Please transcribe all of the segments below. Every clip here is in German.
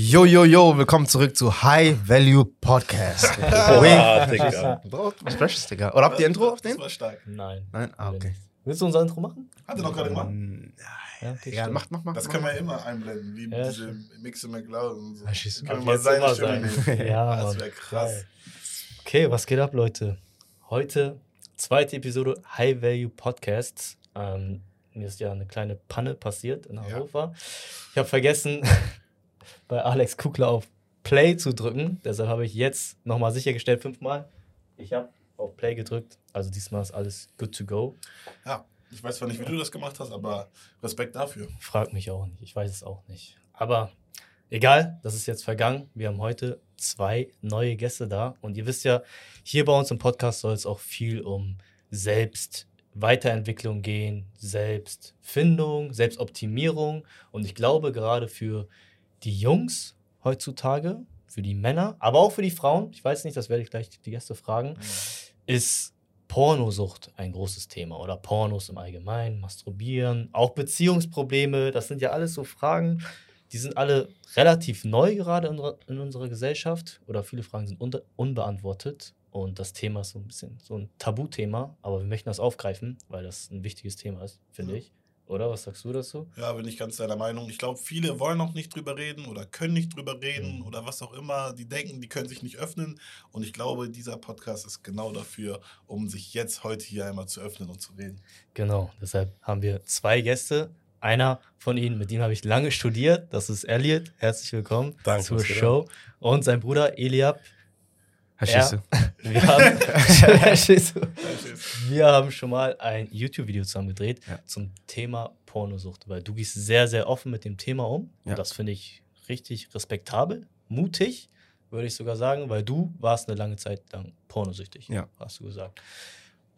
Yo, yo, yo, willkommen zurück zu High Value Podcast. Ah, Digga. Oder habt ihr Intro auf Das den? war stark. Nein. Nein? Ah, okay. Willst du unser Intro machen? Hat er noch gerade gemacht. Ja, okay, Ja, stimmt. macht, macht, macht. Das können wir ja immer einblenden, wie Ja, diese Mixe McLeod und so. Ah, schieß. Können wir mal seine immer Stimme sein. Ja, Das wäre krass. Okay, was geht ab, Leute? Heute zweite Episode High Value Podcast. Ähm, mir ist ja eine kleine Panne passiert in Hannover. Ich habe vergessen, bei Alex Kugler auf Play zu drücken. Deshalb habe ich jetzt nochmal sichergestellt, fünfmal. Ich habe auf Play gedrückt. Also diesmal ist alles good to go. Ja, ich weiß zwar nicht, wie du das gemacht hast, aber Respekt dafür. Frag mich auch nicht. Ich weiß es auch nicht. Aber egal, das ist jetzt vergangen. Wir haben heute zwei neue Gäste da. Und ihr wisst ja, hier bei uns im Podcast soll es auch viel um Selbstweiterentwicklung gehen, Selbstfindung, Selbstoptimierung. Und ich glaube, gerade für die Jungs heutzutage, für die Männer, aber auch für die Frauen, ich weiß nicht, das werde ich gleich die Gäste fragen, ist Pornosucht ein großes Thema oder Pornos im Allgemeinen, Masturbieren, auch Beziehungsprobleme, das sind ja alles so Fragen, die sind alle relativ neu gerade in, unserer- in unserer Gesellschaft oder viele Fragen sind unter, unbeantwortet und das Thema ist so ein bisschen so ein Tabuthema, aber wir möchten das aufgreifen, weil das ein wichtiges Thema ist, finde Ja. ich. Oder was sagst du dazu? Ja, bin ich ganz deiner Meinung. Ich glaube, viele wollen auch nicht drüber reden oder können nicht drüber reden Mhm. oder was auch immer. Die denken, die können sich nicht öffnen. Und ich glaube, dieser Podcast ist genau dafür, um sich jetzt heute hier einmal zu öffnen und zu reden. Genau, deshalb haben wir zwei Gäste. Einer von ihnen, mit dem habe ich lange studiert, das ist Elliot. Herzlich willkommen Danke, zur Show. Und sein Bruder Eliab. Du? Wir haben, du? wir haben schon mal ein YouTube-Video zusammen gedreht Ja. zum Thema Pornosucht, weil du gehst sehr, sehr offen mit dem Thema um. Ja. Und das finde ich richtig respektabel, mutig, würde ich sogar sagen, weil du warst eine lange Zeit lang pornosüchtig, Ja. hast du gesagt.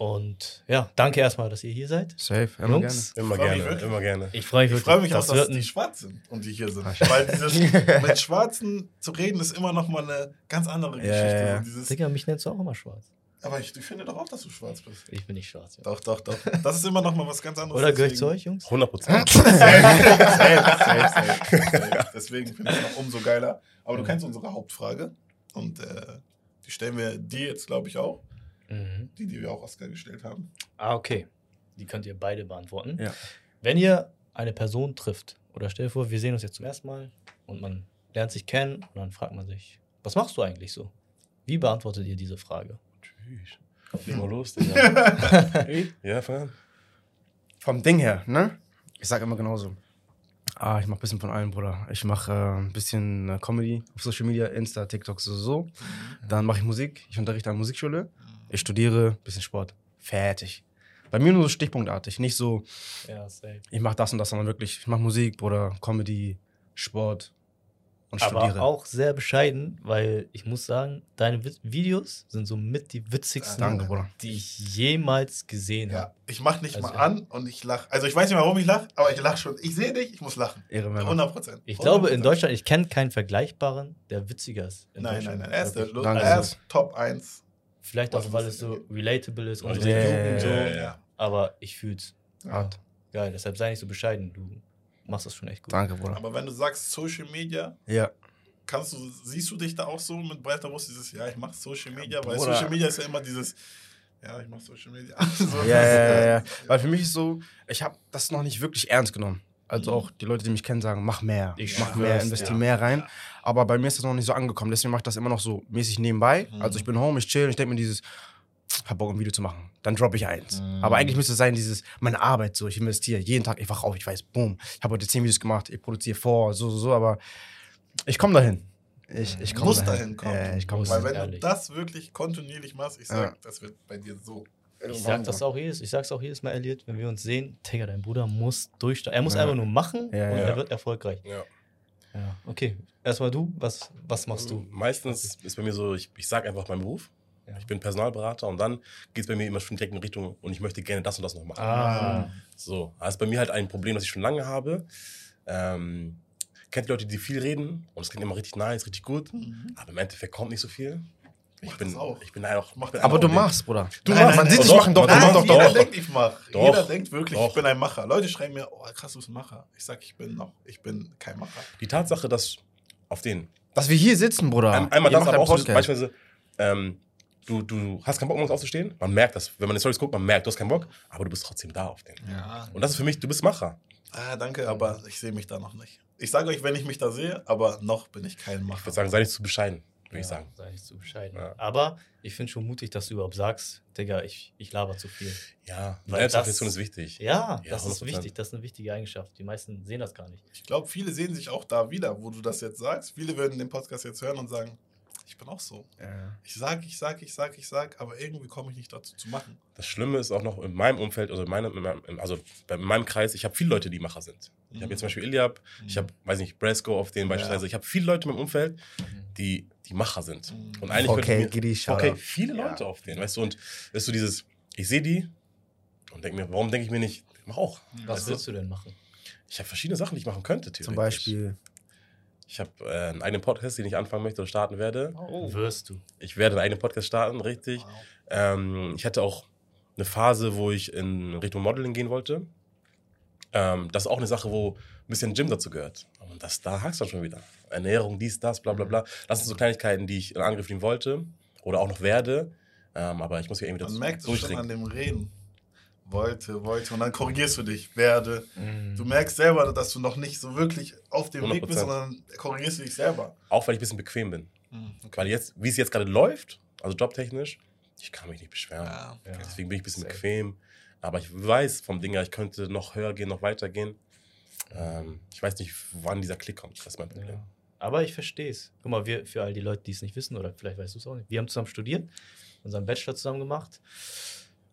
Und ja, danke erstmal, dass ihr hier seid. Safe, immer Jungs, Immer Freu mich gerne, wirklich. immer gerne. ich freue mich Ich wirklich. freue mich auch, das dass wird die ein, schwarz sind und die hier sind. Weil dieses mit Schwarzen zu reden ist immer noch mal eine ganz andere Geschichte. ja, ja. Digga, mich nennst du auch immer schwarz. aber ich, ich finde doch auch, dass du schwarz bist. Ich bin nicht schwarz. Ja. Doch, doch, doch. Das ist immer noch mal was ganz anderes. Oder gehöre ich zu deswegen- euch, Jungs? 100 Prozent. safe, safe, safe, safe. Deswegen finde ich es noch umso geiler. Aber du kennst unsere Hauptfrage. Und äh, die stellen wir dir jetzt, glaube ich, auch. Mhm. Die, die wir auch Oscar gestellt haben. Ah, okay. Die könnt ihr beide beantworten. Ja. Wenn ihr eine Person trifft, oder stell dir vor, wir sehen uns jetzt zum ersten Mal und man lernt sich kennen und dann fragt man sich, was machst du eigentlich so? Wie beantwortet ihr diese Frage? Tschüss. Leg mal los, Digga. ja, fang an. Vom Ding her, ne? Ich sag immer genauso. Ah, ich mach ein bisschen von allem, Bruder. Ich mach äh, ein bisschen äh, Comedy auf Social Media, Insta, TikTok, so, so. Dann mache ich Musik. Ich unterrichte an der Musikschule. Ich studiere, bisschen Sport. Fertig. Bei mir nur so stichpunktartig. Nicht so, Ja, ich mach das und das, sondern wirklich, ich mach Musik, Bruder, Comedy, Sport und Aber studiere. auch sehr bescheiden, weil ich muss sagen, deine Videos sind so mit die witzigsten, Danke, die ich jemals gesehen Ja, habe. ich mach nicht Also, mal ja. an und ich lach. Also ich weiß nicht, warum ich lache, aber ich lache schon. Ich sehe dich, ich muss lachen. Ehre Männer. 100 Prozent. Ich glaube, in Deutschland, ich kenne keinen vergleichbaren, der witziger ist. in Nein, nein, nein. Er ist, der, er ist Top 1. Vielleicht auch, weil es so ich relatable ist, unsere ja, so. ja, ja. Aber ich fühl's Hart. geil. Deshalb sei nicht so bescheiden. Du machst das schon echt gut. Danke, Bruder. Aber wenn du sagst Social Media, Ja. kannst du, siehst du dich da auch so mit breiter Brust, dieses, ja, ich mache Social Media, weil Bruder. Social Media ist ja immer dieses, ja, ich mache Social Media. so, Ja, ja, ja, ja. Weil für mich ist so, ich habe das noch nicht wirklich ernst genommen. Also auch die Leute, die mich kennen, sagen, mach mehr, Ich mach mehr, dir. investier mehr rein. Aber bei mir ist das noch nicht so angekommen. Deswegen mache ich das immer noch so mäßig nebenbei. Mhm. Also ich bin home, ich chill, ich denke mir dieses, hab Bock, ein Video zu machen. Dann droppe ich eins. Mhm. Aber eigentlich müsste es sein, dieses, meine Arbeit so, ich investiere jeden Tag, ich wach auf, ich weiß, boom, ich habe heute zehn Videos gemacht, ich produziere vor, so, so, so, aber ich komme dahin. Ich, ich komme muss dahin. dahin kommen. Ja, ich Muss. Weil wenn Ehrlich. du das wirklich kontinuierlich machst, ich sag, Ja. das wird bei dir so. Ich sag das auch jedes, ich sag's auch jedes Mal, Elliot, wenn wir uns sehen, Digga, dein Bruder muss durchstarten. Er muss Ja. einfach nur machen Ja, und ja. er wird erfolgreich. Ja. Ja. Okay, erstmal du, was, was machst du? Meistens ist bei mir so, ich, ich sage einfach meinen Beruf. Ja. Ich bin Personalberater und dann geht es bei mir immer schon direkt in Richtung und ich möchte gerne das und das noch machen. Ah, So, das ist bei mir halt ein Problem, das ich schon lange habe. Ähm, kennt die Leute, die viel reden und es klingt immer richtig nice, richtig gut, Mhm. aber im Endeffekt kommt nicht so viel. Ich bin, ich bin einfach. Mach ich bin das Aber du machst, Bruder. Du Nein, machst. nein, man sieht dich machen, doch, doch, doch, Nein, doch, jeder doch. denkt, ich mach. Doch. Jeder denkt wirklich, Doch. ich bin ein Macher. Leute schreiben mir, oh krass, du bist ein Macher. Ich sag, ich bin noch, ich bin kein Macher. Die Tatsache, dass auf den. Dass wir hier sitzen, Bruder. Ein, einmal Ihr das, aber auch so, beispielsweise, ähm, du, du hast keinen Bock, morgens aufzustehen. Man merkt das. Wenn man die Stories guckt, man merkt, du hast keinen Bock, aber du bist trotzdem da auf den. Ja. Und das ist für mich, du bist Macher. Ah, danke, aber ich sehe mich da noch nicht. Ich sage euch, wenn ich mich da sehe, aber noch bin ich kein Ich Macher. würde sagen, sei nicht zu bescheiden, würde ich Ja, sagen. Sei nicht zu bescheiden. Ja. Aber ich finde schon mutig, dass du überhaupt sagst, Digga, ich, ich laber zu viel. Ja, Weil Selbstreflexion das- ist wichtig. Ja, Ja, das ist 100%. wichtig. Das ist eine wichtige Eigenschaft. Die meisten sehen das gar nicht. Ich glaube, viele sehen sich auch da wieder, wo du das jetzt sagst. Viele würden den Podcast jetzt hören und sagen, ich bin auch so. Ja. Ich sag, ich sag, ich sag, ich sag, aber irgendwie komme ich nicht dazu zu machen. Das Schlimme ist auch noch in meinem Umfeld, also in meinem, in meinem, also bei in meinem Kreis, ich habe viele Leute, die Macher sind. Ich habe Mhm. jetzt zum Beispiel Iliab, ich habe, weiß nicht, Bresco auf den beispielsweise. Ich habe viele Leute in meinem Umfeld, die, die Macher sind. Mhm. Und eigentlich Okay, könnte ich mir, okay, viele Ja. Leute auf den, weißt du, und weißt du, dieses, ich sehe die und denke mir, warum denke ich mir nicht, mach auch. Was Weißt du? willst du denn machen? Ich habe verschiedene Sachen, die ich machen könnte, Zum theoretisch. Beispiel. Ich habe äh, einen eigenen Podcast, den ich anfangen möchte oder starten werde. Wirst du. Ich werde einen eigenen Podcast starten, richtig. Wow. Ähm, ich hatte auch eine Phase, wo ich in Richtung Modeling gehen wollte. Ähm, das ist auch eine Sache, wo ein bisschen Gym dazu gehört. Und das, da hakst du dann schon wieder. Ernährung, dies, das, bla bla bla. Das sind so Kleinigkeiten, die ich in Angriff nehmen wollte oder auch noch werde. Ähm, aber ich muss mich irgendwie Man dazu merkt es schon an dem Reden. Wollte, wollte. Und dann korrigierst du dich. Werde. Mhm. Du merkst selber, dass du noch nicht so wirklich auf dem Weg bist, 100%. sondern korrigierst du dich selber. Auch weil ich ein bisschen bequem bin. Weil jetzt, wie es jetzt gerade läuft, also jobtechnisch, ich kann mich nicht beschweren. Ja. Ja. Deswegen bin ich ein bisschen Safe. bequem. Aber ich weiß vom Ding her, ich könnte noch höher gehen, noch weiter gehen. Ähm, ich weiß nicht, wann dieser Klick kommt. Das ist mein Problem. Ja. Aber ich verstehe es. Guck mal, wir, für all die Leute, die es nicht wissen, oder vielleicht weißt du es auch nicht, wir haben zusammen studiert, unseren Bachelor zusammen gemacht.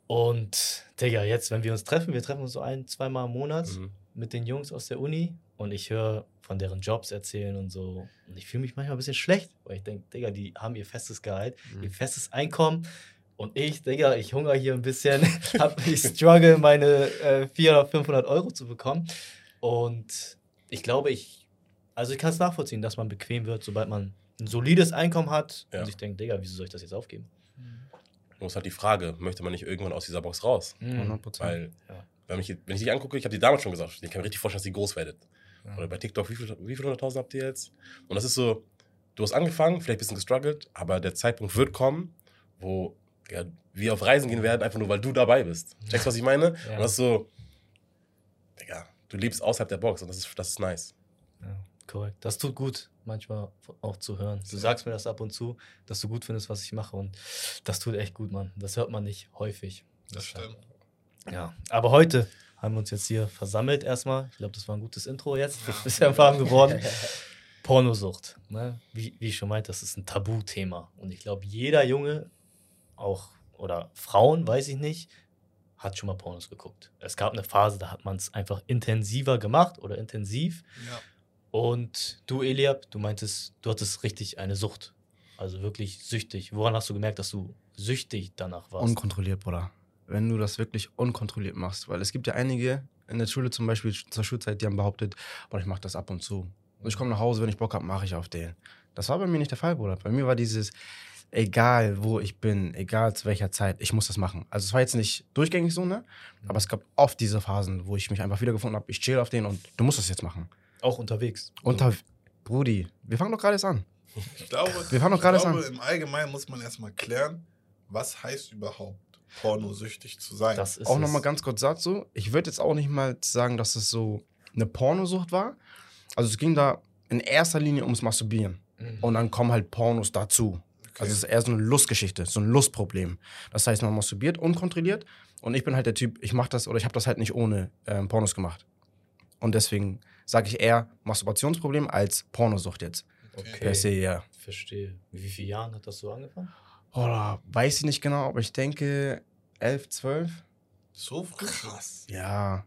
Und, Digga, jetzt, wenn wir uns treffen, wir treffen uns so ein, zweimal im Monat Mhm. mit den Jungs aus der Uni und ich höre von deren Jobs erzählen und so. Und ich fühle mich manchmal ein bisschen schlecht, weil ich denke, Digga, die haben ihr festes Gehalt, Mhm. ihr festes Einkommen. Und ich, Digga, ich hungere hier ein bisschen, hab, ich struggle, meine äh, 400, 500 Euro zu bekommen. Und ich glaube, ich, also ich kann es nachvollziehen, dass man bequem wird, sobald man ein solides Einkommen hat Ja. und sich denkt, Digga, wieso soll ich das jetzt aufgeben? Nur ist halt die Frage, möchte man nicht irgendwann aus dieser Box raus? 100%. Weil, Ja. wenn, ich, wenn ich die angucke, ich habe die damals schon gesagt, ich kann mir richtig vorstellen, dass die groß werdet. Ja. Oder bei TikTok, wie viel, wie viel hunderttausend habt ihr jetzt? Und das ist so, du hast angefangen, vielleicht ein bisschen gestruggelt, aber der Zeitpunkt wird kommen, wo ja, wir auf Reisen gehen werden, einfach nur, weil du dabei bist. Checkst du, was ich meine? Ja. Und das ist so, Digga, du lebst außerhalb der Box und das ist, das ist nice. Ja, korrekt. Das tut gut, manchmal auch zu hören. Du sagst mir das ab und zu, dass du gut findest, was ich mache. Und das tut echt gut, Mann. Das hört man nicht häufig. Das stimmt. Ja. Aber heute haben wir uns jetzt hier versammelt erstmal. Ich glaube, das war ein gutes Intro jetzt. Du bist ja warm geworden. Pornosucht. Ne? Wie, wie ich schon meinte, das ist ein Tabuthema. Und ich glaube, jeder Junge, auch oder Frauen, weiß ich nicht, hat schon mal Pornos geguckt. Es gab eine Phase, da hat man es einfach intensiver gemacht oder intensiv. Ja. Und du, Eliab, du meintest, du hattest richtig eine Sucht. Also wirklich süchtig. Woran hast du gemerkt, dass du süchtig danach warst? Unkontrolliert, Bruder. Wenn du das wirklich unkontrolliert machst. Weil es gibt ja einige in der Schule zum Beispiel zur Schulzeit, die haben behauptet, boah, ich mache das ab und zu. Und ich komme nach Hause, wenn ich Bock habe, mache ich auf den. Das war bei mir nicht der Fall, Bruder. Bei mir war dieses, egal wo ich bin, egal zu welcher Zeit, ich muss das machen. Also es war jetzt nicht durchgängig so, ne? Aber es gab oft diese Phasen, wo ich mich einfach wiedergefunden habe, ich chill auf den und du musst das jetzt machen. Auch unterwegs. Unter, Brudi, wir fangen doch gerade erst an. Ich glaube, Wir fangen doch gerade an. im Allgemeinen muss man erstmal klären, was heißt überhaupt pornosüchtig zu sein. Das ist auch nochmal ganz kurz dazu. Ich würde jetzt auch nicht mal sagen, dass es so eine Pornosucht war. Also es ging da in erster Linie ums Masturbieren. Mhm. Und dann kommen halt Pornos dazu. Also es ist eher so eine Lustgeschichte, so ein Lustproblem. Das heißt, man masturbiert unkontrolliert. Und ich bin halt der Typ, ich mache das oder ich habe das halt nicht ohne ähm, Pornos gemacht. Und deswegen sage ich eher Masturbationsproblem als Pornosucht jetzt. Okay. Per se, ja. Verstehe. Wie viele Jahren hat das so angefangen? Oder weiß ich nicht genau, aber ich denke 11, 12. so früh. Krass. Ja.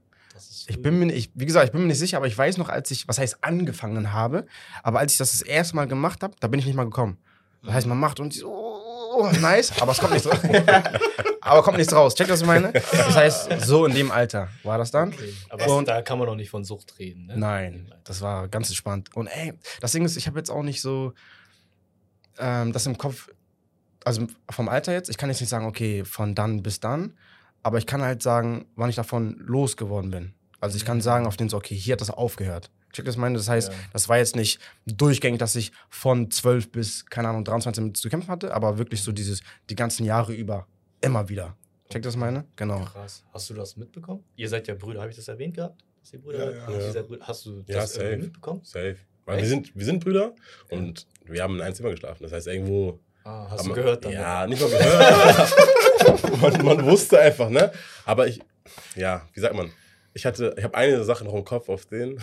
Ich bin mir nicht, wie gesagt, ich bin mir nicht sicher, aber ich weiß noch, als ich, was heißt angefangen habe, aber als ich das das erste Mal gemacht habe, da bin ich nicht mal gekommen. Das heißt, man macht und so, oh, nice, aber es kommt nichts raus. aber kommt nichts raus. Check, was ich meine? Das heißt, so in dem Alter war das dann. Okay. Aber Und- da kann man doch nicht von Sucht reden. Ne? Nein, das war ganz entspannt. Und ey, das Ding ist, ich habe jetzt auch nicht so ähm, das im Kopf, also vom Alter jetzt, ich kann jetzt nicht sagen, okay, von dann bis dann, aber ich kann halt sagen, wann ich davon losgeworden bin. Also ich kann sagen auf den so, okay, hier hat das aufgehört. Check das meine? Das heißt, Ja. das war jetzt nicht durchgängig, dass ich von 12 bis, keine Ahnung, 23 mit zu kämpfen hatte, aber wirklich so dieses, die ganzen Jahre über immer wieder. Check das meine? Genau. Krass. Hast du das mitbekommen? Ihr seid ja Brüder, habe ich das erwähnt gehabt? Dass ihr Brüder Ja, ja. Ja. Brüder. Hast du Ja, das irgendwie safe. mitbekommen? Safe. Weil wir sind, wir sind Brüder und wir haben in einem Zimmer geschlafen. Das heißt, irgendwo. Ah, hast haben du wir- gehört dann? Ja, nicht mal gehört. man, man wusste einfach, ne? Aber ich, ja, wie sagt man? Ich hatte, ich habe eine Sache noch im Kopf auf den.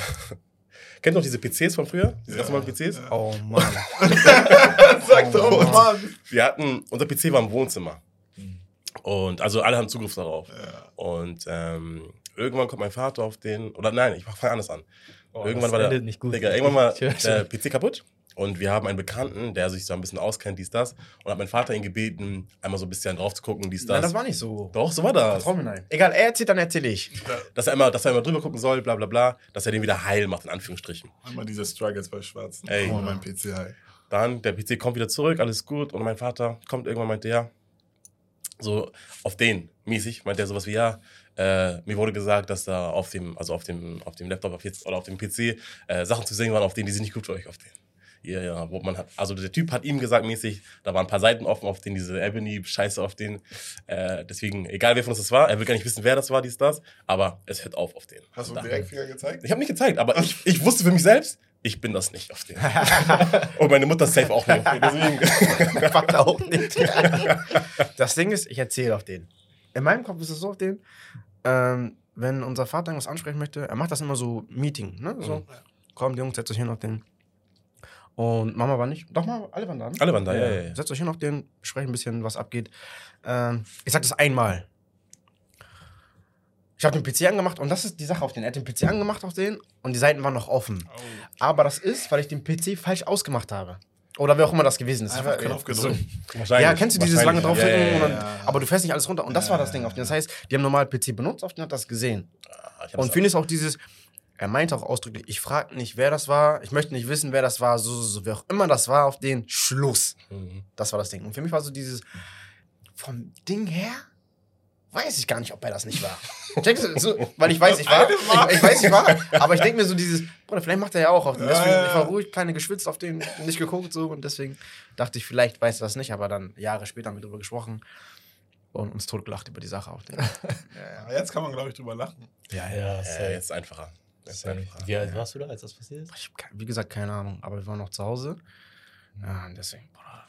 Kennt ihr noch diese PCs von früher? Diese Ja. ganz normalen PCs? Ja. Oh Mann. Sag doch Oh, mal. Wir hatten, unser PC war im Wohnzimmer. Mhm. Und also alle haben Zugriff darauf. Ja. Und ähm, irgendwann kommt mein Vater auf den, oder nein, ich fange anders an. Oh, irgendwann das war der, nicht gut. Digga, irgendwann war der. PC kaputt. Und wir haben einen Bekannten, der sich so ein bisschen auskennt, dies, das. Und hat mein Vater ihn gebeten, einmal so ein bisschen drauf zu gucken, dies, das. Nein, das war nicht so. Doch, so war das. Vertrau mir nein. Egal, er erzählt, dann erzähle ich. Dass er, immer, dass er immer drüber gucken soll, bla bla bla. Dass er den wieder heil macht, in Anführungsstrichen. Einmal diese Struggles bei Schwarzen. Ey. Oh, mein PC halt. Dann, der PC kommt wieder zurück, alles gut. Und mein Vater kommt irgendwann, meinte er, so auf den mäßig, meinte er sowas wie, ja, äh, mir wurde gesagt, dass da auf dem, also auf dem, auf dem Laptop auf jetzt, oder auf dem PC äh, Sachen zu sehen waren, auf denen, die sind nicht gut für euch, auf denen. Ja, ja, wo man hat, also der Typ hat ihm gesagt, mäßig, da waren ein paar Seiten offen, auf denen diese Ebony-Scheiße auf denen. Äh, deswegen, egal wer von uns das war, er will gar nicht wissen, wer das war, dies, das, aber es hört auf auf den. Hast du Da- direkt Finger gezeigt? ich habe nicht gezeigt, aber ich, ich wusste für mich selbst, ich bin das nicht auf den. Und meine Mutter safe auch nicht. Deswegen. Fakt auch nicht. das Ding ist, ich erzähle auf den. In meinem Kopf ist es so auf den, ähm, wenn unser Vater irgendwas ansprechen möchte, er macht das immer so Meeting, ne? So, Mhm. komm, die Jungs, setzt euch hin auf den. Und Mama war nicht. Doch mal, alle waren da. Ne? Alle waren da, ja, ja, ja. Setzt euch hin auf den, besprecht ein bisschen, was abgeht. Ähm, ich sag das einmal. Ich habe den PC angemacht und das ist die Sache auf den. Er hat den PC angemacht auf den und die Seiten waren noch offen. Oh. Aber das ist, weil ich den PC falsch ausgemacht habe. Oder wer auch immer das gewesen ist. Einfach Knopf gedrückt. Wahrscheinlich. ja, kennst du dieses lange draufdrücken? ja, ja, ja, dann. Aber du fährst nicht alles runter. Und das war das Ding auf den. Das heißt, die haben normal PC benutzt, auf den hat das gesehen. Ah, Und finde ich auch dieses, er meinte auch ausdrücklich, ich frage nicht, wer das war, ich möchte nicht wissen, wer das war, so, so, so, wer auch immer das war, auf den Schluss. Mhm. Das war das Ding. Und für mich war so dieses, vom Ding her, weiß ich gar nicht, ob er das nicht war. Checkst du? So, weil ich weiß, ich war. Ich, ich weiß, ich war. Aber ich denke mir so dieses, Bruder, vielleicht macht er ja auch auf den. Ja, Deswegen, ja, ja. ich war ruhig, keine geschwitzt auf den, nicht geguckt so. Und deswegen dachte ich, vielleicht weiß er das nicht. Aber dann Jahre später haben wir drüber gesprochen und uns totgelacht über die Sache auf den. Ja, jetzt kann man, glaube ich, drüber lachen. Ja, ja, Ja, safe. jetzt einfacher. Wie alt warst du da, als das passiert ist? Ich hab wie gesagt, keine Ahnung. Aber wir waren noch zu Hause. Ja, und deswegen, Bruder,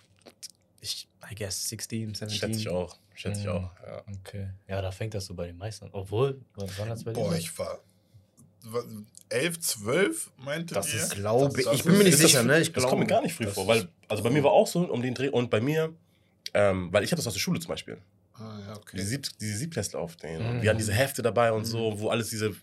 ich, I guess 16, 17. Schätze ich auch. Schätze ich Mhm. auch. Ja. Okay. Ja, da fängt das so bei den meisten an. Obwohl, wann hat's bei dir? Boah, ich war 11, 12, meinte Das ihr? ist, glaube Das- ich, ich bin mir nicht sicher, ne? Ich Das kommt mir gar nicht früh vor, weil, also bei mir war auch so um den Dreh und bei mir, ähm, weil ich hatte das aus der Schule zum Beispiel. Ah, ja, okay. Die, Sieb, diese Siebtklässler auf den. Und Mhm. wir hatten diese Hefte dabei und so, wo alles diese.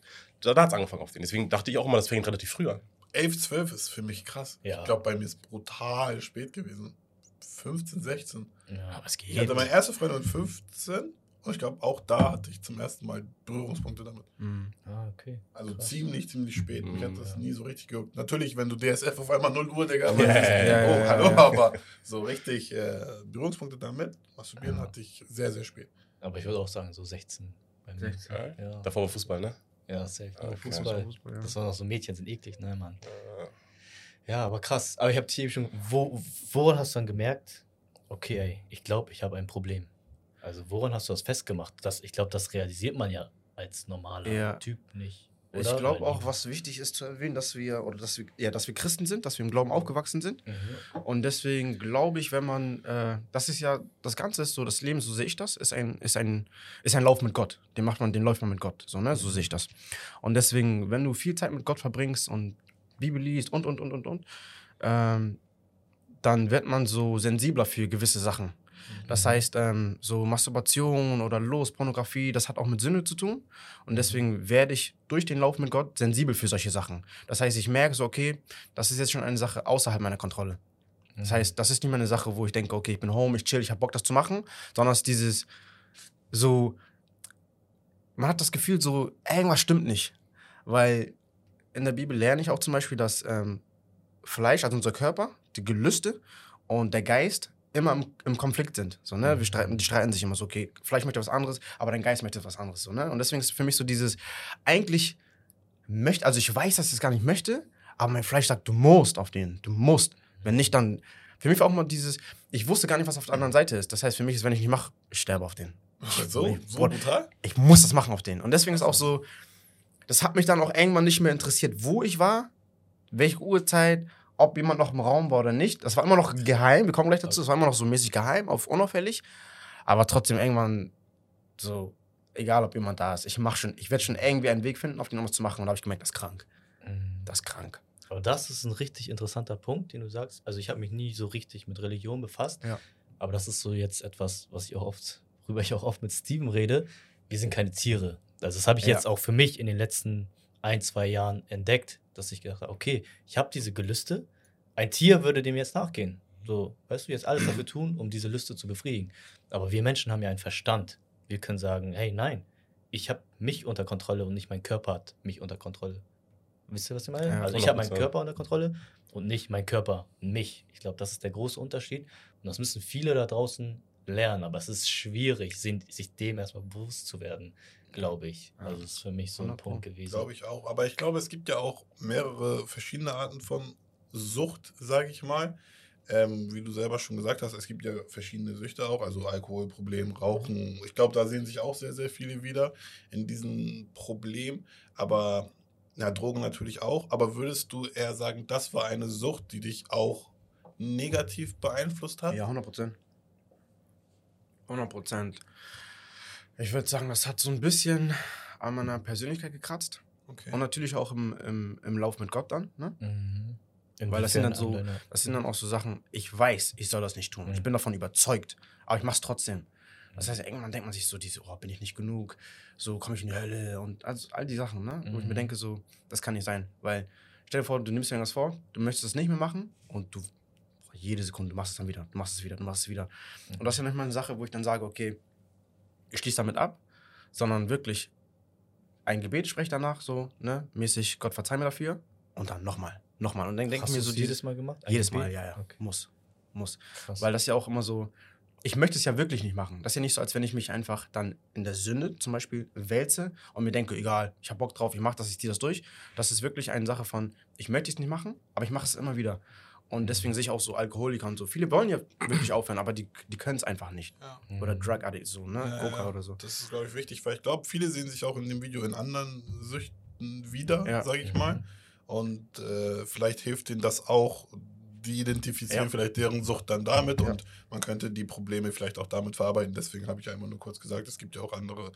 Da hat es angefangen auf den. Deswegen dachte ich auch immer, das fängt relativ früh an. 11, 12 ist für mich krass. Ja. Ich glaube, bei mir ist brutal spät gewesen. 15, 16. Ja. Aber es geht. Ich hatte meine erste Freundin mit 15 und ich glaube, auch da hatte ich zum ersten Mal Berührungspunkte damit. Mhm. Ah, okay. Also Krass. ziemlich, ziemlich spät. Mich hat Mhm, das ja. nie so richtig gejuckt. Natürlich, wenn du DSF auf einmal 0 Uhr, Digga, yeah, ja, ja, oh, ja, hallo, ja. aber so richtig äh, Berührungspunkte damit, masturbieren Ja. hatte ich sehr, sehr spät. Aber ich würde auch sagen, so 16. Bei mir. 16. Ja. Ja, Davor war Fußball, ne? Ja safe. Okay. Fußball. Fußball, ja. Das waren auch so Mädchen, sind eklig, ne, Mann. Ja, aber krass. Aber ich habe eben schon. Wo, woran hast du dann gemerkt, okay, ey, ich glaube, ich habe ein Problem? Also, woran hast du das festgemacht? Das, ich glaube, das realisiert man ja als normaler Ja. Typ nicht. Ich oder? glaube Weil- auch, was wichtig ist zu erwähnen, dass wir, oder dass wir, ja, dass wir Christen sind, dass wir im Glauben aufgewachsen sind. Mhm. Und deswegen glaube ich, wenn man, äh, das ist ja, das Ganze ist so, das Leben, so sehe ich das, ist ein, ist ein, ist ein Lauf mit Gott. Den macht man, den läuft man mit Gott. So, ne? So sehe ich das. Und deswegen, wenn du viel Zeit mit Gott verbringst und Bibel liest und, und, und, und, und, ähm, dann wird man so sensibler für gewisse Sachen. Das heißt, ähm, so Masturbation oder Los, Pornografie, das hat auch mit Sünde zu tun. Und deswegen werde ich durch den Lauf mit Gott sensibel für solche Sachen. Das heißt, ich merke so, okay, das ist jetzt schon eine Sache außerhalb meiner Kontrolle. Das heißt, das ist nicht mehr eine Sache, wo ich denke, okay, ich bin home, ich chill, ich habe Bock, das zu machen, sondern es ist dieses so, man hat das Gefühl, so, irgendwas stimmt nicht. Weil in der Bibel lerne ich auch zum Beispiel, dass ähm, Fleisch, also unser Körper, die Gelüste und der Geist immer im, im Konflikt sind. So, ne? Wir streiten, die streiten sich immer so, okay, Fleisch möchte was anderes, aber dein Geist möchte was anderes. So, ne? Und deswegen ist für mich so dieses, eigentlich möchte, also ich weiß, dass ich es gar nicht möchte, aber mein Fleisch sagt, du musst auf den, du musst. Wenn nicht, dann. Für mich war auch mal dieses, ich wusste gar nicht, was auf der anderen Seite ist. Das heißt, für mich ist, wenn ich nicht mache, ich sterbe auf den. So, so brutal? Ich muss das machen auf den. Und deswegen ist auch so, das hat mich dann auch irgendwann nicht mehr interessiert, wo ich war, welche Uhrzeit, ob jemand noch im Raum war oder nicht. Das war immer noch geheim, wir kommen gleich dazu, das war immer noch so mäßig geheim, auf unauffällig. Aber trotzdem irgendwann so, egal ob jemand da ist, ich mach schon, ich werde schon irgendwie einen Weg finden, auf den um es zu machen. Und da habe ich gemerkt, das ist krank. Das ist krank. Aber das ist ein richtig interessanter Punkt, den du sagst. Also ich habe mich nie so richtig mit Religion befasst. Ja. Aber das ist so jetzt etwas, was ich auch oft, worüber ich auch oft mit Steven rede. Wir sind keine Tiere. Also das habe ich Ja. jetzt auch für mich in den letzten ein, zwei Jahren entdeckt, dass ich gedacht habe, okay, ich habe diese Gelüste. Ein Tier würde dem jetzt nachgehen. So, weißt du, jetzt alles dafür tun, um diese Lüste zu befriedigen. Aber wir Menschen haben ja einen Verstand. Wir können sagen, hey, nein, ich habe mich unter Kontrolle und nicht mein Körper hat mich unter Kontrolle. Wisst ihr, was ich meine? Ja, also ich habe meinen 100%. Körper unter Kontrolle und nicht mein Körper mich. Ich glaube, das ist der große Unterschied. Und das müssen viele da draußen lernen. Aber es ist schwierig, sich dem erstmal bewusst zu werden, glaube ich. Also das ist für mich so ein 100 Punkt gewesen. Glaube ich auch. Aber ich glaube, es gibt ja auch mehrere verschiedene Arten von Sucht, sage ich mal. Ähm, wie du selber schon gesagt hast, es gibt ja verschiedene Süchte auch, also Alkoholproblem, Rauchen. Ich glaube, da sehen sich auch sehr, sehr viele wieder in diesem Problem. Aber ja, Drogen natürlich auch. Aber würdest du eher sagen, das war eine Sucht, die dich auch negativ beeinflusst hat? Ja, 100 Prozent. 100 Prozent. Ich würde sagen, das hat so ein bisschen an meiner Persönlichkeit gekratzt. Okay. Und natürlich auch im, im, im Lauf mit Gott dann. Ne? Mhm. Weil das sind dann so- Das sind dann auch so Sachen, ich weiß, ich soll das nicht tun. Ich Mhm. bin davon überzeugt. Aber ich mache es trotzdem. Das heißt, irgendwann denkt man sich so, diese, oh, bin ich nicht genug? So komme ich in die Hölle und also all die Sachen, ne? Wo ich mir Mhm. denke, so, das kann nicht sein. Weil, stell dir vor, du nimmst dir irgendwas vor, du möchtest es nicht mehr machen und du, jede Sekunde, du machst es dann wieder, du machst es wieder, du machst es wieder. Und das ist ja nicht mal eine Sache, wo ich dann sage, okay, ich schließe damit ab, sondern wirklich ein Gebet spreche danach, so, ne, mäßig, Gott verzeih mir dafür und dann nochmal, nochmal. Und dann denke ich mir so, jedes Mal gemacht? Ein jedes Gebet? Mal, ja, ja. Okay. Muss. Muss. Krass. Weil das ja auch immer so. Ich möchte es ja wirklich nicht machen. Das ist ja nicht so, als wenn ich mich einfach dann in der Sünde zum Beispiel wälze und mir denke, egal, ich habe Bock drauf, ich mache das, ich ziehe das durch. Das ist wirklich eine Sache von, ich möchte es nicht machen, aber ich mache es immer wieder. Und deswegen sehe ich auch so Alkoholiker und so. Viele wollen ja wirklich aufhören, aber die, die können es einfach nicht. Ja. Oder Mhm. Drug Addict, so, ne? Ja, Coca ja. oder so. Das ist, glaube ich, wichtig, weil ich glaube, viele sehen sich auch in dem Video in anderen Süchten wieder, Ja. sage ich Mhm. mal. Und äh, vielleicht hilft ihnen das auch, die identifizieren Ja. vielleicht deren Sucht dann damit Ja. und man könnte die Probleme vielleicht auch damit verarbeiten. Deswegen habe ich ja immer nur kurz gesagt, es gibt ja auch andere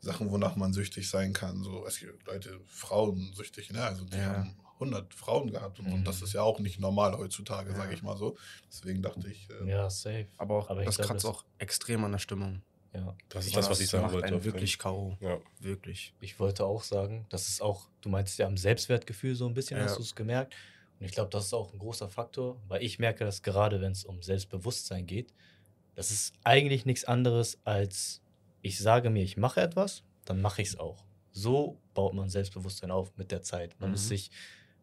Sachen, wonach man süchtig sein kann. So, es gibt Leute, Frauen süchtig, ne? Also die Ja. haben 100 Frauen gehabt und, Mhm. und das ist ja auch nicht normal heutzutage, Ja. sage ich mal so. Deswegen dachte ich, äh, Ja, safe. Aber auch, Aber ich das glaub, kratzt das- auch extrem an der Stimmung. Ja. Das ist das, was ich sagen macht wollte. wirklich K.O. Ja. Wirklich. Ich wollte auch sagen, das ist auch, du meinst ja am Selbstwertgefühl so ein bisschen, Ja. hast du es gemerkt. Und ich glaube, das ist auch ein großer Faktor, weil ich merke, dass gerade wenn es um Selbstbewusstsein geht, das ist eigentlich nichts anderes als, ich sage mir, ich mache etwas, dann mache ich es auch. So baut man Selbstbewusstsein auf mit der Zeit. Man Mhm. ist sich,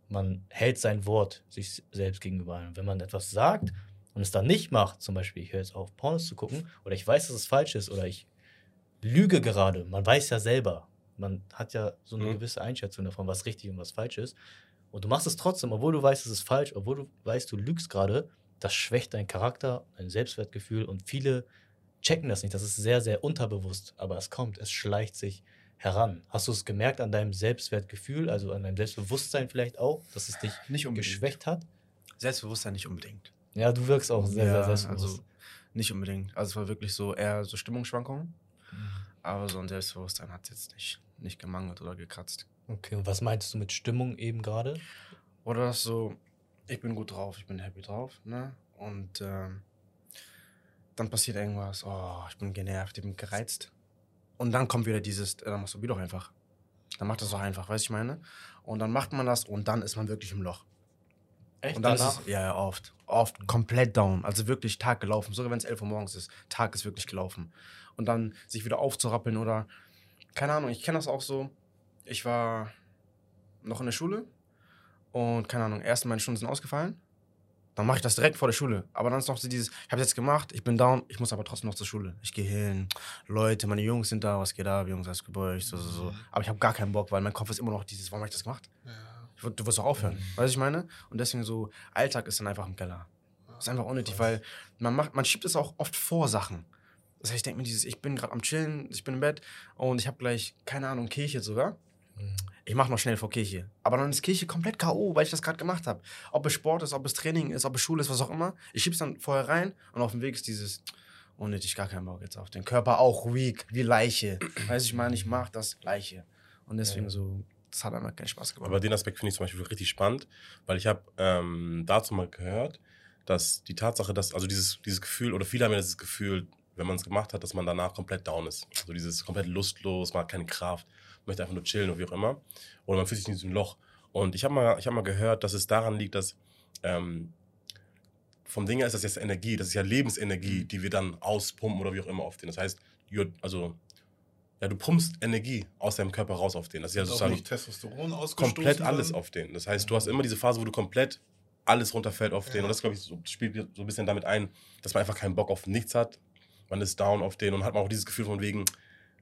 man hält sein Wort sich selbst gegenüber. ein. Und wenn man etwas sagt und es dann nicht macht, zum Beispiel, ich höre jetzt auf, Pornos zu gucken, oder ich weiß, dass es falsch ist, oder ich lüge gerade, man weiß ja selber, man hat ja so eine Mhm. gewisse Einschätzung davon, was richtig und was falsch ist. Und du machst es trotzdem, obwohl du weißt, es ist falsch, obwohl du weißt, du lügst gerade, das schwächt deinen Charakter, dein Selbstwertgefühl und viele checken das nicht. Das ist sehr, sehr unterbewusst, aber es kommt, es schleicht sich heran. Hast du es gemerkt an deinem Selbstwertgefühl, also an deinem Selbstbewusstsein vielleicht auch, dass es dich Nicht unbedingt. geschwächt hat? Selbstbewusstsein nicht unbedingt. Ja, du wirkst auch sehr, sehr Ja, selbstbewusst. Also nicht unbedingt. Also es war wirklich so eher so Stimmungsschwankungen. Aber so ein Selbstbewusstsein hat jetzt nicht, nicht gemangelt oder gekratzt. okay, und was meinst du mit Stimmung eben gerade? Oder so, ich bin gut drauf, ich bin happy drauf, ne? Und ähm, dann passiert irgendwas, oh, ich bin genervt, ich bin gereizt. Und dann kommt wieder dieses, äh, dann masturbier doch einfach. Dann macht das doch einfach, weißt du, ich meine? Und dann macht man das und dann ist man wirklich im Loch. Echt? Und dann ist es, ja, ja, oft. Oft komplett down. Also wirklich Tag gelaufen. Sogar wenn es 11 Uhr morgens ist. Tag ist wirklich gelaufen. Und dann sich wieder aufzurappeln oder, keine Ahnung, ich kenne das auch so. Ich war noch in der Schule und, keine Ahnung, erst meine Stunden sind ausgefallen. Dann mache ich das direkt vor der Schule. Aber dann ist noch so dieses, ich habe jetzt gemacht, ich bin down, ich muss aber trotzdem noch zur Schule. Ich gehe hin, Leute, meine Jungs sind da, was geht ab, Jungs, alles Gebäude, so, so, so. Aber ich habe gar keinen Bock, weil mein Kopf ist immer noch dieses, warum habe ich das gemacht? Ja. Du wirst doch aufhören. Weißt du, was ich meine? Und deswegen so, Alltag ist dann einfach im Keller. Das ist einfach unnötig, weil man macht, man schiebt es auch oft vor Sachen. Das heißt, ich denke mir dieses, ich bin gerade am Chillen, ich bin im Bett und ich habe gleich, keine Ahnung, Kirche sogar. Ich mache noch schnell vor Kirche. Aber dann ist Kirche komplett K.O., weil ich das gerade gemacht habe. Ob es Sport ist, ob es Training ist, ob es Schule ist, was auch immer. Ich schieb's dann vorher rein und auf dem Weg ist dieses, unnötig, gar keinen Bock jetzt auf den Körper, auch weak, wie Leiche. Weißt du, ich meine, ich mag das Leiche. Und deswegen so, das hat einfach keinen Spaß gemacht. Aber den Aspekt finde ich zum Beispiel richtig spannend, weil ich habe ähm, dazu mal gehört, dass die Tatsache, dass, also dieses, dieses Gefühl, oder viele haben ja dieses Gefühl, wenn man es gemacht hat, dass man danach komplett down ist. So dieses komplett lustlos, man hat keine Kraft, möchte einfach nur chillen oder wie auch immer. Oder man fühlt sich in diesem Loch. Und ich habe mal, ich hab mal gehört, dass es daran liegt, dass ähm, vom Ding her ist das jetzt Energie, das ist ja Lebensenergie, die wir dann auspumpen oder wie auch immer auf den. Das heißt, also, ja, du pumpst Energie aus deinem Körper raus auf den. Das ist ja sozusagen nicht Testosteron komplett alles dann? auf den. Das heißt, du hast immer diese Phase, wo du komplett alles runterfällt auf den. Ja. Und das, glaube ich, so, spielt so ein bisschen damit ein, dass man einfach keinen Bock auf nichts hat. Man ist down auf den und hat man auch dieses Gefühl von wegen,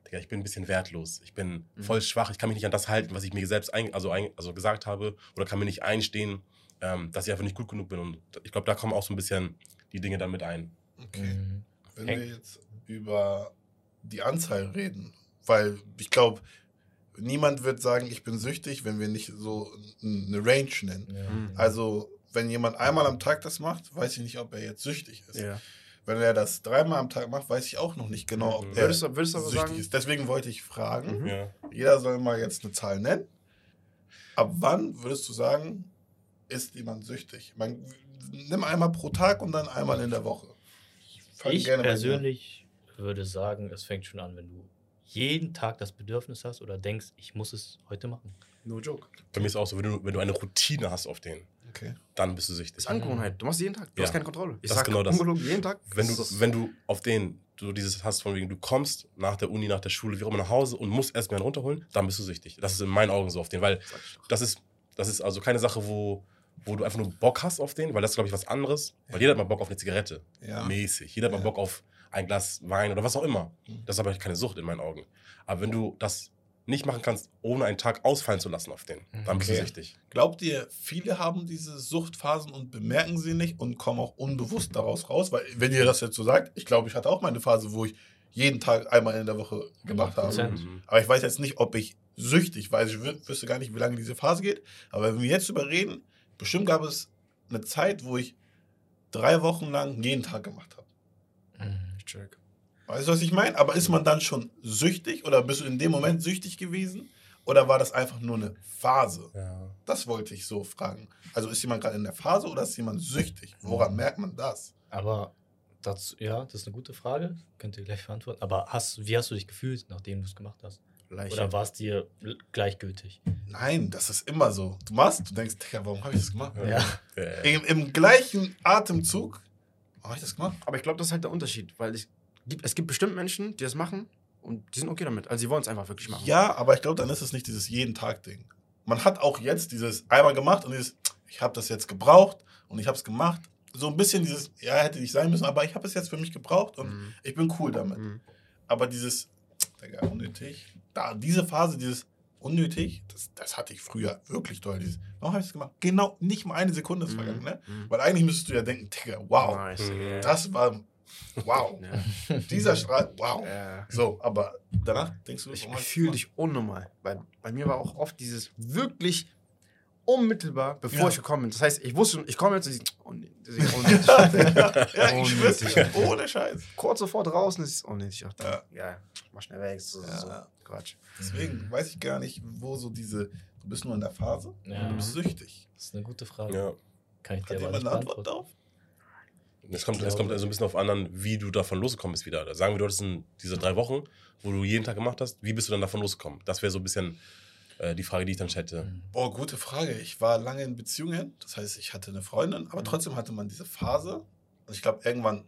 Digga, ich bin ein bisschen wertlos. Ich bin Mhm. voll schwach. Ich kann mich nicht an das halten, was ich mir selbst ein, also, ein, also gesagt habe. Oder kann mir nicht einstehen, ähm, dass ich einfach nicht gut genug bin. Und ich glaube, da kommen auch so ein bisschen die Dinge dann mit ein. Okay. Mhm. Wenn Eng. wir jetzt über die Anzahl reden, weil ich glaube, niemand wird sagen, ich bin süchtig, wenn wir nicht so eine Range nennen. Ja. Also, wenn jemand einmal am Tag das macht, weiß ich nicht, ob er jetzt süchtig ist. ja. Wenn er das dreimal am Tag macht, weiß ich auch noch nicht genau, ob Mhm. er Würdest würdest süchtig sagen, ist. Deswegen wollte ich fragen, Mhm. Ja. jeder soll mal jetzt eine Zahl nennen. Ab wann würdest du sagen, ist jemand süchtig? Man, nimm einmal pro Tag und dann einmal in der Woche. Ich an. persönlich würde sagen, es fängt schon an, wenn du jeden Tag das Bedürfnis hast oder denkst, ich muss es heute machen. no joke. Bei mir ist auch so, wenn du, wenn du eine Routine hast auf den, Okay. dann bist du Das süchtig. ist Angewohnheit. Du machst jeden Tag. Du Ja. hast keine Kontrolle. Ich Das ist sag genau das. ungelogen, jeden Tag. wenn du, Das wenn du auf den, du dieses hast von wegen, du kommst nach der Uni, nach der Schule, wie auch immer nach Hause und musst erstmal einen runterholen, dann bist du süchtig. Das ist in meinen Augen so auf den, weil das ist, das ist also keine Sache, wo, wo du einfach nur Bock hast auf den, weil das ist, glaube ich, was anderes. Weil jeder hat mal Bock auf eine Zigarette. Ja. Mäßig. Jeder hat Ja. mal Bock auf ein Glas Wein oder was auch immer. Mhm. Das ist aber keine Sucht in meinen Augen. Aber wenn du das nicht machen kannst, ohne einen Tag ausfallen zu lassen auf den, dann bist Okay. du süchtig. Glaubt ihr, viele haben diese Suchtphasen und bemerken sie nicht und kommen auch unbewusst daraus raus? Weil, wenn ihr das jetzt so sagt, ich glaube, ich hatte auch mal eine Phase, wo ich jeden Tag einmal in der Woche gemacht habe. 100%. Mhm. Aber ich weiß jetzt nicht, ob ich süchtig weiß. Ich wü- wüsste gar nicht, wie lange diese Phase geht. Aber wenn wir jetzt drüber reden, bestimmt gab es eine Zeit, wo ich drei Wochen lang jeden Tag gemacht habe. Mhm. Ich check. Weißt du, was ich meine? Aber ist man dann schon süchtig oder bist du in dem Moment süchtig gewesen? Oder war das einfach nur eine Phase? Ja. Das wollte ich so fragen. Also ist jemand gerade in der Phase oder ist jemand süchtig? Woran merkt man das? Aber dazu, ja, das ist eine gute Frage. Könnt ihr gleich beantworten. Aber hast, wie hast du dich gefühlt, nachdem du es gemacht hast? Leiche. Oder war es dir gleichgültig? Nein, das ist immer so. Du machst, du denkst, Digga, warum habe ich das gemacht? Ja. Äh, Im, Im gleichen Atemzug, habe ich das gemacht? Aber ich glaube, das ist halt der Unterschied, weil gibt, es gibt bestimmt Menschen, die das machen und die sind okay damit. Also sie wollen es einfach wirklich machen. Ja, aber ich glaube, dann ist es nicht dieses jeden Tag Ding. Man hat auch jetzt dieses einmal gemacht und dieses, ich habe das jetzt gebraucht und ich habe es gemacht. So ein bisschen dieses, ja, hätte nicht sein müssen, aber ich habe es jetzt für mich gebraucht und Mhm. ich bin cool damit. Mhm. Aber dieses, Digga, unnötig. Da, diese Phase, dieses unnötig, das, das hatte ich früher wirklich doll. Dieses, warum habe ich das gemacht? Genau, nicht mal eine Sekunde ist Mhm. vergangen, ne? Mhm. Weil eigentlich müsstest du ja denken, Digga, wow, Nice. Mhm. Das war, wow. Ja. Dieser Strahl, wow. Ja. So, aber danach denkst du, Ich, ich das fühle dich unnormal. Weil bei mir war auch oft dieses wirklich unmittelbar, bevor Ja. ich gekommen bin. Das heißt, ich wusste schon, ich komme jetzt und unnötig, das ist unnötig. ja, ich schwör's dir, ohne Scheiß. Kurz sovor draußen ist es unnötig. Auch Ja. ja. ja, mach schnell weg. So, Ja. so. Quatsch. Deswegen weiß ich gar nicht, wo so diese, du bist nur in der Phase, Ja. du bist süchtig. Das ist eine gute Frage. ja. Kann ich Hat dir aber jemand eine Antwort darauf? Es kommt, es kommt also ein bisschen auf anderen, wie du davon losgekommen bist wieder. Sagen wir, du hattest in diese drei Wochen, wo du jeden Tag gemacht hast, wie bist du dann davon losgekommen? Das wäre so ein bisschen äh, die Frage, die ich dann hätte. Mhm. Boah, gute Frage. Ich war lange in Beziehungen, das heißt, ich hatte eine Freundin, aber trotzdem hatte man diese Phase. Und ich glaube, irgendwann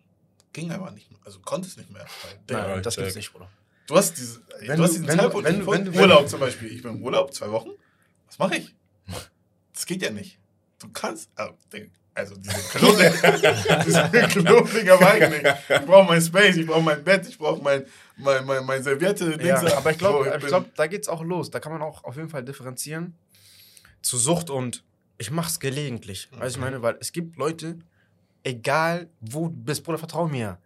ging einfach nicht mehr, also konnte es nicht mehr. Nein, ich das gibt's check. nicht, Bruder. Du hast, diese, Wenn du hast diesen wenn Zeitpunkt wenn wenn du- Urlaub zum Beispiel. Ich bin im Urlaub, zwei Wochen. Was mache ich? Das geht ja nicht. Du kannst, äh, Digga, Also diese Clothing, diese am eigenen. Ich brauche mein Space, ich brauche mein Bett, ich brauche mein, mein, mein, mein Serviette. Ja, aber ich glaube, So, glaub, da geht's auch los. Da kann man auch auf jeden Fall differenzieren zu Sucht und ich mach's gelegentlich. Weißt du, ich meine, weil es gibt Leute, egal wo du bist, Bruder, vertrau mir.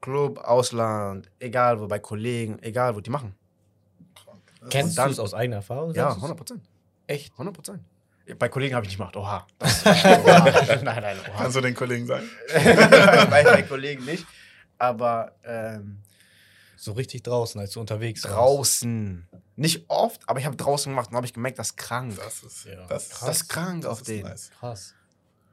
Club, Ausland, egal wo, bei Kollegen, egal wo, die machen. Kennst du es aus eigener Erfahrung? Ja, Sagst du's? 100 Prozent. Echt? 100 Prozent. Bei Kollegen habe ich nicht gemacht. Oha. Das oha. Nein, nein, oha. Kannst du den Kollegen sagen? bei, bei Kollegen nicht. Aber ähm, So richtig draußen, als du unterwegs warst. draußen. Nicht oft, aber ich habe draußen gemacht und habe ich gemerkt, das ist krank. Das ist, Ja. das, Das ist krank auf ist den. nice. Krass.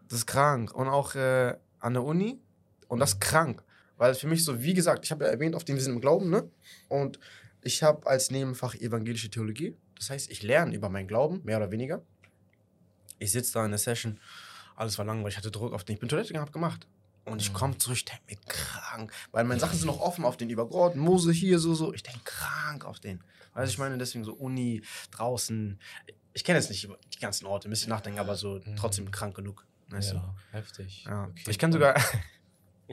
Das ist krank. Und auch äh, an der Uni. Und das ist krank. Weil für mich so, wie gesagt, ich habe ja erwähnt, auf den wir sind im Glauben, ne? Und ich habe als Nebenfach evangelische Theologie. Das heißt, ich lerne über meinen Glauben, mehr oder weniger. Ich sitze da in der Session, alles war langweilig, ich hatte Druck auf den. Ich bin Toilette gegangen, hab gemacht. Und ich Mhm. komme zurück, ich denke mir krank. Weil meine Sachen sind noch offen auf den über Gott, Mose hier, so, so. Ich denke krank auf den. Weißt du, ich meine, deswegen so Uni, draußen. Ich kenne jetzt nicht die ganzen Orte, ein bisschen nachdenken, aber so Mhm. trotzdem krank genug. Weißt du? Ja, heftig. Ja. Okay. Ich kenne sogar,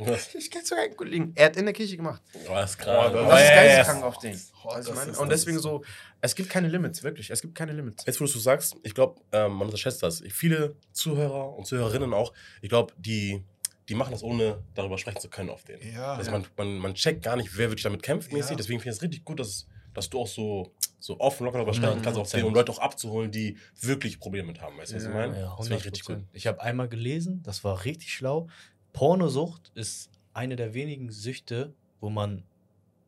ich kenne sogar einen Kollegen. Er hat in der Kirche gemacht. Oh, das ist Oh, krass. das Und das ist geisteskrank auf den. Oh, das meine? ist- Und das deswegen so, es gibt keine Limits, wirklich. Es gibt keine Limits. Jetzt, wo du es so sagst, ich glaube, ähm, man unterschätzt das. Viele Zuhörer und Zuhörerinnen auch, ich glaube, die, die machen das, ohne darüber sprechen zu können auf den. Ja. Also man, man, man checkt gar nicht, wer wirklich damit kämpft mäßig. Ja. Deswegen finde ich es richtig gut, dass, dass du auch so, so offen locker darüber sprechen Mhm. kannst, auf den, um Leute auch abzuholen, die wirklich Probleme mit haben. Weißt du, was ich Ja. meine? Ja, das 100 finde ich richtig gut. Ich habe einmal gelesen, das war richtig schlau. Pornosucht ist eine der wenigen Süchte, wo man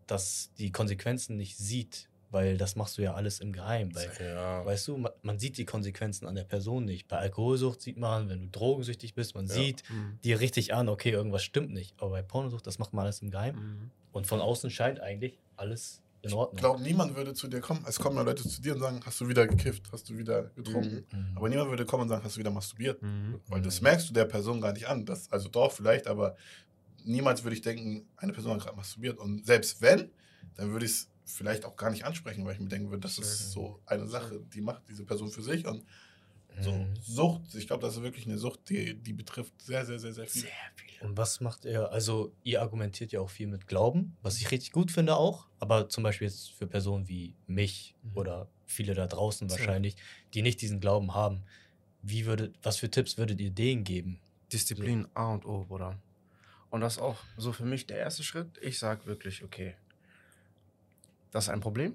das, die Konsequenzen nicht sieht, weil das machst du ja alles im Geheimen. Weil, Ja. weißt du, man, man sieht die Konsequenzen an der Person nicht. Bei Alkoholsucht sieht man, wenn du drogensüchtig bist, man Ja. sieht dir richtig an, okay, irgendwas stimmt nicht. Aber bei Pornosucht, das macht man alles im Geheimen. Mhm. Und von außen scheint eigentlich alles in Ich Ordnung. glaube, niemand würde zu dir kommen. Es kommen ja Leute zu dir und sagen, hast du wieder gekifft, hast du wieder getrunken. Mhm. Aber niemand würde kommen und sagen, hast du wieder masturbiert. Mhm. Weil das merkst du der Person gar nicht an. Das, also doch, vielleicht, aber niemals würde ich denken, eine Person hat gerade masturbiert. Und selbst wenn, dann würde ich es vielleicht auch gar nicht ansprechen, weil ich mir denken würde, das ist so eine Sache, die macht diese Person für sich. Und so Mhm. Sucht, ich glaube, das ist wirklich eine Sucht, die, die betrifft sehr, sehr, sehr, sehr viel. Sehr viel. Und was macht ihr? Also, ihr argumentiert ja auch viel mit Glauben, was ich richtig gut finde auch. Aber zum Beispiel jetzt für Personen wie mich Mhm. oder viele da draußen Safe. wahrscheinlich, die nicht diesen Glauben haben. Wie würdet, was für Tipps würdet ihr denen geben? Disziplin A und O, Bruder. Und das ist auch so für mich der erste Schritt. Ich sag wirklich, okay, das ist ein Problem.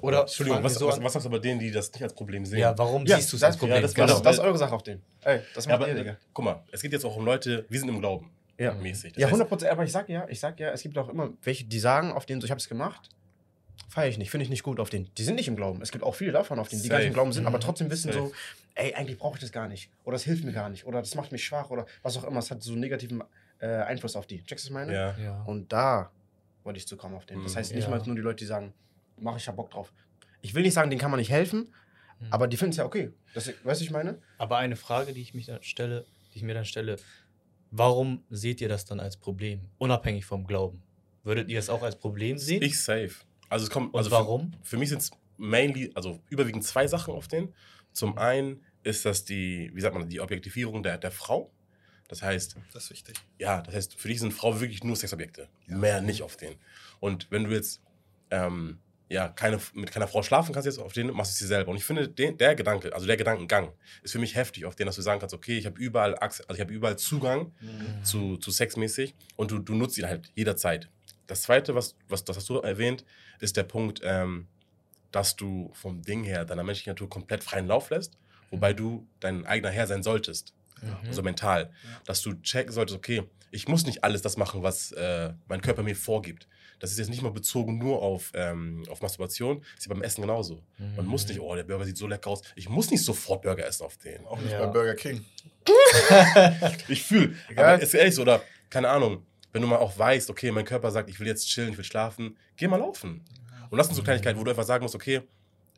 Oder Entschuldigung, was, so was, was sagst du aber denen, die das nicht als Problem sehen? Ja, warum Ja, siehst du es das- als Problem? ja, das- Genau, das ist eure Sache auf den. Ey, das Ja, macht aber, ihr, Digga. guck mal, es geht jetzt auch um Leute, wir sind im Glauben. Ja. Mäßig. Das Ja, heißt- 100 Prozent. Aber ich sag ja, ich sag ja, es gibt auch immer welche, die sagen auf denen so, ich habe es gemacht. Feiere ich nicht, finde ich nicht gut auf den. Die sind nicht im Glauben. Es gibt auch viele davon auf denen, die gar nicht im. Glauben sind, aber trotzdem wissen Safe. so, ey, eigentlich brauche ich das gar nicht. Oder es hilft mir gar nicht. Oder das macht mich schwach oder was auch immer. Es hat so einen negativen äh, Einfluss auf die. Checkst du, was ich meine? Ja. Ja. Und da wollte ich zu kommen auf den. Das Mhm. heißt nicht Ja. mal nur die Leute, die sagen, mach ich hab Bock drauf. Ich will nicht sagen, denen kann man nicht helfen, Mhm. aber die finden es ja okay. Das, weißt du, was ich meine? Aber eine Frage, die ich, mich dann stelle, die ich mir dann stelle, warum seht ihr das dann als Problem, unabhängig vom Glauben? Würdet ihr es auch als Problem sehen? Ich safe. Also es kommt. Und also für- warum? Für mich sind es mainly, also überwiegend zwei Sachen auf den. Zum einen ist das die, wie sagt man, die Objektivierung der, der Frau. Das heißt, Das ist wichtig. ja, das heißt, für dich sind Frauen wirklich nur Sexobjekte. Ja. Mehr nicht auf den. Und wenn du jetzt ähm, ja, keine, mit keiner Frau schlafen kannst, jetzt auf den machst du es dir selber. Und ich finde, den, der Gedanke, also der Gedankengang, ist für mich heftig, auf den, dass du sagen kannst, okay, ich habe überall, also ich habe überall Zugang Mhm. zu, zu sexmäßig und du, du nutzt ihn halt jederzeit. Das zweite, was, was das hast du erwähnt, ist der Punkt, ähm, dass du vom Ding her deiner menschlichen Natur komplett freien Lauf lässt, wobei du dein eigener Herr sein solltest, Mhm. also mental. Ja. Dass du checken solltest, okay, ich muss nicht alles das machen, was äh, mein Körper mir vorgibt. Das ist jetzt nicht mal bezogen nur auf, ähm, auf Masturbation, ist ja beim Essen genauso. Man muss nicht, oh, der Burger sieht so lecker aus. Ich muss nicht sofort Burger essen auf den. Auch nicht Ja. bei Burger King. Ich fühle. Aber ist ehrlich so, oder keine Ahnung, wenn du mal auch weißt, okay, mein Körper sagt, ich will jetzt chillen, ich will schlafen, geh mal laufen. Und das sind so Kleinigkeiten, wo du einfach sagen musst, okay,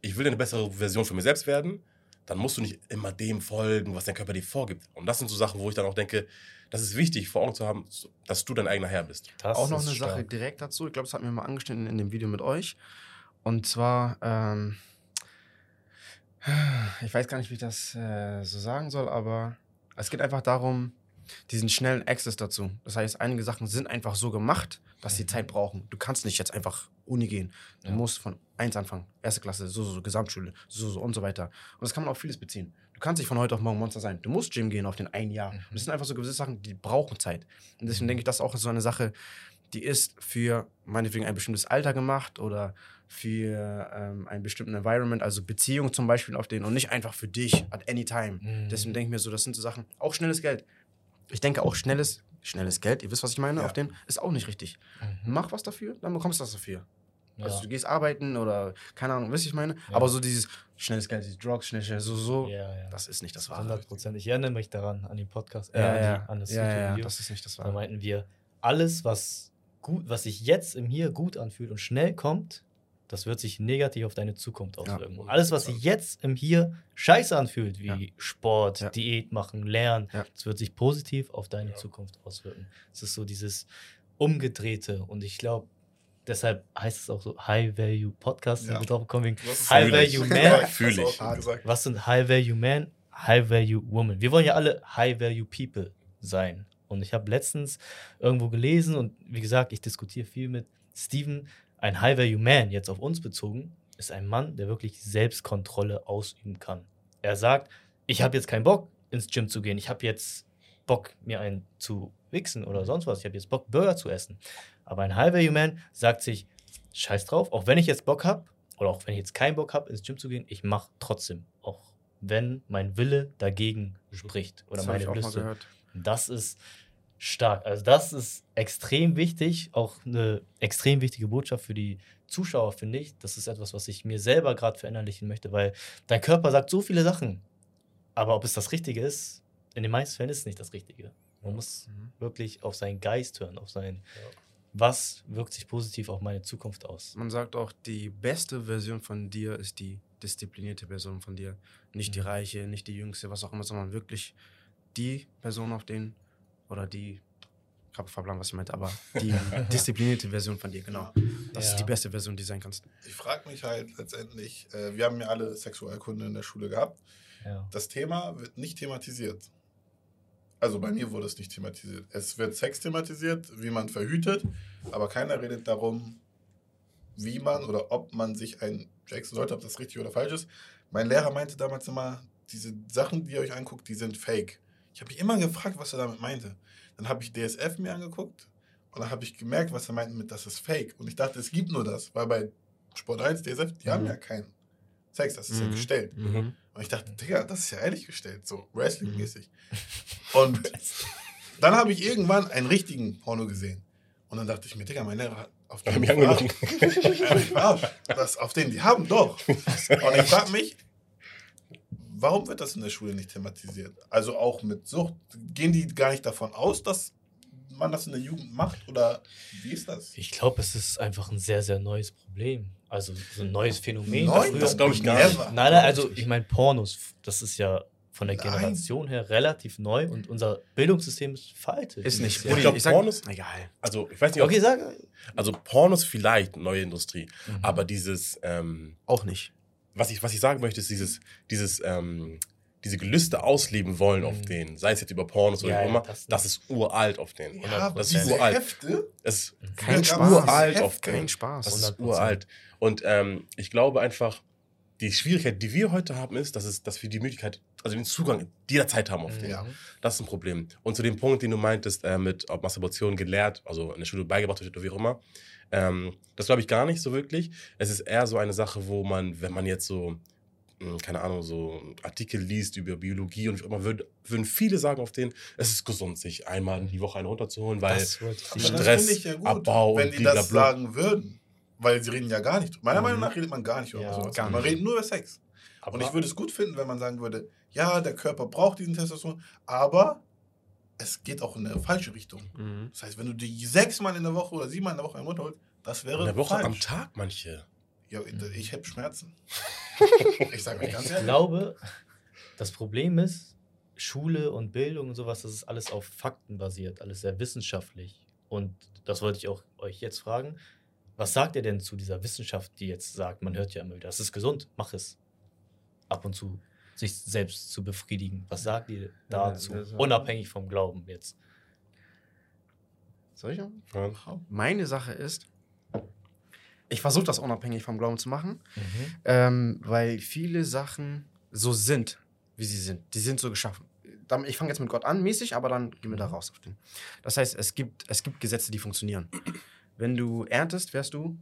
ich will eine bessere Version für mich selbst werden, dann musst du nicht immer dem folgen, was dein Körper dir vorgibt. Und das sind so Sachen, wo ich dann auch denke, das ist wichtig, vor Augen zu haben, dass du dein eigener Herr bist. Das auch noch eine Sache stark. direkt dazu. Ich glaube, das hatten wir mal angeschnitten in dem Video mit euch. Und zwar, ähm, Ich weiß gar nicht, wie ich das äh, so sagen soll, aber es geht einfach darum, diesen schnellen Access dazu. Das heißt, einige Sachen sind einfach so gemacht, dass sie Zeit brauchen. Du kannst nicht jetzt einfach Uni gehen. Du Ja. musst von eins anfangen. Erste Klasse, so, so, so, Gesamtschule, so, so und so weiter. Und das kann man auf vieles beziehen. Du kannst nicht von heute auf morgen Monster sein. Du musst Gym gehen auf den ein Jahr. Und das sind einfach so gewisse Sachen, die brauchen Zeit. Und deswegen denke ich, das ist auch so eine Sache, die ist für meinetwegen ein bestimmtes Alter gemacht oder für ähm, einen bestimmten Environment, also Beziehung zum Beispiel auf den und nicht einfach für dich at any time. Mhm. Deswegen denke ich mir so, das sind so Sachen, auch schnelles Geld. Ich denke auch schnelles, schnelles Geld, ihr wisst, was ich meine, Ja. auf den ist auch nicht richtig. Mhm. Mach was dafür, dann bekommst du was dafür. Ja. Also du gehst arbeiten oder keine Ahnung, wisst ihr, ich meine? Ja. Aber so dieses schnelles Geld, diese Drugs, schnell, schnell, so, so, das ist nicht das Wahre. 100 Prozent. Ich erinnere mich daran, an den Podcast, äh, Ja, an, ja, die, an das ja, das ist nicht das Da Wahre. meinten wir, alles, was gut, was sich jetzt im Hier gut anfühlt und schnell kommt, das wird sich negativ auf deine Zukunft Ja. auswirken. Und alles, was sich jetzt im Hier scheiße anfühlt, wie Ja. Sport, Ja. Diät machen, Lernen, Ja. das wird sich positiv auf deine Zukunft auswirken. Es ist so dieses Umgedrehte. Und ich glaube, deshalb heißt es auch so High Value Podcast. Ja. drauf gekommen wegen High. Value Man. Ich. Was sind High Value Man, High Value Woman? Wir wollen ja alle High Value People sein. Und ich habe letztens irgendwo gelesen und wie gesagt, ich diskutiere viel mit Steven. Ein High Value Man, jetzt auf uns bezogen, ist ein Mann, der wirklich Selbstkontrolle ausüben kann. Er sagt, ich habe jetzt keinen Bock, ins Gym zu gehen. Ich habe jetzt Bock, mir einen zu wichsen oder sonst was. Ich habe jetzt Bock, Burger zu essen. Aber ein High Value Man sagt sich, scheiß drauf, auch wenn ich jetzt Bock habe oder auch wenn ich jetzt keinen Bock habe, ins Gym zu gehen, ich mache trotzdem. Auch wenn mein Wille dagegen spricht oder das meine gehört. Das ist stark. Also das ist extrem wichtig, auch eine extrem wichtige Botschaft für die Zuschauer, finde ich. Das ist etwas, was ich mir selber gerade verinnerlichen möchte, weil dein Körper sagt so viele Sachen. Aber ob es das Richtige ist, in den meisten Fällen ist es nicht das Richtige. Man muss Mhm. wirklich auf seinen Geist hören, auf sein, was wirkt sich positiv auf meine Zukunft aus. Man sagt auch, die beste Version von dir ist die disziplinierte Version von dir. Nicht die Mhm. reiche, nicht die jüngste, was auch immer, sondern wirklich die Person auf den oder die, ich habe verblankt, was ich meinte, aber die disziplinierte Version von dir, genau. Das Ja. ist die beste Version, die sein kannst. Ich frage mich halt letztendlich, äh, wir haben ja alle Sexualkunde in der Schule gehabt. Ja. Das Thema wird nicht thematisiert. Also bei mir wurde es nicht thematisiert. Es wird Sex thematisiert, wie man verhütet, aber keiner redet darum, wie man oder ob man sich ein Jackson sollte, ob das richtig oder falsch ist. Mein Lehrer meinte damals immer, diese Sachen, die ihr euch anguckt, die sind fake. Ich habe mich immer gefragt, was er damit meinte. Dann habe ich DSF mir angeguckt und dann habe ich gemerkt, was er meinte mit, das ist fake. Und ich dachte, es gibt nur das, weil bei Sport 1, DSF, die haben Mhm. ja keinen Sex, das ist ja Mhm. gestellt. Mhm. Und ich dachte, Digga, das ist ja ehrlich gestellt, so Wrestling-mäßig. Und dann habe ich irgendwann einen richtigen Porno gesehen. Und dann dachte ich mir, Digga, mein Lehrer hat auf den. Ja, mich verarscht. Das, auf den, die haben doch. Und ich frage mich, warum wird das in der Schule nicht thematisiert? Also auch mit Sucht. Gehen die gar nicht davon aus, dass man das in der Jugend macht? Oder wie ist das? Ich glaube, es ist einfach ein sehr, sehr neues Problem. Also so ein neues Phänomen. Neu? Früher- Das glaube ich gar nicht. Nein, nein, also ich meine, Pornos, das ist ja von der Nein. Generation her relativ neu und unser Bildungssystem ist veraltet. Ist nicht. Ja. Ich sag, Pornos- Egal. Also, ich weiß nicht, ob, Okay, sag. also Pornos vielleicht, neue Industrie. Mhm. Aber dieses, ähm, Auch nicht. Was ich, was ich sagen möchte, ist dieses, dieses, ähm, diese Gelüste ausleben wollen auf Mhm. denen, sei es jetzt über Pornos oder Ja, wie auch ja, immer, das das, ist uralt auf denen. Ja, aber das ist uralt. Hefte, Es ist Kein Spaß. uralt Hefte. auf denen. Kein Spaß. Das ist 100%. uralt. Und ähm, ich glaube einfach, die Schwierigkeit, die wir heute haben, ist, dass, es, dass wir die Möglichkeit, also den Zugang jederzeit haben auf den. Ja. Das ist ein Problem. Und zu dem Punkt, den du meintest, äh, mit ob Masturbation gelehrt, also in der Schule beigebracht wird oder wie auch immer, ähm, das glaube ich gar nicht so wirklich. Es ist eher so eine Sache, wo man, wenn man jetzt so, mh, keine Ahnung, so Artikel liest über Biologie und wie auch immer, würd, würden viele sagen auf denen, es ist gesund, sich einmal die Woche einen runterzuholen, weil Das wollte ich Aber sagen. das Stress, finde ich ja gut, Abbau wenn und die das sagen würden. Weil sie reden ja gar nicht. Meiner Mhm. Meinung nach redet man gar nicht über Ja, sowas. gar Man nicht. redet nur über Sex. Aber Und ich würde es gut finden, wenn man sagen würde, ja, der Körper braucht diesen Testosteron, aber es geht auch in eine falsche Richtung. Mhm. Das heißt, wenn du die sechsmal in der Woche oder siebenmal in der Woche einen runterholst, das wäre in der Woche falsch. am Tag manche. Ja, ich hätte Schmerzen. ich sage euch ganz ich ehrlich. glaube, das Problem ist, Schule und Bildung und sowas, das ist alles auf Fakten basiert, alles sehr wissenschaftlich. Und das wollte ich auch euch jetzt fragen. Was sagt ihr denn zu dieser Wissenschaft, die jetzt sagt, man hört ja immer wieder, das ist gesund, mach es. ab und zu sich selbst zu befriedigen. Was sagt ihr Ja, dazu? das- Unabhängig vom Glauben jetzt. Soll ich noch? Ja. Meine Sache ist, ich versuche das unabhängig vom Glauben zu machen, Mhm. ähm, weil viele Sachen so sind, wie sie sind. Die sind so geschaffen. Ich fange jetzt mit Gott an, mäßig, aber dann gehen wir da raus auf den. Das heißt, es gibt, es gibt Gesetze, die funktionieren. Wenn du erntest, wärst du.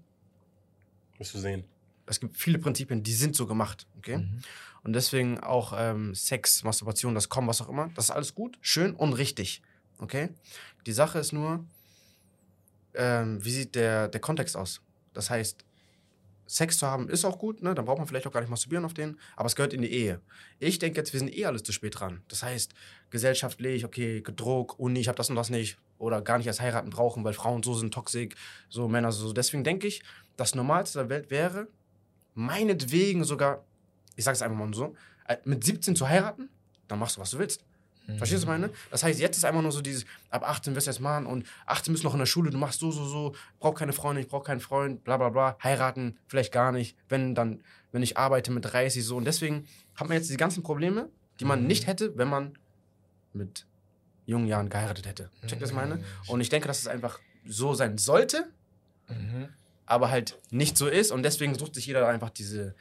Wirst du sehen. Es gibt viele Prinzipien, die sind so gemacht. Okay? Mhm. Und deswegen auch ähm, Sex, Masturbation, das Kommen, was auch immer, das ist alles gut, schön und richtig. Okay? Die Sache ist nur, ähm, wie sieht der, der Kontext aus? Das heißt, Sex zu haben ist auch gut, ne? dann braucht man vielleicht auch gar nicht masturbieren auf den, aber es gehört in die Ehe. Ich denke jetzt, wir sind eh alles zu spät dran. Das heißt, gesellschaftlich, okay, Druck, Uni, ich habe das und das nicht, oder gar nicht erst heiraten brauchen, weil Frauen so sind, toxisch, so Männer so. Deswegen denke ich, das Normalste der Welt wäre, meinetwegen sogar, ich sage es einfach mal so, äh, mit 17 zu heiraten, dann machst du, was du willst. Verstehst du, was ich meine? Das heißt, jetzt ist einfach nur so dieses, ab 18 wirst du jetzt machen und 18 bist noch in der Schule, du machst so, so, so, brauch keine Freundin, ich brauch keinen Freund, bla, bla, bla, heiraten, vielleicht gar nicht, wenn dann, wenn ich arbeite mit 30, so. Und deswegen hat man jetzt die ganzen Probleme, die man Mhm. nicht hätte, wenn man mit jungen Jahren geheiratet hätte. Check das meine? Und ich denke, dass es einfach so sein sollte, Mhm. aber halt nicht so ist und deswegen sucht sich jeder einfach diese,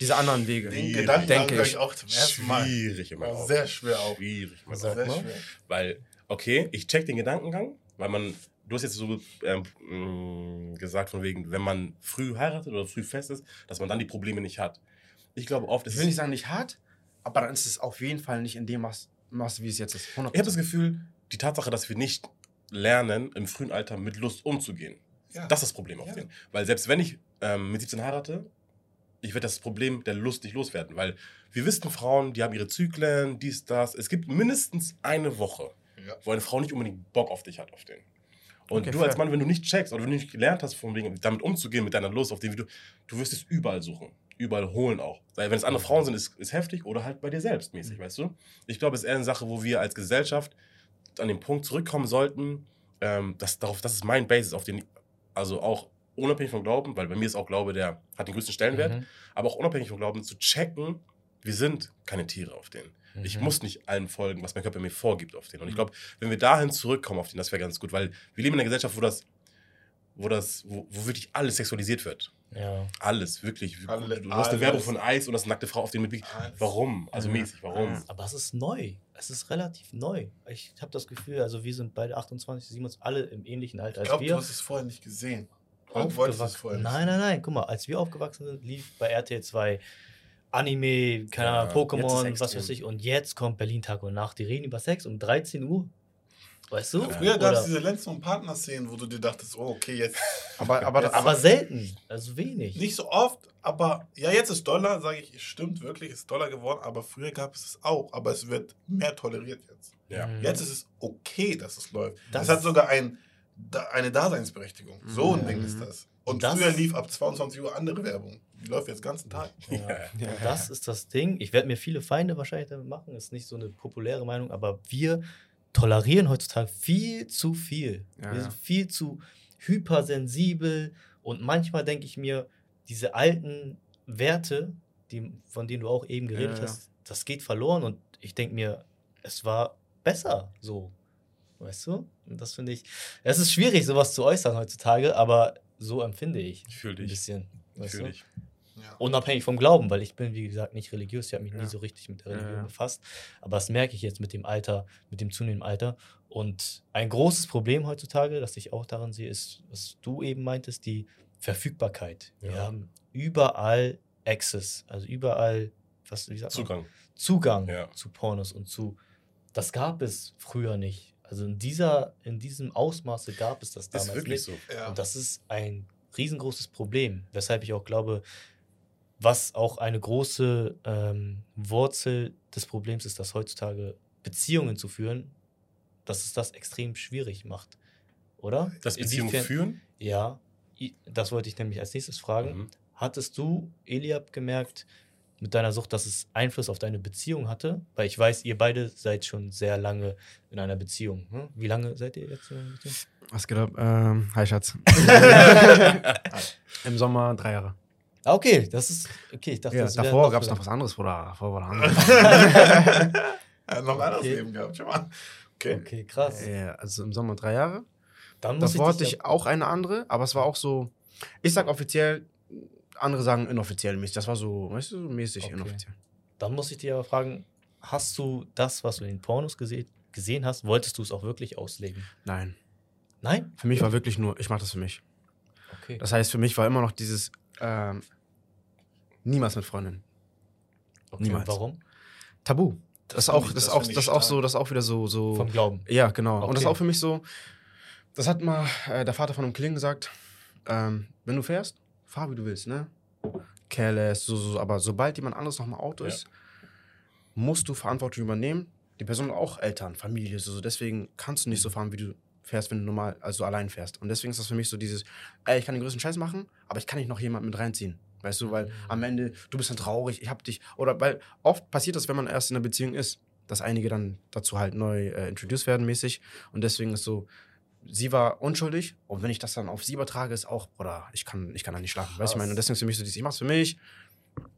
diese anderen Wege. Den. Gedanken Denke ich. ich auch zum ersten Mal. Schwierig War Augen. Sehr schwer auch. Schwierig. Augen. Sehr mal. schwer. Weil, okay, ich check den Gedankengang, weil man, du hast jetzt so ähm, mh, gesagt, von wegen, wenn man früh heiratet oder früh fest ist, dass man dann die Probleme nicht hat. Ich glaube oft, Ich ist will nicht sagen, nicht hart, aber dann ist es auf jeden Fall nicht in dem Maß, Maß wie es jetzt ist. 100%. Ich habe das Gefühl, die Tatsache, dass wir nicht lernen, im frühen Alter mit Lust umzugehen, Ja. das ist das Problem auf Ja. den. Weil selbst wenn ich ähm, mit 17 heirate, ich werde das Problem der Lust nicht loswerden. Weil wir wissen, Frauen, die haben ihre Zyklen, dies, das. Es gibt mindestens eine Woche, Ja. wo eine Frau nicht unbedingt Bock auf dich hat, auf den. Und Okay, du fair. als Mann, wenn du nicht checkst oder wenn du nicht gelernt hast, von wegen, damit umzugehen, mit deiner Lust auf den, wie du, du wirst es überall suchen. Überall holen auch. Weil wenn es andere Frauen sind, ist, ist heftig oder halt bei dir selbst mäßig, weißt du? Ich glaube, es ist eher eine Sache, wo wir als Gesellschaft an den Punkt zurückkommen sollten, ähm, dass darauf, das ist mein Basis, auf den, also auch unabhängig vom Glauben, weil bei mir ist auch Glaube, der hat den größten Stellenwert, Mhm. aber auch unabhängig vom Glauben zu checken, wir sind keine Tiere auf denen. Ich Mhm. muss nicht allem folgen, was mein Körper mir vorgibt auf den. Und ich glaube, wenn wir dahin zurückkommen auf den, das wäre ganz gut, weil wir leben in einer Gesellschaft, wo das, wo das, wo, wo wirklich alles sexualisiert wird. Ja. Alles, wirklich. Alle- du hast eine. Werbung von Eis und das nackte Frau auf den mit. Alles. Warum? Also Ja. mäßig, warum? Aber es ist neu. Es ist relativ neu. Ich habe das Gefühl, also wir sind beide 28, 27, alle im ähnlichen Alter Ich als glaube, wir. du hast es vorher nicht gesehen. Du wolltest es aufgewachsen. vorher nicht Nein, nein, nein. Guck mal, als wir aufgewachsen sind, lief bei RTL 2 Anime, keine Ja, Ahnung, Pokémon, was weiß ich. Und jetzt kommt Berlin Tag und Nacht. Die reden über Sex um 13 Uhr. Weißt du? Ja, Früher gab es diese Lenz- und Partner-Szenen, wo du dir dachtest, oh, okay, jetzt. Aber, aber, das, aber selten. Also wenig. Nicht so oft, aber ja, jetzt ist Dollar, sage ich, stimmt wirklich, ist Dollar geworden, aber früher gab es es auch, aber es wird mehr toleriert jetzt. Ja. Mhm. Jetzt ist es okay, dass es läuft. Das- Das, hat sogar ein, da, eine Daseinsberechtigung. So ein Mhm. Ding ist das. Und Das- früher lief ab 22 Uhr andere Werbung. Die läuft jetzt den ganzen Tag. Ja. Ja. Das ist das Ding. Ich werde mir viele Feinde wahrscheinlich damit machen. Ist nicht so eine populäre Meinung, aber wir tolerieren heutzutage viel zu viel. Ja, wir sind viel zu hypersensibel und manchmal denke ich mir, diese alten Werte, die, von denen du auch eben geredet Ja, hast, das geht verloren und ich denke mir, es war besser so. Weißt du? Und das finde ich, es ist schwierig, sowas zu äußern heutzutage, aber so empfinde ich. Ich fühle Ein dich. bisschen. Ich Weißt fühle du? dich. Ja. Unabhängig vom Glauben, weil ich bin, wie gesagt, nicht religiös. Ich habe mich Ja. nie so richtig mit der Religion befasst. Aber das merke ich jetzt mit dem Alter, mit dem zunehmenden Alter. Und ein großes Problem heutzutage, das ich auch daran sehe, ist, was du eben meintest, die Verfügbarkeit. Wir haben überall Access, also überall, was, wie sagt man? Zugang. Zugang Ja. zu Pornos und zu. Das gab es früher nicht. Also in dieser, in diesem Ausmaße gab es das damals Ist wirklich nicht. so. Ja. Und das ist ein riesengroßes Problem, weshalb ich auch glaube, was auch eine große ähm, Wurzel des Problems ist, dass heutzutage Beziehungen zu führen, dass es das extrem schwierig macht. Oder? Das Beziehungen führen? Ja, das wollte ich nämlich als nächstes fragen. Mhm. Hattest du, Eliab, gemerkt mit deiner Sucht, dass es Einfluss auf deine Beziehung hatte? Weil ich weiß, ihr beide seid schon sehr lange in einer Beziehung. Hm? Wie lange seid ihr jetzt in einer Beziehung? was geht ab? Ähm, hi, Schatz. Im Sommer drei Jahre. Ah, okay, das ist. Okay, ich dachte, Ja, das davor gab es noch was anderes, Bruder. Davor war noch anderes. Er hat noch ein anderes Okay. Leben gehabt, schon mal. Okay. Okay, krass. ja, also im Sommer drei Jahre. Dann muss Davor ich hatte dich ich auch eine andere, aber es war auch so, ich sag offiziell, andere sagen inoffiziell mäßig. Das war so, weißt du, so mäßig Okay. inoffiziell. Dann muss ich dir aber fragen, hast du das, was du in den Pornos gese gesehen hast, wolltest du es auch wirklich auslegen? Nein. Nein? Für mich war wirklich nur, ich mach das für mich. Okay. Das heißt, für mich war immer noch dieses, ähm, niemals mit Freundin. okay. niemals. Warum? Tabu. Das, ist auch, das, auch, das auch so, das auch wieder so, so. Vom Glauben. Ja, genau. Und das ist Okay. auch für mich so, das hat mal äh, der Vater von einem Kollegen gesagt, ähm, wenn du fährst, fahr wie du willst, ne? Careless, so, so, so. aber sobald jemand anderes noch mal Auto Ja. ist, musst du Verantwortung übernehmen. Die Person hat auch Eltern, Familie, so, so. deswegen kannst du nicht so fahren, wie du fährst, wenn du normal, also allein fährst. Und deswegen ist das für mich so dieses, ey, ich kann den größten Scheiß machen, aber ich kann nicht noch jemanden mit reinziehen. Weißt du, weil am Ende, du bist dann traurig, ich hab dich, oder weil oft passiert das, wenn man erst in einer Beziehung ist, dass einige dann dazu halt neu äh, introduced werden mäßig. Und deswegen ist so, sie war unschuldig und wenn ich das dann auf sie übertrage, ist auch, oder ich kann, ich kann dann nicht schlafen. Weißt du, ich meine, und deswegen ist für mich so, dieses, ich mach's für mich,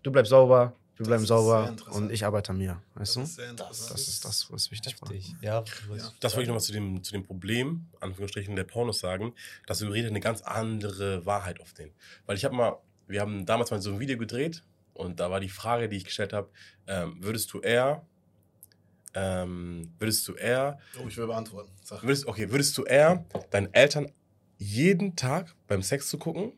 du bleibst sauber, wir bleiben ist sauber und ich arbeite an mir. Weißt du? Das ist sehr interessant. Das ist das, was wichtig war. Ja, Ja. Das wollte ich nochmal zu dem, zu dem Problem, Anführungsstrichen, der Pornos sagen, dass suggeriert eine ganz andere Wahrheit auf den. Weil ich habe mal, wir haben damals mal so ein Video gedreht und da war die Frage, die ich gestellt habe, ähm, würdest du eher, ähm, würdest du eher, Oh, ich will beantworten. Sag. würdest, okay, würdest du eher deinen Eltern jeden Tag beim Sex zu gucken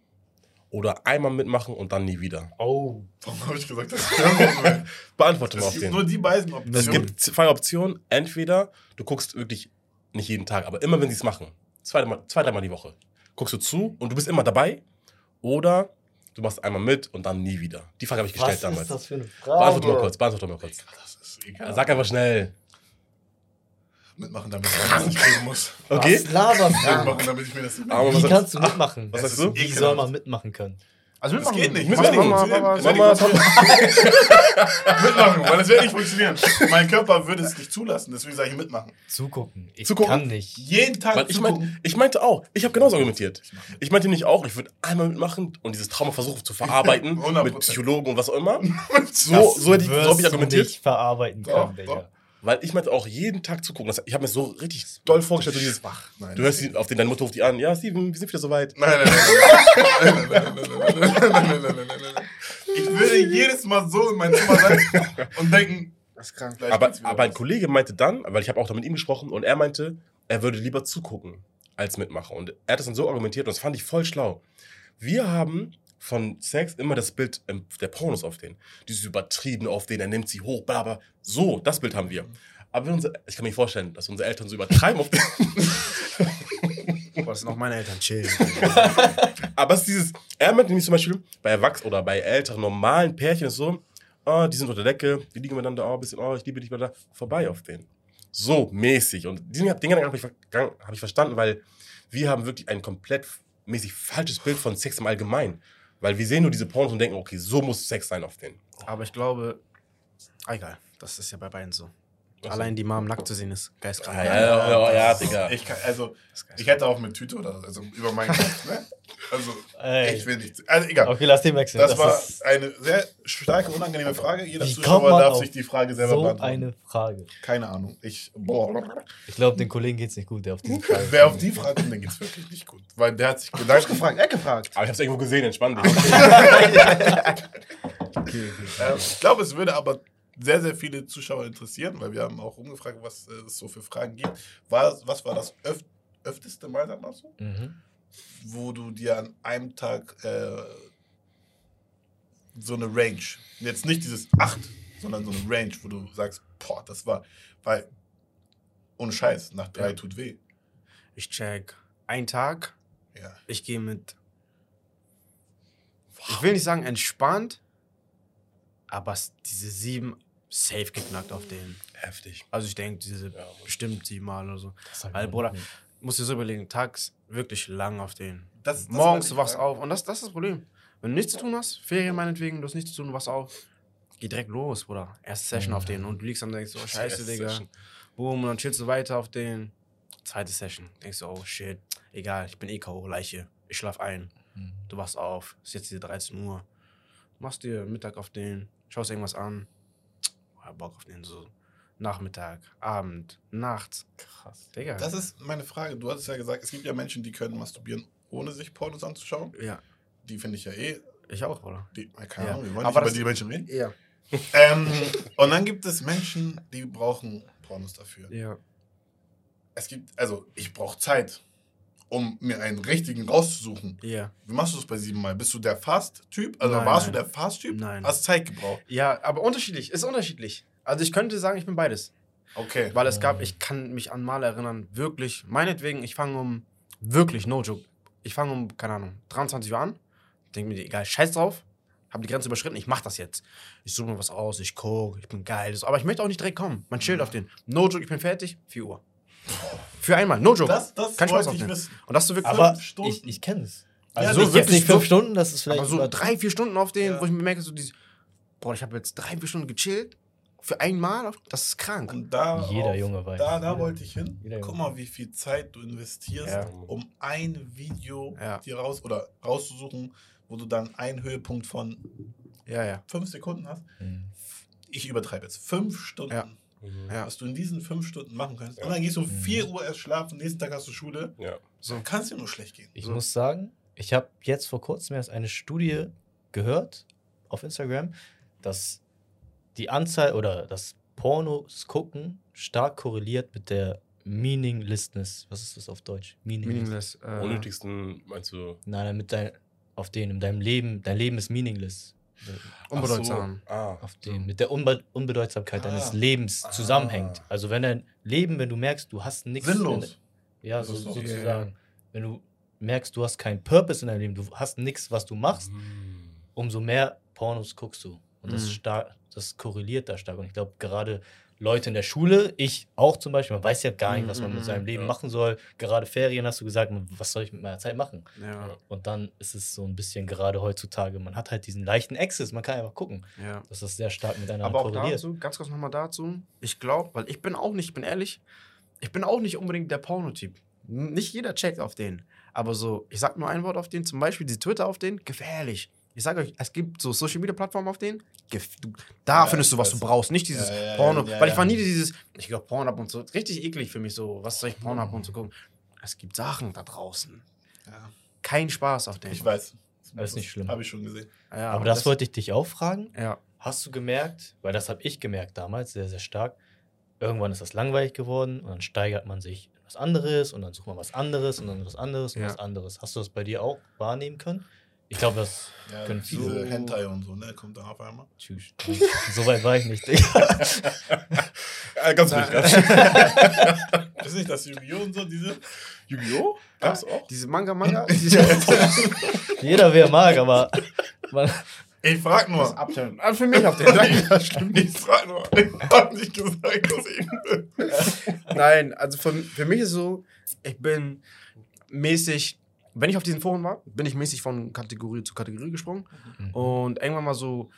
oder einmal mitmachen und dann nie wieder? Oh. Warum habe ich gesagt, beantworten will? Beantworte mal Es auf gibt den. nur die beiden Optionen. Es gibt zwei Optionen. Entweder du guckst wirklich nicht jeden Tag, aber immer, wenn sie es machen. Zwei, zwei, dreimal die Woche. Guckst du zu und du bist immer dabei. Oder du machst einmal mit und dann nie wieder. Die Frage habe ich gestellt Was damals. ist das für eine Frage? Beantworte mal kurz, beantworte mal kurz. Das ist egal. Sag einfach schnell. Mitmachen, damit ich das nicht kriegen muss. Okay? Was laberst Mitmachen, du? damit ich mir das nicht Wie was- kannst du mitmachen? Was sagst du? Wie soll man mitmachen können? Also Das geht nicht. Nicht mitmachen, weil das wird nicht funktionieren. Mein Körper würde es nicht zulassen, deswegen sage ich mitmachen. Zugucken. Ich Zugucken? kann nicht. Jeden Tag Weil ich, mein, ich meinte auch, ich habe genauso argumentiert. Ich meinte nicht auch, ich würde einmal mitmachen und dieses Trauma versuchen zu verarbeiten 100%. mit Psychologen und was auch immer. So, so, hätte ich, so habe ich du argumentiert. nicht verarbeiten können, doch. Weil ich meinte auch jeden Tag zu gucken. Ich habe mir so richtig doll vorgestellt, so dieses Wach. Du hörst auf den, deine Mutter ruft die an. Ja, Steven, wir sind wieder soweit. Nein, nein, nein. nein, nein, nein, nein, nein, Ich würde jedes Mal so in mein Zimmer sein und denken, das ist krank. Aber, aber ein Kollege meinte dann, weil ich habe auch da mit ihm gesprochen und er meinte, er würde lieber zugucken als mitmachen. Und er hat das dann so argumentiert und das fand ich voll schlau. Wir haben von Sex immer das Bild ähm, der Pornos auf den. Dieses übertrieben auf den, er nimmt sie hoch, bla bla. So, das Bild haben wir. Aber wenn unsere, ich kann mir vorstellen, dass unsere Eltern so übertreiben auf den. Boah, das sind auch meine Eltern, chill. Aber es ist dieses, er meinte nämlich zum Beispiel bei Erwachsenen oder bei älteren, normalen Pärchen ist so, oh, die sind unter der Decke, die liegen miteinander, oh, ein bisschen, oh, ich liebe dich, bla, vorbei auf den. So mäßig. Und diesen den Gedanken habe ich, hab ich verstanden, weil wir haben wirklich ein komplett mäßig falsches Bild von Sex im Allgemeinen. Weil wir sehen nur diese Pornos und denken, okay, so muss Sex sein auf den. Aber ich glaube, ah, egal, das ist ja bei beiden so. Was Allein die Mom nackt zu sehen ist geistkrank. Ja, ja, ja, ja, Digga. Ich kann, also, Das ich hätte auch mit Tüte oder also über meinen Kopf, ne? Also, Ey. ich will nicht. Also, egal. Okay, lass den wechseln. Das, war ist eine sehr starke, unangenehme Frage. Jeder Wie kommt Zuschauer darf sich die Frage selber so beantworten. eine Frage. Keine Ahnung. Ich, boah. Ich glaube, den Kollegen geht es nicht gut, der auf diese Frage Wer auf die Frage kommt, den geht's wirklich nicht gut. Weil der hat sich Gedanken gefragt. Er gefragt. Aber ich hab's irgendwo gesehen, entspann dich. Ähm, ich glaube, es würde aber sehr, sehr viele Zuschauer interessieren, weil wir haben auch umgefragt, was äh, es so für Fragen gibt. War, was war das öf öfteste Mal, sag mal so, Mhm. wo du dir an einem Tag äh, so eine Range, jetzt nicht dieses 8, sondern so eine Range, wo du sagst, boah, das war, weil, ohne Scheiß, nach drei Ja. tut weh. Ich check einen Tag, Ja. ich gehe mit. Ich will nicht sagen entspannt, aber diese sieben safe geknackt auf den. Heftig. Also ich denke, diese Ja. bestimmt siebenmal oder so. Ich Weil, Bruder, musst dir so überlegen, tags wirklich lang auf den. Das, das Morgens, du wachst auf. Und das, das ist das Problem. Wenn du nichts zu tun hast, Ferien meinetwegen, du hast nichts zu tun, du wachst auf, geh direkt los, Bruder. Erste Session auf den. Und du liegst dann und denkst, oh, scheiße, Erste Digga. Session. Boom, und dann chillst du weiter auf den. Zweite Session. Denkst du, oh shit, egal, ich bin eh K.O., Leiche. Ich schlaf ein. Mhm. Du wachst auf, es ist jetzt diese 13 Uhr. machst dir Mittag auf den, schaust irgendwas an, Bock auf den so Nachmittag, Abend, nachts. Krass. Digga. Das ist meine Frage. Du hattest ja gesagt, es gibt ja Menschen, die können masturbieren, ohne sich Pornos anzuschauen. ja, Die finde ich ja eh. ich auch, oder? Die, keine Ja. Ahnung, wir wollen Aber nicht über die Menschen reden. Ja. Ähm, und dann gibt es Menschen, die brauchen Pornos dafür. Ja. Es gibt, also ich brauche Zeit, um mir einen richtigen rauszusuchen. Ja. Wie machst du das bei sieben Mal? Bist du der Fast-Typ? Also Nein, warst nein. du der Fast-Typ? Nein. Hast Zeit gebraucht. Ja, aber unterschiedlich, ist unterschiedlich. Also ich könnte sagen, ich bin beides. Okay. Weil es gab, ich kann mich an Mal erinnern, wirklich, meinetwegen, ich fange um, wirklich, no joke, ich fange um, keine Ahnung, 23 Uhr an, denke mir, egal, scheiß drauf, habe die Grenze überschritten, ich mach das jetzt. Ich suche mir was aus, ich gucke, ich bin geil, aber ich möchte auch nicht direkt kommen. Man chillt auf den. No joke, ich bin fertig, 4 Uhr. Für einmal, no joke. Das, das Kein Spaß ich wissen. Und das ist so wirklich, Aber Fünf Stunden? ich, ich kenne es. Ja, Also nicht so wirklich wirklich fünf Stunden, das ist vielleicht aber so drei, vier Stunden auf den, Ja. wo ich mir merke, so dieses, boah, ich habe jetzt drei, vier Stunden gechillt, für einmal, das ist krank. Und da Jeder auf- Junge weiß. Da, da wollte ich hin. Guck mal, wie viel Zeit du investierst, Ja. um ein Video Ja. dir raus oder rauszusuchen, wo du dann einen Höhepunkt von Ja, ja, fünf Sekunden hast. Mhm. Ich übertreibe jetzt. Fünf Stunden. Ja. Mhm. ja. Was du in diesen fünf Stunden machen kannst. Ja. Und dann gehst du um Mhm. 4 Uhr erst schlafen, nächsten Tag hast du Schule. Ja. So. Kann es dir nur schlecht gehen. Ich So. muss sagen, ich habe jetzt vor kurzem erst eine Studie gehört auf Instagram, dass die Anzahl oder das Pornos gucken stark korreliert mit der Meaninglessness. Was ist das auf Deutsch? Meaningless. meaningless. Äh, Unnötigsten, meinst du? Nein, nein, mit dein, auf den, in deinem Leben, dein Leben ist meaningless. Unbedeutsam. So. Ah. Auf den, mit der Unbe Unbedeutsamkeit Ah. deines Lebens Ah. zusammenhängt. Also wenn dein Leben, wenn du merkst, du hast nichts. Sinnlos. Ja, Das so, sozusagen. Wenn du merkst, du hast keinen Purpose in deinem Leben, du hast nichts, was du machst, Mhm. umso mehr Pornos guckst du. Und das, Mhm. stark, das korreliert da stark. Und ich glaube, gerade Leute in der Schule, ich auch zum Beispiel, man weiß ja gar nicht, was man mit Mhm, seinem Leben ja. machen soll. Gerade Ferien hast du gesagt, was soll ich mit meiner Zeit machen? Ja, Und dann ist es so ein bisschen gerade heutzutage, man hat halt diesen leichten Access, man kann einfach gucken. ja. Das ist sehr stark miteinander Aber auch dazu, ganz kurz nochmal dazu. Ich glaube, weil ich bin auch nicht, ich bin ehrlich, ich bin auch nicht unbedingt der Pornotyp. Nicht jeder checkt auf den. Aber so, ich sag nur ein Wort auf den, zum Beispiel die Twitter auf den, gefährlich. Ich sage euch, es gibt so Social Media Plattformen auf denen, da Ja, findest du, was du brauchst, nicht dieses Ja, Porno. ja, weil ich war nie dieses, ich glaube, Pornhub und so, richtig eklig für mich so, was soll ich Pornhub und so gucken. Es gibt Sachen da draußen. Ja. Kein Spaß auf den. Ich weiß. Das ist nicht schlimm. Habe ich schon gesehen. Ja, Aber das, wollte ich dich auch fragen. Ja, Hast du gemerkt, weil das habe ich gemerkt damals, sehr, sehr stark, irgendwann ist das langweilig geworden und dann steigert man sich in was anderes und dann sucht man was anderes und dann was anderes und Ja. was anderes. Hast du das bei dir auch wahrnehmen können? Ich glaube, das Ja, können diese viele. Hentai und so, ne? Kommt da auf einmal. Tschüss. so weit war ich nicht, Digga. Ah, ganz ruhig. Ganz Ist nicht das Yu-Gi-Oh! und so, diese? Yu-Gi-Oh? Gab's auch? diese Manga-Manga, Jeder wäre mag, aber man, Ich frag nur. das Abturn. Ah, Für mich auf den. Danke, das stimmt. Ich frag nur. Ich hab nicht gesagt, dass ich. Nein, also für, für mich ist so, ich bin mäßig, wenn ich auf diesen Foren war, bin ich mäßig von Kategorie zu Kategorie gesprungen Mhm. und irgendwann mal so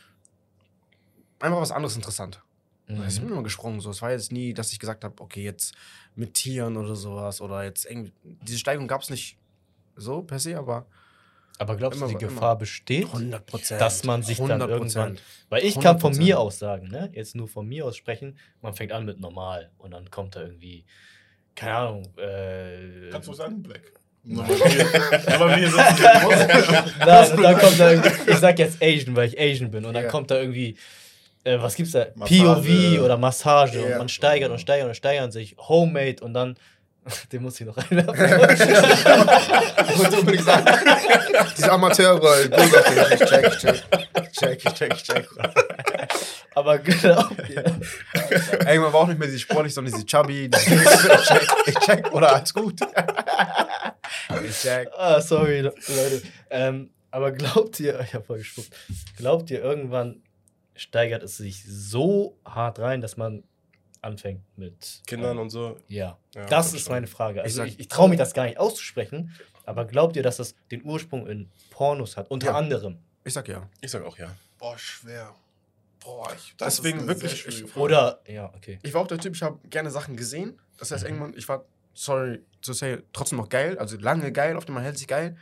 einfach was anderes interessant. Mhm. Ich bin immer gesprungen, so. Es war jetzt nie, dass ich gesagt habe, okay, jetzt mit Tieren oder sowas oder jetzt irgendwie, diese Steigung gab es nicht so per se, aber aber glaubst du, Immer- die immer. Gefahr besteht? 100 Prozent. Dass man sich dann irgendwann- Weil ich kann von 100%. mir aus sagen, ne? Jetzt nur von mir aus sprechen, man fängt an mit normal und dann kommt da irgendwie, keine Ahnung, äh, Kannst du sagen, Black? Aber wir, aber wir sind Nein, und dann kommt da ich sag jetzt Asian, weil ich Asian bin. Und dann Ja. kommt da irgendwie, äh, was gibt's da? Massage. POV oder Massage. Und Ja. man steigert und steigert und steigert sich. Homemade und dann, den muss ich noch einwerfen. Ich wollte unbedingt sagen, diese auf den. Ich check, ich check. Ich check, ich check, ich check. Aber genau. Irgendwann war auch nicht mehr diese sportlich, sondern diese chubby. Diese ich check, ich check, oder alles gut. Ich ah, sorry, Le- Leute. Ähm, aber glaubt ihr, ich hab voll gespuckt, glaubt ihr, irgendwann steigert es sich so hart rein, dass man anfängt mit Kindern und so. Ja, Ja, das ist schon. meine Frage. Also sag- ich, ich traue mich das gar nicht auszusprechen, aber glaubt ihr, dass das den Ursprung in Pornos hat? Unter Ja. anderem. Ich sag ja. Ich sag auch ja. Boah, schwer. Boah, ich, Deswegen eine wirklich, ich-. Oder, ja, okay. Ich war auch der Typ, ich habe gerne Sachen gesehen. Das heißt, Mhm. irgendwann, ich war, sorry to say, trotzdem noch geil. Also lange geil, auf dem man hält sich geil.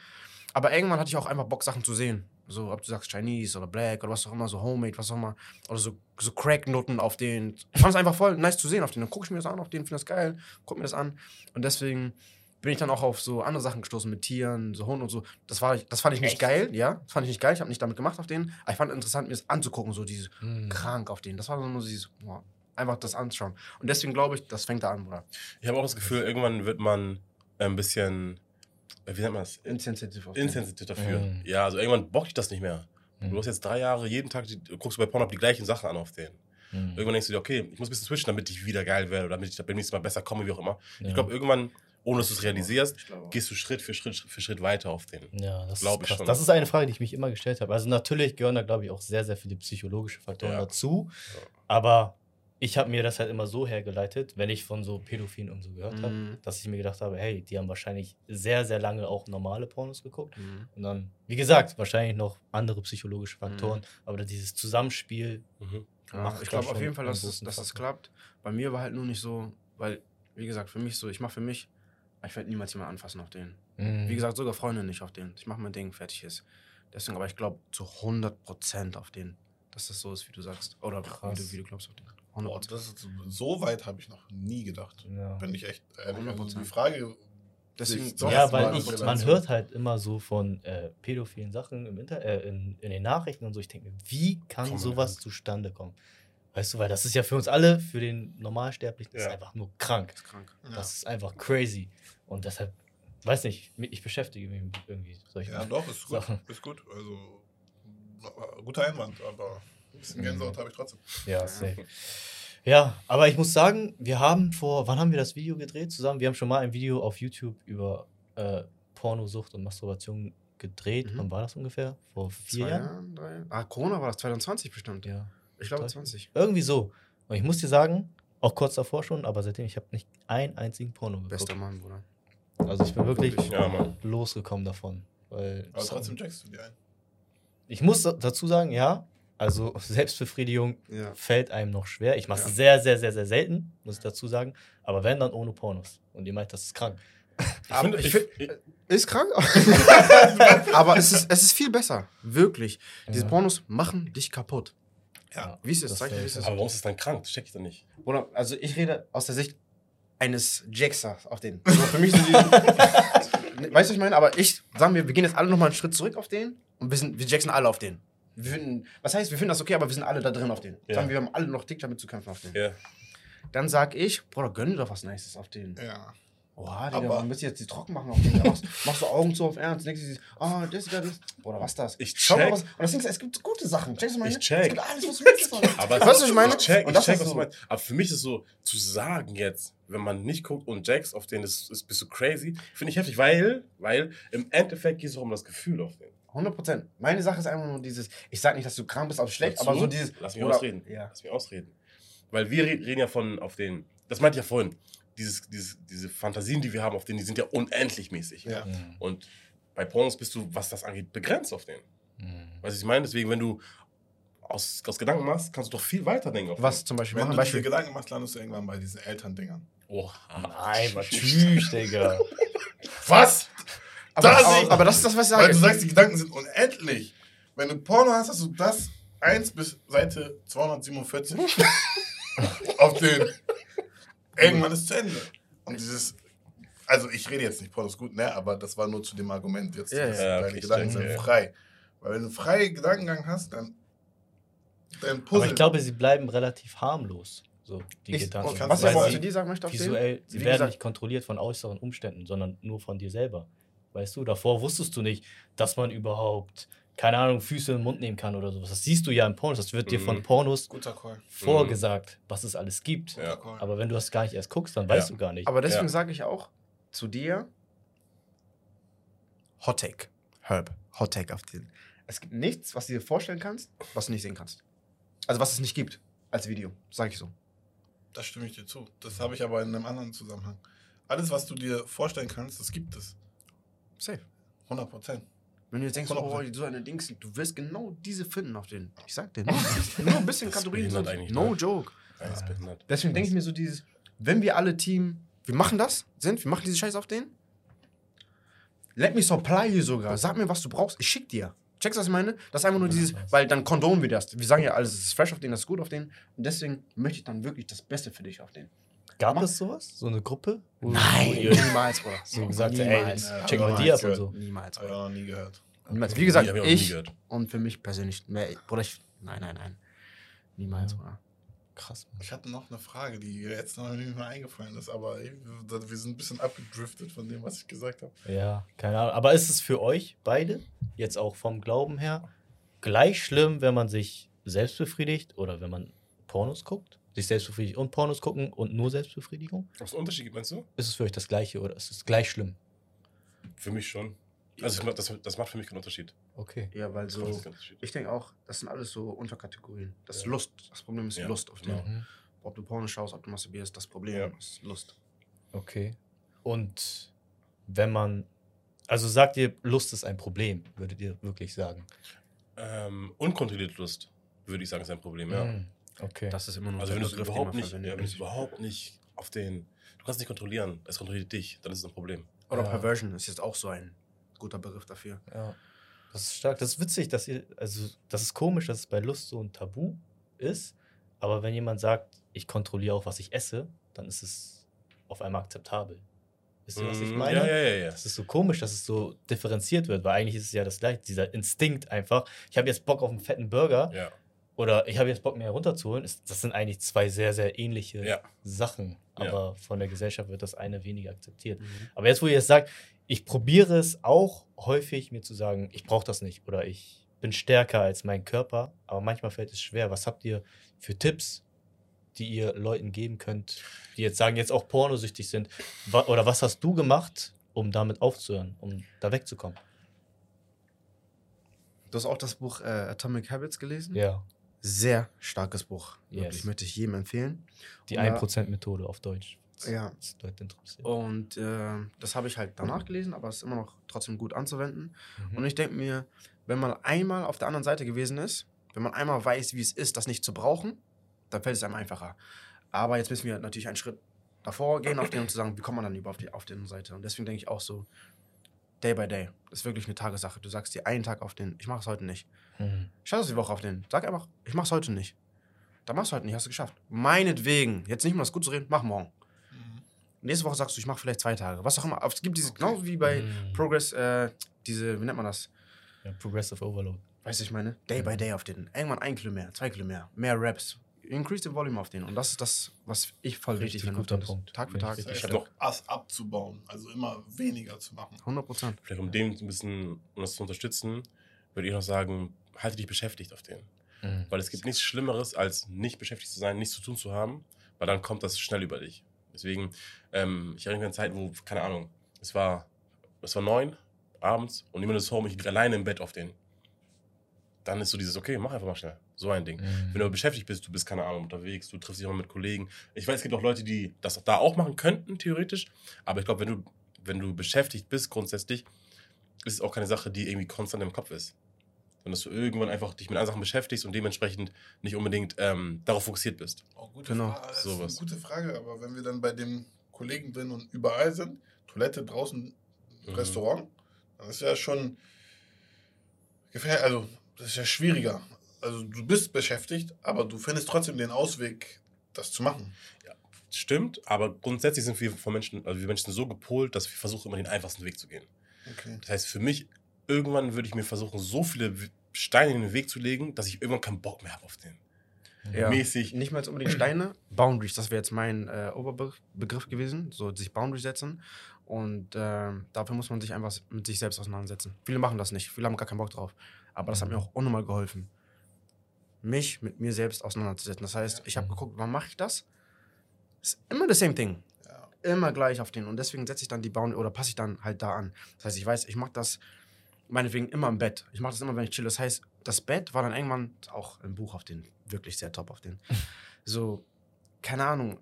Aber irgendwann hatte ich auch einfach Bock, Sachen zu sehen. So, ob du sagst Chinese oder Black oder was auch immer, so Homemade, was auch immer. Oder so, so Crack-Noten auf den. Ich fand es einfach voll nice zu sehen auf den. Dann gucke ich mir das an, auf den finde das geil, guck mir das an. Und deswegen bin ich dann auch auf so andere Sachen gestoßen mit Tieren, so Hunden und so. Das, war, das fand ich nicht Echt? geil, ja. Das fand ich nicht geil. Ich habe nicht damit gemacht auf denen. Aber ich fand interessant, mir das anzugucken, so dieses Hm. krank auf denen. Das war so nur dieses, boah, einfach das anschauen. Und deswegen glaube ich, das fängt da an, Bruder. Ich habe auch das Gefühl, irgendwann wird man ein bisschen, äh, wie nennt man das? Insensitiv. Insensitiv dafür. Mhm. Ja, also irgendwann bockt dich das nicht mehr. Mhm. Du hast jetzt drei Jahre, jeden Tag die, guckst du bei Pornhub die gleichen Sachen an auf denen. Hm. Irgendwann denkst du dir, okay, ich muss ein bisschen switchen, damit ich wieder geil werde oder damit ich beim nächsten Mal besser komme, wie auch immer. Ja. Ich glaube, irgendwann, ohne dass du es realisierst, Ich glaube gehst du Schritt für Schritt für Schritt weiter auf den. Ja, das Glaub ist ich schon. Das ist eine Frage, die ich mich immer gestellt habe. Also natürlich gehören da, glaube ich, auch sehr, sehr viele psychologische Faktoren Ja. dazu. Aber ich habe mir das halt immer so hergeleitet, wenn ich von so Pädophilen und so gehört habe, Mhm. dass ich mir gedacht habe, hey, die haben wahrscheinlich sehr, sehr lange auch normale Pornos geguckt. Mhm. Und dann, wie gesagt, wahrscheinlich noch andere psychologische Faktoren. Mhm. Aber dieses Zusammenspiel, Mhm. Ja, macht ich glaube auf jeden Fall, dass, es, dass es klappt. Bei mir war halt nur nicht so, weil, wie gesagt, für mich so, ich mache für mich, ich werde niemals jemand anfassen auf den. Mhm. Wie gesagt, sogar Freunde nicht auf den. Ich mache mein Ding, fertig ist. Deswegen, aber ich glaube zu 100% auf den, dass das so ist, wie du sagst. Oder wie du, wie du glaubst auf den. Boah, 100%. das ist, so weit habe ich noch nie gedacht. Ja. Bin ich echt ehrlich. Also 100%. die Frage. Deswegen, ja, das weil ich, man hört halt immer so von äh, pädophilen Sachen im Inter äh, in, in den Nachrichten und so. Ich denke mir, wie kann Komm, sowas ja. zustande kommen? Weißt du, weil das ist ja für uns alle, für den Normalsterblichen, das ist Ja. einfach nur krank. ist krank. Ja. Das ist einfach crazy. Und deshalb, weiß nicht, ich beschäftige mich mit irgendwie solche Ja, doch, ist gut. Sachen. Ist gut. Also, guter Einwand, aber bisschen. Gänsehaut habe ich trotzdem. Ja, safe. Ja, aber ich muss sagen, wir haben vor, wann haben wir das Video gedreht zusammen? Wir haben schon mal ein Video auf YouTube über äh, Pornosucht und Masturbation gedreht. Mhm. Wann war das ungefähr? Vor vier Zwei Jahren? Jahren, drei? Ah, Corona war das 2020 bestimmt. Ja. Ich glaube Drei- 20. Irgendwie so. Und ich muss dir sagen, auch kurz davor schon, aber seitdem, ich habe nicht einen einzigen Porno geguckt. Bester Mann, Bruder. Also ich bin wirklich Ja, losgekommen davon. Weil Aber trotzdem checkst du die ein. ich muss dazu sagen, ja, also Selbstbefriedigung Ja. fällt einem noch schwer. Ich mache es Ja. sehr, sehr, sehr, sehr selten, muss ich dazu sagen. Aber wenn, dann ohne Pornos. Und ihr meint, das ist krank. Aber finde- ich ich- find, ich- ist krank, aber es ist, es ist viel besser. Wirklich. Diese Ja. Pornos machen dich kaputt. Ja. Wie ist es? Das Zeig wie safe. es ist. Aber warum ist es dann krank? Das check ich dann nicht. Oder, also ich rede aus der Sicht eines Jacksers auf den. So, für mich sind die. weißt du, was ich meine? Aber ich, sagen wir, wir gehen jetzt alle nochmal einen Schritt zurück auf den und wir, sind, wir jacksen alle auf den. Wir finden, was heißt, wir finden das okay, aber wir sind alle da drin auf den. Ja. Sagen wir, wir haben alle noch dick damit zu kämpfen auf den. Ja. Dann sag ich, Bruder, gönn dir doch was Nices auf den. Ja. Oha, Digga, müsst ihr jetzt die trocken machen auf den? Machst, machst du Augen zu auf Ernst, denkst du, oh, das ist das. Bruder, was ist das? Ich Schau mal, check. was. Und das Ding ist, es gibt gute Sachen. Checkst du meine? Ich check. Es gibt alles, was du willst. Aber weißt du, was ich meine? Ich check, Und ich check ist was so. du meinst. Aber für mich ist es so, zu sagen jetzt, wenn man nicht guckt und Jacks auf den ist, ist bist du crazy, finde ich heftig, weil, weil im Endeffekt geht es auch um das Gefühl auf den. 100 Prozent. Meine Sache ist einfach nur dieses, ich sag nicht, dass du krank bist, aber schlecht, aber so dieses. Lass mich oder- ausreden. Ja. Lass mich ausreden. Weil wir re- reden ja von auf den, das meinte ich ja vorhin, dieses, dieses, diese Fantasien, die wir haben auf denen, die sind ja unendlich mäßig. Ja. Mhm. Und bei Pornos bist du, was das angeht, begrenzt auf den. Mhm. Weißt du, was ich meine? Deswegen, wenn du aus, aus Gedanken machst, kannst du doch viel weiter denken. Auf Was zum Beispiel Wenn machen? du Beispiel. Gedanken machst, landest du irgendwann bei diesen Elterndingern. Oh, Nein, tschüss, Digga. Was? Aber, Das aber, ist- aber das ist das, was ich Weil sage. du sagst, die Gedanken sind unendlich. Wenn du Porno hast, hast du das 1 bis Seite 247 auf den. Irgendwann ist zu Ende. Und dieses. Also ich rede jetzt nicht, Porno ist gut, ne? Aber das war nur zu dem Argument jetzt. Ja, ja, deine Gedanken sind frei. Weil wenn du freie Gedankengang hast, dann. Dein Aber Puzzle. ich glaube, sie bleiben relativ harmlos. So, die Ich- Gedanken. Was ich Weil aber sie zu dir sagen möchte visuell, sie werden gesagt- nicht kontrolliert von äußeren Umständen, sondern nur von dir selber. Weißt du, davor wusstest du nicht, dass man überhaupt, keine Ahnung, Füße im Mund nehmen kann oder sowas. Das siehst du ja in Pornos. Das wird dir von Mhm. Pornos Guter Call. vorgesagt, was es alles gibt. Ja. Aber wenn du das gar nicht erst guckst, dann weißt Ja. du gar nicht. Aber deswegen Ja. sage ich auch zu dir: Hot Take. Herb. Hot Take auf den. Es gibt nichts, was du dir vorstellen kannst, was du nicht sehen kannst. Also, was es nicht gibt als Video. Sag ich so. Das stimme ich dir zu. Das habe ich aber in einem anderen Zusammenhang. Alles, was du dir vorstellen kannst, das gibt es. Safe. 100 Prozent. Wenn du jetzt denkst, 100%. oh, so eine Dings, du wirst genau diese finden auf den. Ich sag dir, nur, nur ein bisschen Kategorien. sind. No ne? joke. Ja. Deswegen denke ich mir so dieses, wenn wir alle Team, wir machen das, sind, wir machen diese Scheiße auf den, let me supply you sogar. Sag mir, was du brauchst. Ich schick dir. Checkst du, was ich meine? Das ist einfach nur dieses, weil dann kondomen wir das. Wir sagen ja, alles ist fresh auf den, das ist gut auf den. Und deswegen möchte ich dann wirklich das Beste für dich auf den. Gab Mach- es sowas? So eine Gruppe? Wo- Nein, niemals, Bruder. so gesagt ey, Niemals. jetzt check mal die ab und so. Niemals, ich Bruder. noch nie gehört. Niemals. Wie gesagt, ich ich gehört. und für mich persönlich, mehr, Bruder, ich, nein, nein, nein. Niemals, Ja. Bruder. Krass. Mann. Ich hatte noch eine Frage, die jetzt noch nicht mehr eingefallen ist, aber ey, wir wir sind ein bisschen abgedriftet von dem, was ich gesagt habe. Ja, keine Ahnung. Aber ist es für euch beide, jetzt auch vom Glauben her, gleich schlimm, wenn man sich selbst befriedigt oder wenn man Pornos guckt? Sich selbst befriedigt und Pornos gucken und nur Selbstbefriedigung? Einen Unterschied gibt, meinst du? Ist es für euch das Gleiche oder ist es gleich schlimm? Für mich schon. Also das, das macht für mich keinen Unterschied. Okay. Ja, weil so, ich denke auch, das sind alles so Unterkategorien. Das ist Ja. Lust. Das Problem ist Ja, Lust auf genau. Mhm. Ob du Porno schaust, ob du masturbierst, das Problem Ja. ist Lust. Okay. Und wenn man, also sagt ihr, Lust ist ein Problem, würdet ihr wirklich sagen? Ähm, unkontrollierte Lust, würde ich sagen, ist ein Problem, ja. Mhm. Okay. Das ist immer nur Also wenn du es überhaupt nicht, ja, wenn du es überhaupt nicht auf den, du kannst nicht kontrollieren, es kontrolliert dich, dann ist es ein Problem. Oder Ja. Perversion ist jetzt auch so ein guter Begriff dafür. Ja. Das ist stark. Das ist witzig, dass ihr, also das ist komisch, dass es bei Lust so ein Tabu ist. Aber wenn jemand sagt, ich kontrolliere auch, was ich esse, dann ist es auf einmal akzeptabel. Wisst ihr, was ich Mm, meine? Ja, ja, ja, ja. Das ist so komisch, dass es so differenziert wird, weil eigentlich ist es ja das gleiche, dieser Instinkt einfach. Ich habe jetzt Bock auf einen fetten Burger ja. Oder ich habe jetzt Bock, mehr runterzuholen. Ist- Das sind eigentlich zwei sehr, sehr ähnliche Ja. Sachen. Ja. Aber von der Gesellschaft wird das eine weniger akzeptiert. Mhm. Aber jetzt, wo ihr es sagt, ich probiere es auch häufig, mir zu sagen, ich brauche das nicht oder ich bin stärker als mein Körper, aber manchmal fällt es schwer. Was habt ihr für Tipps, die ihr Leuten geben könnt, die jetzt sagen, jetzt auch pornosüchtig sind? Oder was hast du gemacht, um damit aufzuhören, um da wegzukommen? Du hast auch das Buch äh, Atomic Habits gelesen? Ja, Sehr starkes Buch. Yes. Wirklich, möchte ich jedem empfehlen. die Und da- 1%-Methode auf Deutsch. Ja. Und äh, das habe ich halt danach gelesen, aber es ist immer noch trotzdem gut anzuwenden. Mhm. Und ich denke mir, wenn man einmal auf der anderen Seite gewesen ist, wenn man einmal weiß, wie es ist, das nicht zu brauchen, dann fällt es einem einfacher. Aber jetzt müssen wir natürlich einen Schritt davor gehen, auf den und zu sagen, wie kommt man dann über auf die, auf die andere Seite? Und deswegen denke ich auch so, Day by Day. Das ist wirklich eine Tagessache. Du sagst dir einen Tag auf den, ich mache es heute nicht. Mhm. Schau die Woche auf den. Sag einfach, ich mach's heute nicht. Dann machst du heute nicht, hast du geschafft. Meinetwegen, jetzt nicht mal das gut zu reden, mach morgen. Nächste Woche sagst du, ich mache vielleicht zwei Tage. Was auch immer. Es gibt diese, genauso wie bei Mhm. Progress, äh, diese, wie nennt man das? Ja, Progressive Overload. Weißt du, ich meine? Day by day auf den. Irgendwann ein Kilo mehr, zwei Kilo mehr, mehr Raps. Increase the volume auf den. Und das ist das, was ich voll Richtig wichtig finde. auf guter den. Punkt. Tag für Tag. Richtig. Ich hab habe noch- noch Ass abzubauen, also immer weniger zu machen. 100 Prozent. Vielleicht um dem ein bisschen, um das zu unterstützen, würde ich noch sagen, halte dich beschäftigt auf den. Mhm. Weil es gibt nichts Schlimmeres, als nicht beschäftigt zu sein, nichts zu tun zu haben, weil dann kommt das schnell über dich. Deswegen, ähm, ich erinnere mich an Zeiten, wo, keine Ahnung, es war, es war neun abends und jemand ist home, ich liege alleine im Bett auf den. Dann ist so dieses, okay, mach einfach mal schnell. So ein Ding. Mhm. Wenn du beschäftigt bist, du bist, keine Ahnung, unterwegs, du triffst dich immer mit Kollegen. Ich weiß, es gibt auch Leute, die das da auch machen könnten, theoretisch. Aber ich glaube, wenn du, wenn du beschäftigt bist, grundsätzlich, ist es auch keine Sache, die irgendwie konstant im Kopf ist. Sondern dass du irgendwann einfach dich mit anderen Sachen beschäftigst und dementsprechend nicht unbedingt ähm, darauf fokussiert bist. Oh, gute Genau, Frage. Das eine gute Frage, aber wenn wir dann bei den Kollegen drin und überall sind, Toilette draußen, Mhm. Restaurant, dann ist ja schon gefährlich, also das ist ja schwieriger. Also du bist beschäftigt, aber du findest trotzdem den Ausweg, das zu machen. Stimmt, aber grundsätzlich sind wir von Menschen, also wir Menschen so gepolt, dass wir versuchen, immer den einfachsten Weg zu gehen. Okay. Das heißt, für mich, irgendwann würde ich mir versuchen, so viele Steine in den Weg zu legen, dass ich irgendwann keinen Bock mehr habe auf den. Ja. Mäßig. Nicht mal unbedingt Steine. Boundaries, das wäre jetzt mein äh, Oberbegriff gewesen. So sich Boundaries setzen. Und ähm, dafür muss man sich einfach mit sich selbst auseinandersetzen. Viele machen das nicht. Viele haben gar keinen Bock drauf. Aber das hat mir auch unnormal geholfen. Mich mit mir selbst auseinanderzusetzen. Das heißt, ich habe geguckt, wann mache ich das? Ist immer the same thing. Immer gleich auf den. Und deswegen setze ich dann die Boundary oder passe ich dann halt da an. Das heißt, ich weiß, ich mache das meinetwegen immer im Bett. Ich mache das immer, wenn ich chill. Das heißt, das Bett war dann irgendwann auch im Buch auf den, wirklich sehr top auf den. So, keine Ahnung.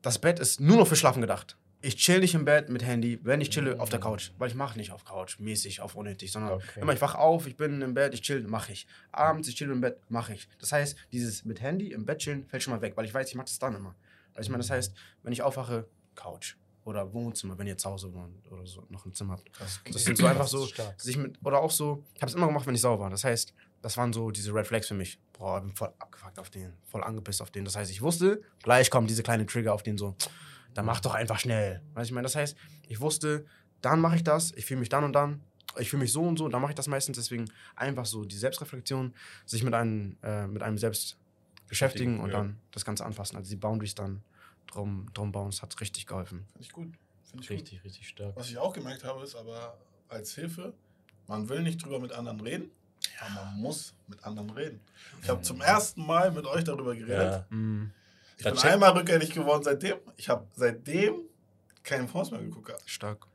Das Bett ist nur noch für Schlafen gedacht. Ich chill nicht im Bett mit Handy, wenn ich chille auf der Couch. Weil ich mache nicht auf Couch, mäßig, auf unnötig, sondern Okay. immer ich wach auf, ich bin im Bett, ich chill, mache ich. Abends, ich chill im Bett, mache ich. Das heißt, dieses mit Handy im Bett chillen fällt schon mal weg, weil ich weiß, ich mache das dann immer. Also ich meine, das heißt, wenn ich aufwache, Couch. Oder Wohnzimmer, wenn ihr zu Hause wohnt oder so noch ein Zimmer habt. Das, Das sind so einfach so, sich mit, oder auch so, ich habe es immer gemacht, wenn ich sauer war. Das heißt, das waren so diese Red Flags für mich. Boah, ich bin voll abgefuckt auf den, voll angepisst auf den. Das heißt, ich wusste, gleich kommen diese kleinen Trigger auf den so, dann mach doch einfach schnell. Weißt du, ich meine, das heißt, ich wusste, dann mache ich das, ich fühle mich dann und dann, ich fühle mich so und so, dann mache ich das meistens. Deswegen einfach so die Selbstreflexion, sich mit einem, äh, mit einem selbst beschäftigen und ja. dann das Ganze anpassen. Also die Boundaries dann drum, drum bauen, das hat richtig geholfen. Finde ich gut. Finde ich gut. Richtig, richtig stark. Was ich auch gemerkt habe, ist aber als Hilfe, man will nicht drüber mit anderen reden, aber man muss mit anderen reden. Ich habe zum ersten Mal mit euch darüber geredet. Ja. Mhm. Ich Da bin einmal rückgängig geworden seitdem. Ich habe seitdem keinen Fonds mehr geguckt. gehabt. Stark.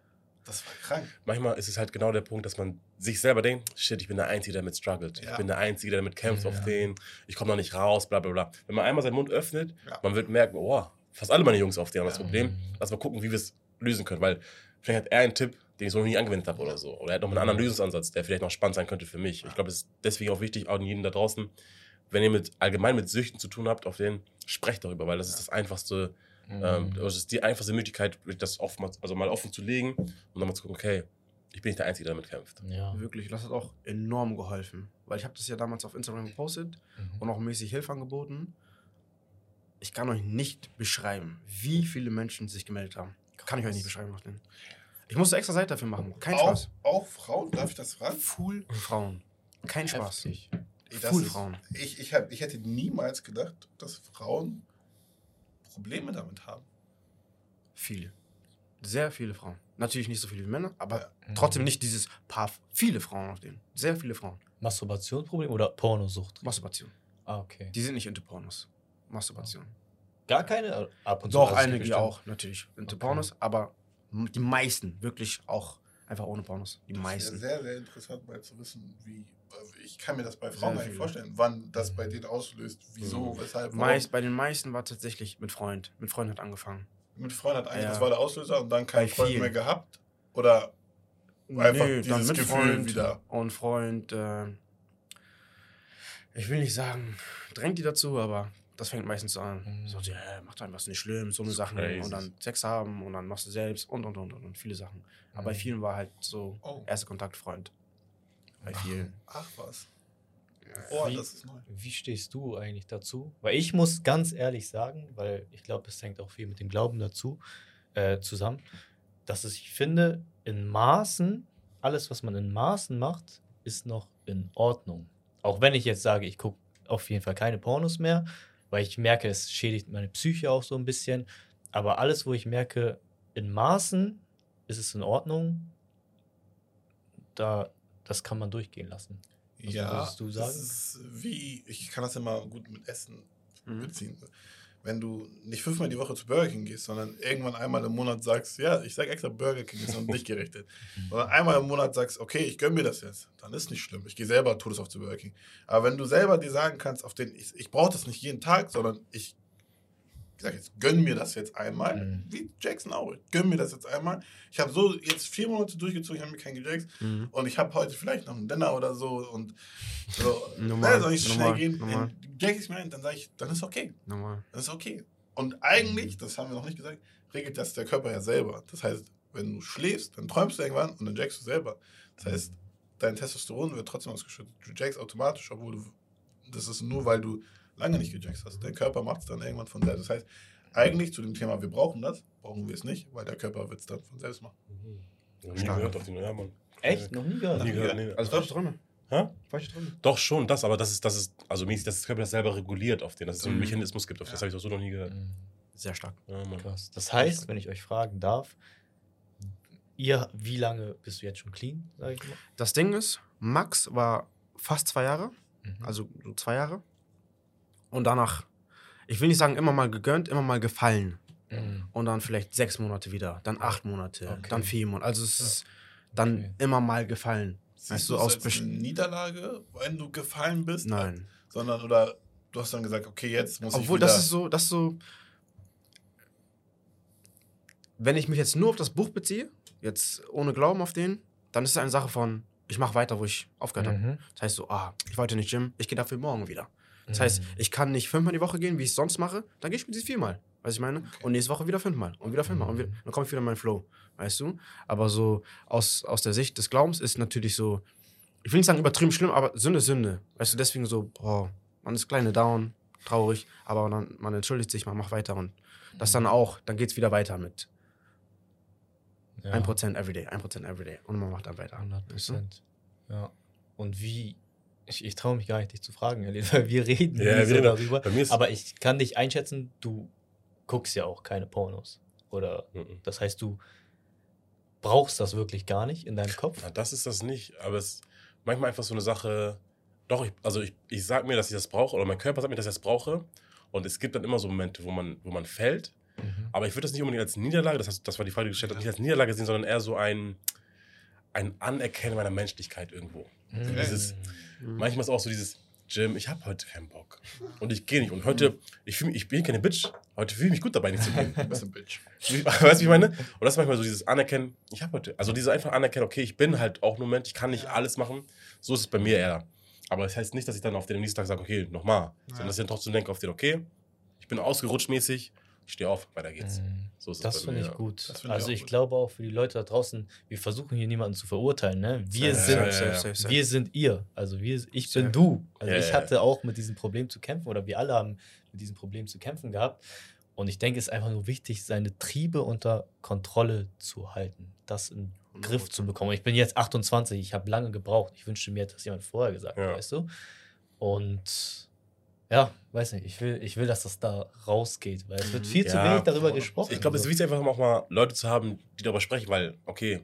Das war krank. Manchmal ist es halt genau der Punkt, dass man sich selber denkt, shit, ich bin der Einzige, der damit struggelt. Ja. Ich bin der Einzige, der damit kämpft Ja. auf den. Ich komme noch nicht raus, bla bla bla. Wenn man einmal seinen Mund öffnet, Ja. man wird merken, oh, fast alle meine Jungs auf den haben das Ja. Problem. Lass mal gucken, wie wir es lösen können. Weil vielleicht hat er einen Tipp, den ich so noch nie angewendet habe oder so. Oder er hat noch einen anderen Lösungsansatz, der vielleicht noch spannend sein könnte für mich. Ich glaube, es ist deswegen auch wichtig, auch an jeden da draußen, wenn ihr mit allgemein mit Süchten zu tun habt, auf den sprecht darüber, weil das ist das einfachste, Mhm. ähm, das ist die einfachste Möglichkeit, das offen, also mal offen zu legen und dann mal zu gucken, okay, ich bin nicht der Einzige, der damit kämpft. ja. Wirklich, das hat auch enorm geholfen. Weil ich habe das ja damals auf Instagram gepostet Mhm. und auch mäßig Hilfe angeboten. Ich kann euch nicht beschreiben, wie viele Menschen sich gemeldet haben. Kann ich euch nicht beschreiben. Martin. Ich musste extra Seite dafür machen. Kein auch, Spaß. auch Frauen, darf ich das fragen? Full Frauen. Kein Spaß. Heftig. Das Full ist- Frauen. Ich, ich, hab, ich hätte niemals gedacht, dass Frauen Probleme damit haben. Viele. Sehr viele Frauen. Natürlich nicht so viele wie Männer, aber Ja. trotzdem nicht dieses Paar. Viele Frauen auf denen. Sehr viele Frauen. Masturbationsproblem oder Pornosucht? Masturbation. Ah, okay. Die sind nicht into Pornos. Masturbation. Gar keine? Ab und zu. Doch, einige auch, natürlich. Into Okay. Pornos, aber die meisten wirklich auch einfach ohne Pornos. Die Das meisten. sehr, sehr interessant, mal zu wissen, wie. Ich kann mir das bei Frauen gar nicht vorstellen, wann das bei denen auslöst, wieso, Mhm. weshalb. warum. Meist, bei den meisten war tatsächlich mit Freund. Mit Freund hat angefangen. Mit Freund hat eigentlich, Ja. das war der Auslöser und dann kein Bei Freund vielen. mehr gehabt? Oder Einfach dieses Gefühl wieder. Und Freund, äh, ich will nicht sagen, drängt die dazu, aber das fängt meistens an. Mhm. So, ja, mach doch einfach nicht schlimm, so eine Sachen. crazy. Und dann Sex haben und dann machst du selbst und und und und, und viele Sachen. Aber bei Mhm. vielen war halt so Oh. erster Kontakt Freund. Bei vielen. Ach was. Oh, Wie- das ist neu. Wie stehst du eigentlich dazu? Weil ich muss ganz ehrlich sagen, weil ich glaube, es hängt auch viel mit dem Glauben dazu äh, zusammen, dass es, ich finde, in Maßen, alles, was man in Maßen macht, ist noch in Ordnung. Auch wenn ich jetzt sage, ich gucke auf jeden Fall keine Pornos mehr, weil ich merke, es schädigt meine Psyche auch so ein bisschen. Aber alles, wo ich merke, in Maßen ist es in Ordnung, da, das kann man durchgehen lassen. Was ja, würdest du sagen? das ist wie, ich kann das immer gut mit Essen Mhm. beziehen. Wenn du nicht fünfmal die Woche zu Burger King gehst, sondern irgendwann einmal im Monat sagst, ja, ich sag extra Burger King ist an dich gerichtet. Sondern einmal im Monat sagst, okay, ich gönn mir das jetzt, dann ist nicht schlimm. Ich gehe selber todesauf zu Burger King. Aber wenn du selber dir sagen kannst, auf den, ich, ich brauche das nicht jeden Tag, sondern ich, ich sag jetzt, gönn mir das jetzt einmal, Mhm. wie Jackson auch, ich gönn mir das jetzt einmal. Ich habe so jetzt vier Monate durchgezogen, ich habe mir keinen gejackst Mhm. und ich habe heute vielleicht noch einen Dinner oder so und so, Normal, ne, soll nicht so schnell gehen. normal. Jack ich mir ein, dann sage ich, dann ist okay. Normal. Das ist okay. Und eigentlich, das haben wir noch nicht gesagt, regelt das der Körper ja selber. Das heißt, wenn du schläfst, dann träumst du irgendwann und dann jackst du selber. Das heißt, dein Testosteron wird trotzdem ausgeschüttet. Du jackst automatisch, obwohl du. Das ist nur, weil du lange nicht gejackt hast. Dein Körper macht es dann irgendwann von selbst. Das heißt, eigentlich zu dem Thema, wir brauchen das, brauchen wir es nicht, weil der Körper wird es dann von selbst machen. Noch nie Stark. gehört auf den ja, Mann. Echt? Noch nie gehört? Nie gehört, nee. Also falsche Träume. Hä? Falsche Träume. Doch schon, das, aber das ist, das ist, also mäßig, dass das Körper das selber reguliert auf den, dass es so einen Mhm. Mechanismus gibt. Auf das Ja. habe ich doch so noch nie gehört. Mhm. Sehr stark. Ja, Mann. Krass. Das heißt, wenn ich euch fragen darf, ihr, wie lange bist du jetzt schon clean, sag ich mal? Das Ding ist, Max war fast zwei Jahre, Mhm. also so zwei Jahre. Und danach, ich will nicht sagen, immer mal gegönnt, immer mal gefallen. Mhm. Und dann vielleicht sechs Monate wieder, dann acht Monate, Okay. dann vier Monate. Also es ist dann Okay. immer mal gefallen. Siehst Weißt du aus als eine Niederlage, wenn du gefallen bist? Nein. Sondern, oder du hast dann gesagt, okay, jetzt muss ich Obwohl, das ist so, das ist so. Wenn ich mich jetzt nur auf das Buch beziehe, jetzt ohne Glauben auf den, dann ist es eine Sache von, ich mache weiter, wo ich aufgehört habe. Mhm. Das heißt so, ah, ich wollte nicht Gym, ich gehe dafür morgen wieder. Das Mhm. heißt, ich kann nicht fünfmal die Woche gehen, wie ich es sonst mache, dann gehe ich mit viermal. Weißt du, ich meine? Und nächste Woche wieder fünfmal und wieder fünfmal. Und wieder, dann komme ich wieder in meinen Flow. Weißt du? Aber so aus, aus der Sicht des Glaubens ist natürlich so, ich will nicht sagen übertrieben schlimm, aber Sünde ist Sünde. Weißt du, deswegen so, boah, man ist kleine down, traurig, aber dann, man entschuldigt sich, man macht weiter und das dann auch, dann geht es wieder weiter mit Ja. 1% everyday, 1% everyday und man macht dann weiter. 100 Weißt du? Prozent. Ja. Und wie, ich, ich traue mich gar nicht, dich zu fragen, weil wir reden Ja, wir so reden- darüber. Aber ich kann dich einschätzen, du guckst ja auch keine Pornos. Oder Mhm. das heißt, du brauchst das wirklich gar nicht in deinem Kopf. Na, das ist das nicht. Aber es ist manchmal einfach so eine Sache. Doch, ich, also ich, ich sag mir, dass ich das brauche, oder mein Körper sagt mir, dass ich das brauche. Und es gibt dann immer so Momente, wo man, wo man fällt. Mhm. Aber ich würde das nicht unbedingt als Niederlage, das, heißt, das war die Frage, die gestellt hat, nicht als Niederlage sehen, sondern eher so ein, ein Anerkennen meiner Menschlichkeit irgendwo. Mhm. Dieses- Mhm. Manchmal ist auch so dieses, Jim, ich habe heute keinen Bock. Und ich gehe nicht. Und heute, ich, fühl ich bin keine Bitch. Heute fühle ich mich gut dabei, nicht zu gehen. Du bist ein Bitch. Weißt du, wie ich meine? Und das ist manchmal so dieses Anerkennen, ich habe heute, also diese einfach Anerkennen, okay, ich bin halt auch nur Mensch, ich kann nicht alles machen. So ist es bei mir eher. Aber das heißt nicht, dass ich dann auf den nächsten Tag sage, okay, nochmal. Sondern dass ich dann trotzdem denke auf den, okay, ich bin ausgerutscht mäßig, ich stehe auf, weiter geht's. Mhm. So Das finde mir, ich gut. Ich also ich gut. glaube auch für die Leute da draußen, wir versuchen hier niemanden zu verurteilen. Ne? Wir, Ja, sind, ja, ja, ja. wir sind ihr. Also wir, ich bin du. Also Ja, ich ja, hatte auch mit diesem Problem zu kämpfen oder wir alle haben mit diesem Problem zu kämpfen gehabt. Und ich denke, es ist einfach nur wichtig, seine Triebe unter Kontrolle zu halten, das in den Griff zu bekommen. Ich bin jetzt 28, ich habe lange gebraucht. Ich wünschte mir, hätte das jemand vorher gesagt, Ja. weißt du? Und ja, weiß nicht, ich will, ich will, dass das da rausgeht, weil es wird viel zu Ja, wenig darüber gesprochen. Ich glaube, es ist wichtig, einfach auch mal Leute zu haben, die darüber sprechen, weil, okay,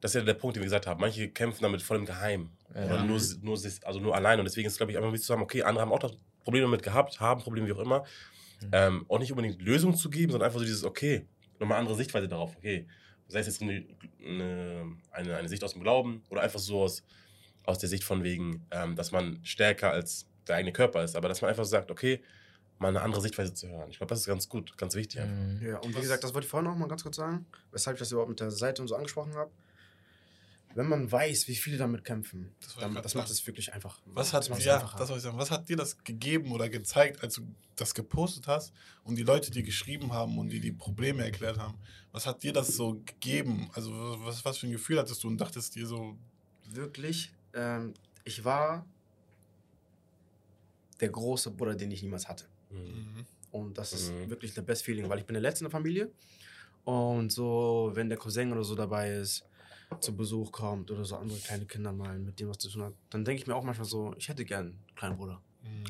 das ist ja der Punkt, den wir gesagt haben. Manche kämpfen damit voll im Geheimen. Ja. Oder nur, nur, also nur allein. Und deswegen ist, glaube ich, einfach wichtig zu sagen, okay, andere haben auch das Probleme damit gehabt, haben Probleme, wie auch immer. Mhm. Ähm, auch nicht unbedingt Lösungen zu geben, sondern einfach so dieses, okay, nochmal andere Sichtweise darauf. Okay, sei es jetzt eine, eine, eine, eine Sicht aus dem Glauben oder einfach so aus, aus der Sicht von wegen, ähm, dass man stärker als der eigene Körper ist. Aber dass man einfach sagt, okay, mal eine andere Sichtweise zu hören. Ich glaube, das ist ganz gut, ganz wichtig. Mhm. Ja, und wie gesagt, das wollte ich vorhin noch mal ganz kurz sagen, weshalb ich das überhaupt mit der Seite und so angesprochen habe. Wenn man weiß, wie viele damit kämpfen, Das dann, das macht es wirklich einfach. Was das hat, macht's ja, das soll ich sagen. Was hat dir das gegeben oder gezeigt, als du das gepostet hast und die Leute, die geschrieben haben und die die Probleme erklärt haben, was hat dir das so gegeben? Also was, was für ein Gefühl hattest du und dachtest dir so, wirklich, ähm, ich war der große Bruder, den ich niemals hatte. Mhm. Und das ist Mhm. wirklich the best feeling, weil ich bin der Letzte in der Familie. Und so, wenn der Cousin oder so dabei ist, zu Besuch kommt oder so andere kleine Kinder mal mit dem was zu tun hat, dann denke ich mir auch manchmal so, ich hätte gern einen kleinen Bruder.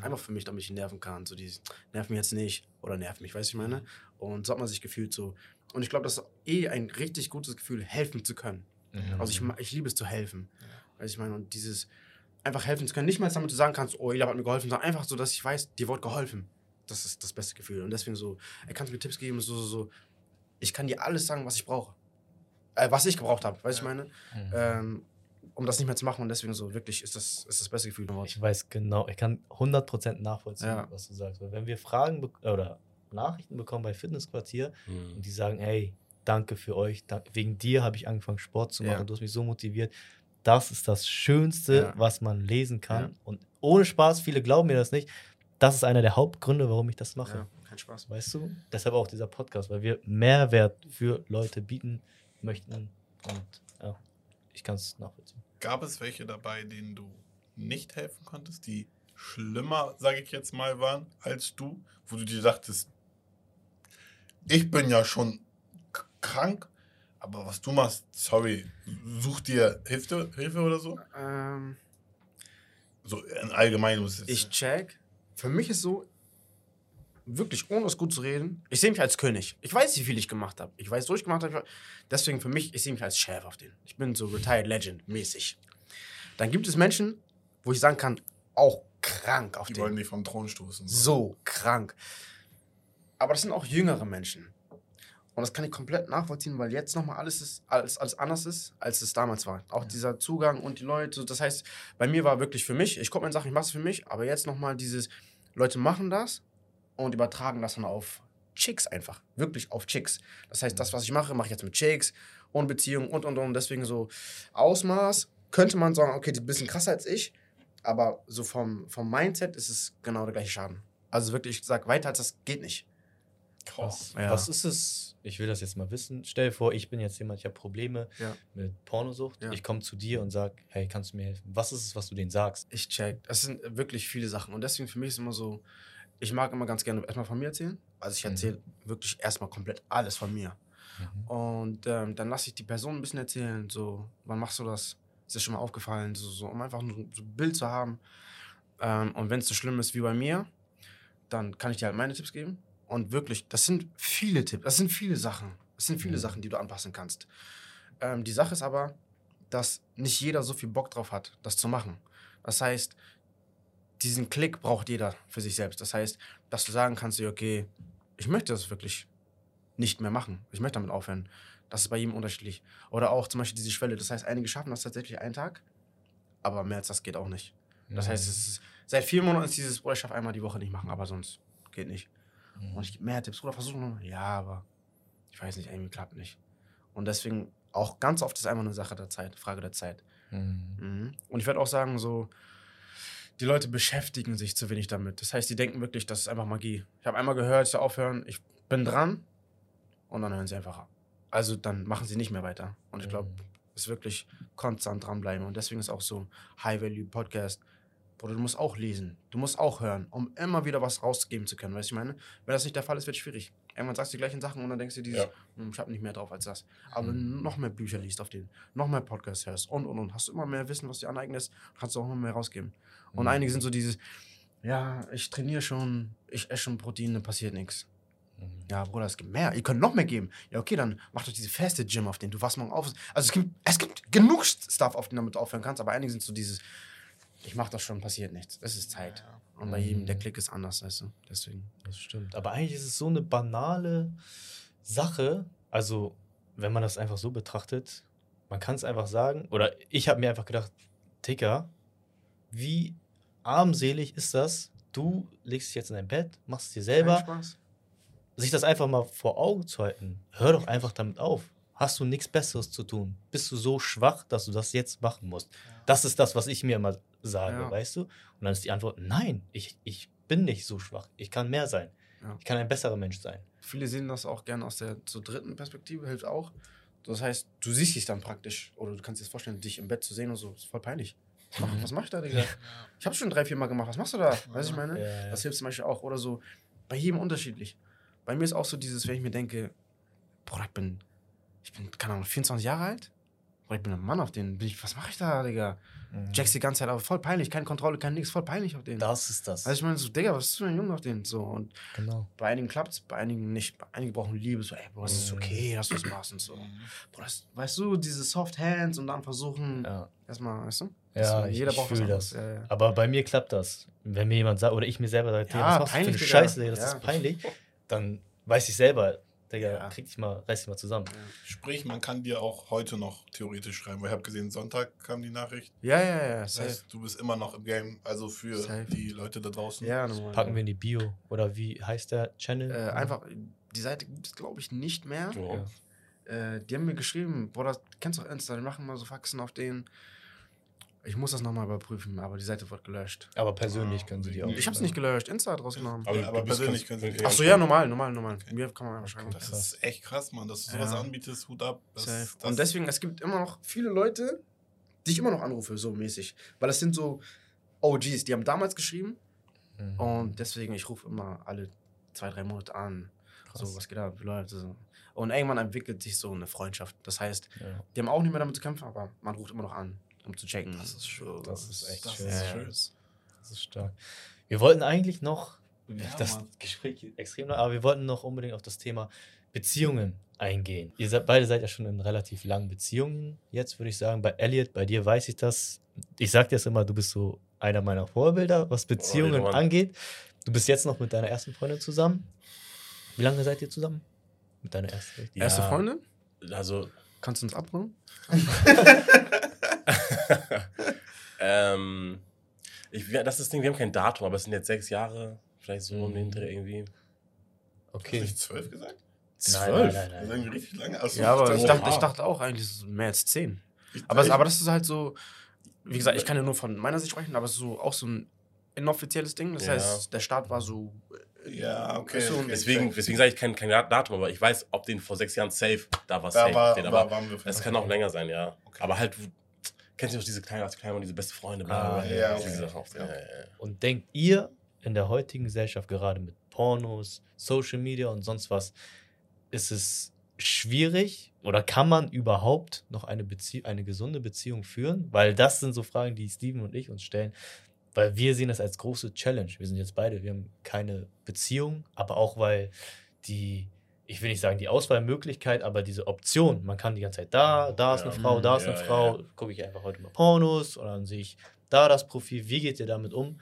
Einfach für mich, damit ich ihn nerven kann. So dieses, nerv mich jetzt nicht oder nerv mich, weißt du, ich meine? Und so hat man sich gefühlt so. Und ich glaube, das ist eh ein richtig gutes Gefühl, helfen zu können. Mhm. Also ich, ma- ich liebe es zu helfen. Weißt du, ich meine, und dieses einfach helfen zu können, nicht mal damit du sagen kannst, oh, Ela hat mir geholfen, sondern einfach so, dass ich weiß, dir wurde geholfen. Das ist das beste Gefühl. Und deswegen so, er kann mir Tipps geben, so, so, so. Ich kann dir alles sagen, was ich brauche. Äh, was ich gebraucht habe, weißt du, ich meine? Mhm. Ähm, um das nicht mehr zu machen und deswegen so, wirklich ist das, ist das beste Gefühl. Ich weiß genau, ich kann 100% nachvollziehen, Ja. was du sagst. Weil wenn wir Fragen oder Nachrichten bekommen bei Fitnessquartier Mhm. und die sagen, hey, danke für euch, dank, wegen dir habe ich angefangen Sport zu machen, Ja. du hast mich so motiviert. Das ist das Schönste, Ja. was man lesen kann. Ja. Und ohne Spaß, viele glauben mir das nicht. Das ist einer der Hauptgründe, warum ich das mache. Ja, kein Spaß. Weißt du? Deshalb auch dieser Podcast, weil wir Mehrwert für Leute bieten möchten. Und ja, ich kann es nachvollziehen. gab es welche dabei, denen du nicht helfen konntest, die schlimmer, sage ich jetzt mal, waren als du, wo du dir dachtest, ich bin ja schon krank, aber was du machst, sorry, such dir Hilfe, Hilfe oder so? Ähm, So in allgemein muss es ich check. Für mich ist so, wirklich ohne es gut zu reden, ich sehe mich als König. Ich weiß, wie viel ich gemacht habe. Ich weiß, wo ich gemacht habe. Deswegen für mich, ich sehe mich als Chef auf den. Ich bin so Retired Legend mäßig. Dann gibt es Menschen, wo ich sagen kann, auch krank auf die den. wollen dich vom Thron stoßen. So krank. Aber das sind auch jüngere Menschen. Und das kann ich komplett nachvollziehen, weil jetzt nochmal alles, ist, alles, alles anders ist, als es damals war. Auch dieser Zugang und die Leute. Das heißt, bei mir war wirklich für mich, ich gucke mir Sachen, ich mache es für mich, aber jetzt nochmal dieses, Leute machen das und übertragen das dann auf Chicks einfach. Wirklich auf Chicks. Das heißt, das, was ich mache, mache ich jetzt mit Chicks und Beziehungen und und und. Deswegen so Ausmaß könnte man sagen, okay, die ist ein bisschen krasser als ich, aber so vom, vom Mindset ist es genau der gleiche Schaden. Also wirklich, ich sag, weiter als das geht nicht. Was, Ja. was ist es? Ich will das jetzt mal wissen. Stell dir vor, ich bin jetzt jemand, ich habe Probleme Ja. mit Pornosucht. Ja. Ich komme zu dir und sag, hey, kannst du mir helfen? Was ist es, was du denen sagst? Ich check. Es sind wirklich viele Sachen. Und deswegen für mich ist immer so, ich mag immer ganz gerne erstmal von mir erzählen. Also ich Mhm. erzähle wirklich erstmal komplett alles von mir. Und ähm, dann lasse ich die Person ein bisschen erzählen, so, wann machst du das? Ist dir schon mal aufgefallen? So, so um einfach ein so ein Bild zu haben. Ähm, und wenn es so schlimm ist wie bei mir, dann kann ich dir halt meine Tipps geben. Und wirklich, das sind viele Tipps, das sind viele Sachen. Das sind viele Mhm. Sachen, die du anpassen kannst. Ähm, die Sache ist aber, dass nicht jeder so viel Bock drauf hat, das zu machen. Das heißt, diesen Klick braucht jeder für sich selbst. Das heißt, dass du sagen kannst, okay, ich möchte das wirklich nicht mehr machen. Ich möchte damit aufhören. Das ist bei jedem unterschiedlich. Oder auch zum Beispiel diese Schwelle. Das heißt, einige schaffen das tatsächlich einen Tag, aber mehr als das geht auch nicht. Das heißt, es ist, seit vier Monaten ist dieses, Bruder, ich schaffe einmal die Woche nicht machen, aber sonst geht nicht. Mhm. Und ich gebe mehr Tipps, Bruder, versuch nochmal. Ja, aber ich weiß nicht, irgendwie klappt nicht. Und deswegen auch ganz oft ist einfach eine Sache der Zeit, Frage der Zeit. Mhm. Mhm. Und ich würde auch sagen, so, die Leute beschäftigen sich zu wenig damit. Das heißt, die denken wirklich, das ist einfach Magie. Ich habe einmal gehört, ich soll aufhören, ich bin dran und dann hören sie einfach ab. Also dann machen sie nicht mehr weiter. Und ich glaube, es ist wirklich konstant dranbleiben. Und deswegen ist auch so High-Value-Podcast. Bruder, du musst auch lesen. Du musst auch hören, um immer wieder was rausgeben zu können. Weißt du, ich meine? Wenn das nicht der Fall ist, wird es schwierig. Irgendwann sagst du die gleichen Sachen und dann denkst du dir dieses, Ja. "Hm, ich habe nicht mehr drauf als das. Aber wenn du noch mehr Bücher liest auf denen, noch mehr Podcasts hörst und und und, hast du immer mehr Wissen, was dir aneignest, kannst du auch noch mehr rausgeben. Und Mhm. einige sind so dieses, ja, ich trainiere schon, ich esse schon Proteine, passiert nichts. Mhm. Ja, Bruder, es gibt mehr. Ihr könnt noch mehr geben. Ja, okay, dann mach doch diese feste Gym auf den. Du wachst morgen auf. Also es gibt, es gibt genug Stuff, auf den du damit aufhören kannst, aber einige sind so dieses, ich mach das schon, passiert nichts. Es ist Zeit. Und bei jedem, der Klick ist anders, weißt du. Deswegen. Das stimmt. Aber eigentlich ist es so eine banale Sache. Also, wenn man das einfach so betrachtet, man kann es einfach sagen, oder ich habe mir einfach gedacht, Ticker, wie armselig ist das? Du legst dich jetzt in dein Bett, machst es dir selber, sich das einfach mal vor Augen zu halten. Hör doch einfach damit auf. Hast du nichts Besseres zu tun? Bist du so schwach, dass du das jetzt machen musst? Das ist das, was ich mir immer sage, Ja. weißt du? Und dann ist die Antwort, nein, ich, ich bin nicht so schwach. Ich kann mehr sein. Ja. Ich kann ein besserer Mensch sein. Viele sehen das auch gerne aus der zur dritten Perspektive, hilft auch. Das heißt, du siehst dich dann praktisch, oder du kannst dir das vorstellen, dich im Bett zu sehen und so, ist voll peinlich. Was mach, Mhm. was mach ich da, Digga? Ich habe schon drei, vier Mal gemacht, was machst du da? Weißt du, ich meine? Ja, ja. Das hilft zum Beispiel auch. Oder so, bei jedem unterschiedlich. Bei mir ist auch so dieses, wenn ich mir denke, boah, ich bin, ich bin, keine Ahnung, 24 Jahre alt. Boah, ich bin ein Mann auf den. Bin ich, was mache ich da, Digga? Mhm. Jackst die ganze Zeit auf, voll peinlich, keine Kontrolle, kein nix, voll peinlich auf den. Das ist das. Also ich meine so, Digga, was ist für ein Junge auf den? So, und genau. bei einigen klappt's, bei einigen nicht. Bei einigen brauchen Liebe, so, ey, Bro, es ist Mhm. okay, dass du es machst und so. Bro, das, weißt du, diese Soft Hands und dann versuchen, Ja, erstmal, weißt du? ja ich, jeder ich braucht anderes. das. Ja, ja. Aber bei mir klappt das. Wenn mir jemand sagt, oder ich mir selber sage, Ja, was machst du für eine peinlich. Scheiße, das Ja. ist peinlich, dann weiß ich selber, Digga, Ja. krieg dich mal, reiß dich mal zusammen. Sprich, man kann dir auch heute noch theoretisch schreiben, weil ich habe gesehen, Sonntag kam die Nachricht. Ja, ja, ja, Das safe. heißt, du bist immer noch im Game, also für Safe. die Leute da draußen. Ja, normal. Packen wir in die Bio. Oder wie heißt der Channel? Äh, einfach, die Seite gibt es, glaube ich, nicht mehr. Ja. Äh, die haben mir geschrieben, Bruder, kennst du auch Insta, die machen mal so Faxen auf denen. Ich muss das nochmal überprüfen, aber die Seite wird gelöscht. Aber persönlich können sie die auch. Ich hab's nicht gelöscht, Insta hat rausgenommen. Aber, aber persönlich können sie Ach so, ja, normal, normal, normal. Mir kann man einfach schreiben. Das ist echt krass, Mann, dass du Ja. sowas anbietest, Hut ab. Das, Safe. das, Und deswegen, es gibt immer noch viele Leute, die ich immer noch anrufe, so mäßig. Weil das sind so OGs, die haben damals geschrieben Mhm. und deswegen, ich rufe immer alle zwei, drei Monate an. Krass. So, was geht ab, wie Leute. So. Und irgendwann entwickelt sich so eine Freundschaft. Das heißt, Ja. die haben auch nicht mehr damit zu kämpfen, aber man ruft immer noch an, um zu checken. Das ist schön. Das ist echt das schön. Ist Ja, schön. Das ist stark. Wir wollten eigentlich noch, das Mann. Gespräch extrem lang, aber wir wollten noch unbedingt auf das Thema Beziehungen eingehen. Ihr seid, beide seid ja schon in relativ langen Beziehungen. Jetzt würde ich sagen, bei Elliot, bei dir weiß ich das. Ich sag dir das immer, du bist so einer meiner Vorbilder, was Beziehungen Mann. angeht. Du bist jetzt noch mit deiner ersten Freundin zusammen. Wie lange seid ihr zusammen? Mit deiner ersten? Erste Ja. Freundin? Also, Kannst du uns abholen? ähm, ich, das ist das Ding, wir haben kein Datum, aber es sind jetzt sechs Jahre, vielleicht so um Mhm. den Dreh irgendwie. Hast du Okay. nicht zwölf gesagt? Nein, nein, nein, Das nein. ist irgendwie richtig lange. Ach so, Ja, aber ich oh, dachte, ich wow. dachte auch eigentlich mehr als zehn. Ich- Aber, ich- aber das ist halt so, wie gesagt, ich kann ja nur von meiner Sicht sprechen, aber es ist so auch so ein inoffizielles Ding. Das Ja. heißt, der Start war so. Ja, okay. So okay. Deswegen, deswegen sage ich kein, kein Datum, aber ich weiß, ob den vor sechs Jahren safe, da war Da safe. war- den, war- aber waren wir es fest. kann auch länger sein, ja. Aber halt, kennst du noch diese kleinen, als klein waren, diese beste Freunde, bla, bla, Ah, bla, ja. Und denkt ihr in der heutigen Gesellschaft, gerade mit Pornos, Social Media und sonst was, ist es schwierig oder kann man überhaupt noch eine, Bezie eine gesunde Beziehung führen? Weil das sind so Fragen, die Steven und ich uns stellen. Weil wir sehen das als große Challenge. Wir sind jetzt beide, wir haben keine Beziehung, aber auch weil die, ich will nicht sagen die Auswahlmöglichkeit, aber diese Option, man kann die ganze Zeit da, da ist eine Ja. Frau, da ist Ja, eine Frau, ja. gucke ich einfach heute mal Pornos und dann sehe ich da das Profil. Wie geht ihr damit um,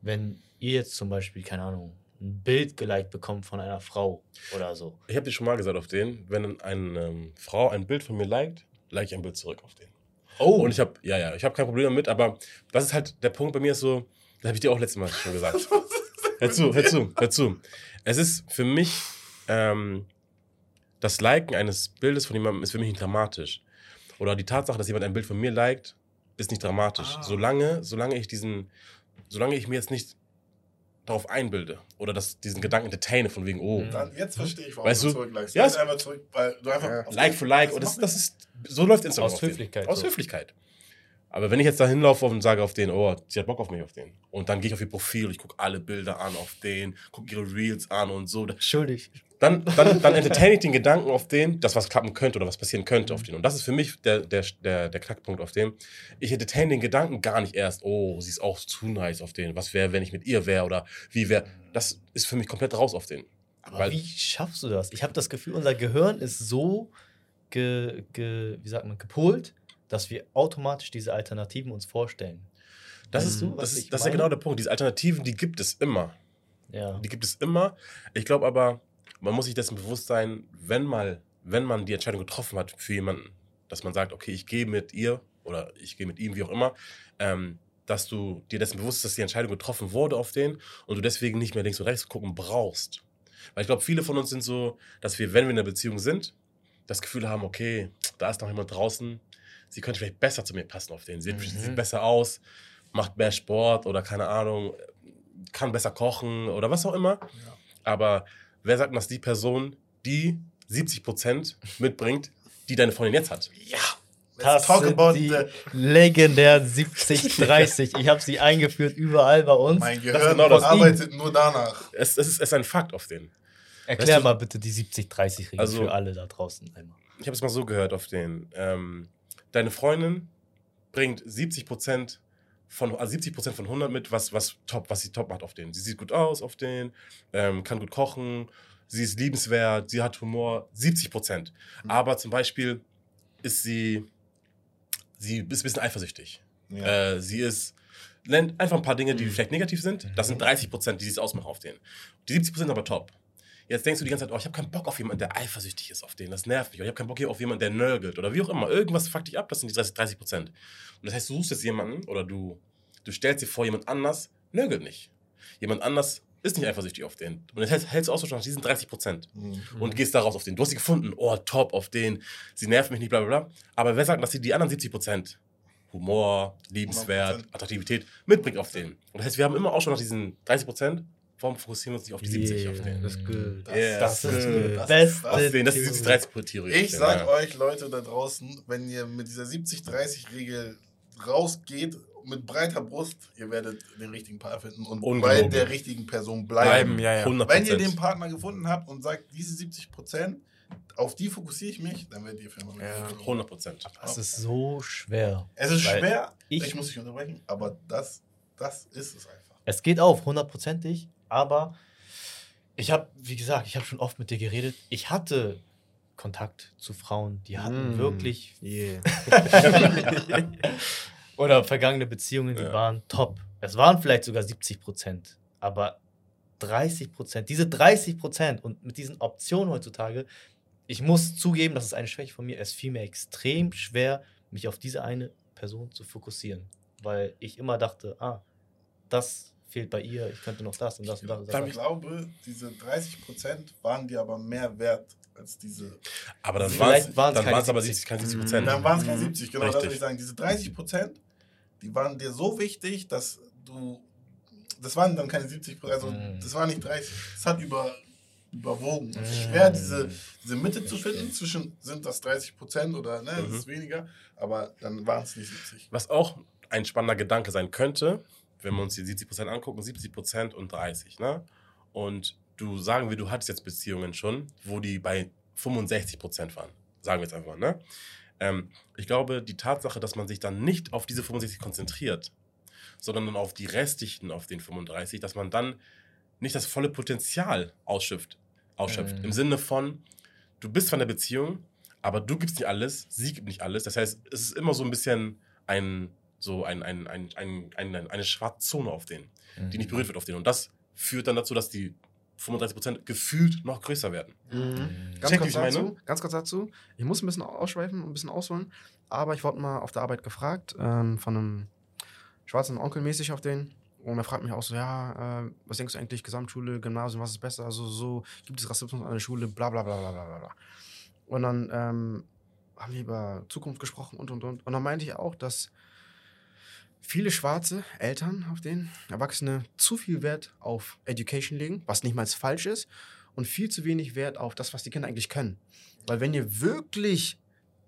wenn ihr jetzt zum Beispiel, keine Ahnung, ein Bild geliked bekommt von einer Frau oder so? Ich habe dir schon mal gesagt auf den, wenn eine ähm, Frau ein Bild von mir liked, like ich ein Bild zurück auf den. Oh, Und ich habe, ja, ja, ich habe kein Problem damit, aber das ist halt der Punkt bei mir ist so, das habe ich dir auch letztes Mal schon gesagt. hör zu, hör zu, hör zu. Es ist für mich, ähm, das Liken eines Bildes von jemandem ist für mich nicht dramatisch. Oder die Tatsache, dass jemand ein Bild von mir liked, ist nicht dramatisch. Ah. Solange, solange ich diesen, solange ich mir jetzt nicht darauf einbilde oder das, diesen Gedanken entertaine von wegen, oh, Mhm. Dann, jetzt verstehe ich, warum Weißt du du, zurückleist. ja, einfach zurück, weil du einfach. Ja. Like für Like. Und das, das ist, so läuft Instagram. Aus. Höflichkeit Aus so. Höflichkeit. Aber wenn ich jetzt da hinlaufe und sage auf den, oh, sie hat Bock auf mich auf den. Und dann gehe ich auf ihr Profil, ich gucke alle Bilder an auf den, gucke ihre Reels an und so. schuldig. Dann, dann, dann entertaine ich den Gedanken auf den, dass was klappen könnte oder was passieren könnte auf den. Und das ist für mich der, der, der, der Knackpunkt auf den. Ich entertaine den Gedanken gar nicht erst, oh, sie ist auch zu nice auf den. Was wäre, wenn ich mit ihr wäre oder wie wäre. Das ist für mich komplett raus auf den. Aber Weil- wie schaffst du das? Ich habe das Gefühl, unser Gehirn ist so ge, ge, wie sagt man, gepolt, dass wir automatisch diese Alternativen uns vorstellen. Das, Weißt ist, du, das, ist, das ist ja genau der Punkt. Diese Alternativen, die gibt es immer. Ja. Die gibt es immer. Ich glaube aber, man muss sich dessen bewusst sein, wenn mal, wenn man die Entscheidung getroffen hat für jemanden, dass man sagt, okay, ich gehe mit ihr oder ich gehe mit ihm, wie auch immer, ähm, dass du dir dessen bewusst bist, dass die Entscheidung getroffen wurde auf den und du deswegen nicht mehr links und rechts gucken brauchst. Weil ich glaube, viele von uns sind so, dass wir, wenn wir in einer Beziehung sind, das Gefühl haben, okay, da ist noch jemand draußen, sie könnte vielleicht besser zu mir passen auf den. Sie Mhm. sieht besser aus, macht mehr Sport oder keine Ahnung, kann besser kochen oder was auch immer. Aber wer sagt, dass die Person, die 70% mitbringt, die deine Freundin jetzt hat? Ja. Das talk sind about die the, legendären 70-30. ich habe sie eingeführt überall bei uns. mein Gehirn genau das. arbeitet nur danach. Es, es, ist, es ist ein Fakt auf den. Erklär Weißt du- mal bitte die 70-30-Regel Also- für alle da draußen einmal. Ich habe es mal so gehört auf den. Ähm, deine Freundin bringt 70% von, also 70% von 100 mit, was, was, top, was sie top macht auf den. Sie sieht gut aus auf den, ähm, kann gut kochen, sie ist liebenswert, sie hat Humor, 70%. Mhm. Aber zum Beispiel ist sie, sie ist ein bisschen eifersüchtig. Ja. Äh, sie ist, nennt einfach ein paar Dinge, die Mhm. vielleicht negativ sind. Das sind 30 Prozent, die sie es ausmachen auf den. Die 70 Prozent aber top. Jetzt denkst du die ganze Zeit, oh, ich habe keinen Bock auf jemanden, der eifersüchtig ist auf den. Das nervt mich. Oder ich habe keinen Bock hier auf jemanden, der nörgelt. Oder wie auch immer. Irgendwas fuckt dich ab. Das sind die 30 Prozent. Und das heißt, du suchst jetzt jemanden oder du, du stellst dir vor, jemand anders nörgelt nicht. Jemand anders ist nicht eifersüchtig auf den. Und das hältst, hältst du Austausch nach diesen 30 Prozent Mhm. und gehst daraus auf den. Du hast sie gefunden, oh, top, auf den, sie nervt mich nicht, bla bla bla. Aber wer sagt, dass sie die anderen 70 Prozent, Humor, liebenswert, 100%. Attraktivität, mitbringt auf den? Und das heißt, wir haben immer auch schon nach diesen 30 Prozent, warum fokussieren wir uns nicht auf die 70 auf den? Das ist gut. Das, Yeah, Das ist good. das- beste das- das ist die Theorie. 30 Theorie. Ich sag ja. euch, Leute da draußen, wenn ihr mit dieser 70-30-Regel rausgeht, mit breiter Brust, ihr werdet den richtigen Paar finden und bei der richtigen Person bleiben. Bleiben, ja, ja. 100 Wenn ihr den Partner gefunden habt und sagt, diese 70 Prozent, auf die fokussiere ich mich, dann werdet ihr für immer mit Ja. glücklich. 100 Prozent. Das ist so schwer. Es ist schwer, ich, ich- muss dich unterbrechen, aber das, das ist es einfach. Es geht auf, hundertprozentig, aber ich habe, wie gesagt, ich habe schon oft mit dir geredet. Ich hatte Kontakt zu Frauen, die hatten Mm. wirklich Yeah. oder vergangene Beziehungen, die Ja. waren top. Es waren vielleicht sogar 70 Prozent, aber 30 Prozent, diese 30 Prozent und mit diesen Optionen heutzutage, ich muss zugeben, das ist eine Schwäche von mir, es fiel mir extrem schwer, mich auf diese eine Person zu fokussieren, weil ich immer dachte, ah, das fehlt bei ihr, ich könnte noch das und das und das. Und das. Ich glaube, diese 30 Prozent waren dir aber mehr wert als diese. Aber dann waren es keine aber 70. 70, keine 70 Prozent. Dann waren es keine Mhm. 70, genau das Richtig. will ich sagen. Diese 30 Prozent, die waren dir so wichtig, dass du das waren dann keine 70 Prozent, also Mm. das war nicht 30, es hat über, überwogen. Es ist Mm. schwer, diese, diese Mitte zu finden zwischen, sind das 30 Prozent oder ne, Mhm. das ist weniger, aber dann waren es nicht 70. Was auch ein spannender Gedanke sein könnte, wenn wir uns die 70% angucken, 70% und 30, ne? Und du sagen wir, du hattest jetzt Beziehungen schon, wo die bei 65% waren. Sagen wir jetzt einfach mal, ne? Ähm, ich glaube, die Tatsache, dass man sich dann nicht auf diese 65 konzentriert, sondern dann auf die restlichen, auf den 35, dass man dann nicht das volle Potenzial ausschöpft. ausschöpft. Mhm. Im Sinne von, du bist von der Beziehung, aber du gibst nicht alles, sie gibt nicht alles. Das heißt, es ist immer so ein bisschen ein, so ein, ein, ein, ein, ein, eine schwarze Zone auf denen, die nicht berührt wird auf denen. Und das führt dann dazu, dass die 35% gefühlt noch größer werden. Mhm. Check, Ganz wie kurz, ich meine? dazu, ganz kurz dazu. Ich muss ein bisschen ausschweifen und ein bisschen ausholen. Aber ich wurde mal auf der Arbeit gefragt, ähm, von einem schwarzen Onkel mäßig auf den. Und er fragt mich auch so, ja, äh, was denkst du eigentlich, Gesamtschule, Gymnasium, was ist besser? Also so, gibt es Rassismus an der Schule, bla bla bla bla bla bla, bla. Und dann ähm, haben wir über Zukunft gesprochen und und und. Und dann meinte ich auch, dass viele schwarze Eltern auf denen Erwachsene zu viel Wert auf Education legen, was nicht mal falsch ist, und viel zu wenig Wert auf das, was die Kinder eigentlich können. Weil wenn ihr wirklich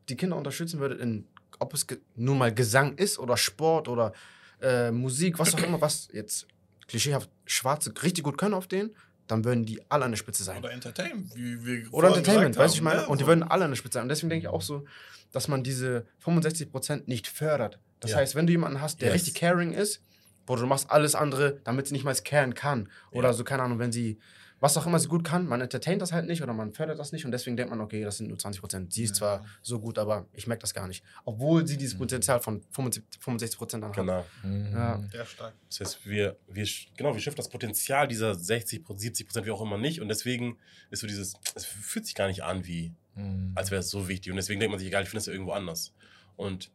die Kinder unterstützen würdet, in, ob es nun mal Gesang ist oder Sport oder äh, Musik, was auch immer, was jetzt klischeehaft Schwarze richtig gut können auf denen, dann würden die alle an der Spitze sein. Oder Entertainment, wie wir Oder Entertainment, weißt du, ich meine? ne? Und die würden alle an der Spitze sein. Und deswegen denke ich auch so, dass man diese 65% nicht fördert. Das Ja. heißt, wenn du jemanden hast, der Yes. richtig caring ist, wo du machst alles andere, damit sie nicht mal caren kann. Oder Ja. so, keine Ahnung, wenn sie, was auch immer sie gut kann, man entertaint das halt nicht oder man fördert das nicht und deswegen denkt man, okay, das sind nur 20%. Sie ist Ja. zwar so gut, aber ich merke das gar nicht. Obwohl sie Mhm. dieses Potenzial von 65%, 65% dann hat. Genau. Ja. Ja, stark. Das heißt, wir, wir, genau, wir schiffen das Potenzial dieser 60, 70 Prozent, wie auch immer nicht. Und deswegen ist so dieses, es fühlt sich gar nicht an wie, Mhm. als wäre es so wichtig. Und deswegen denkt man sich, egal, ich finde es ja irgendwo anders. Und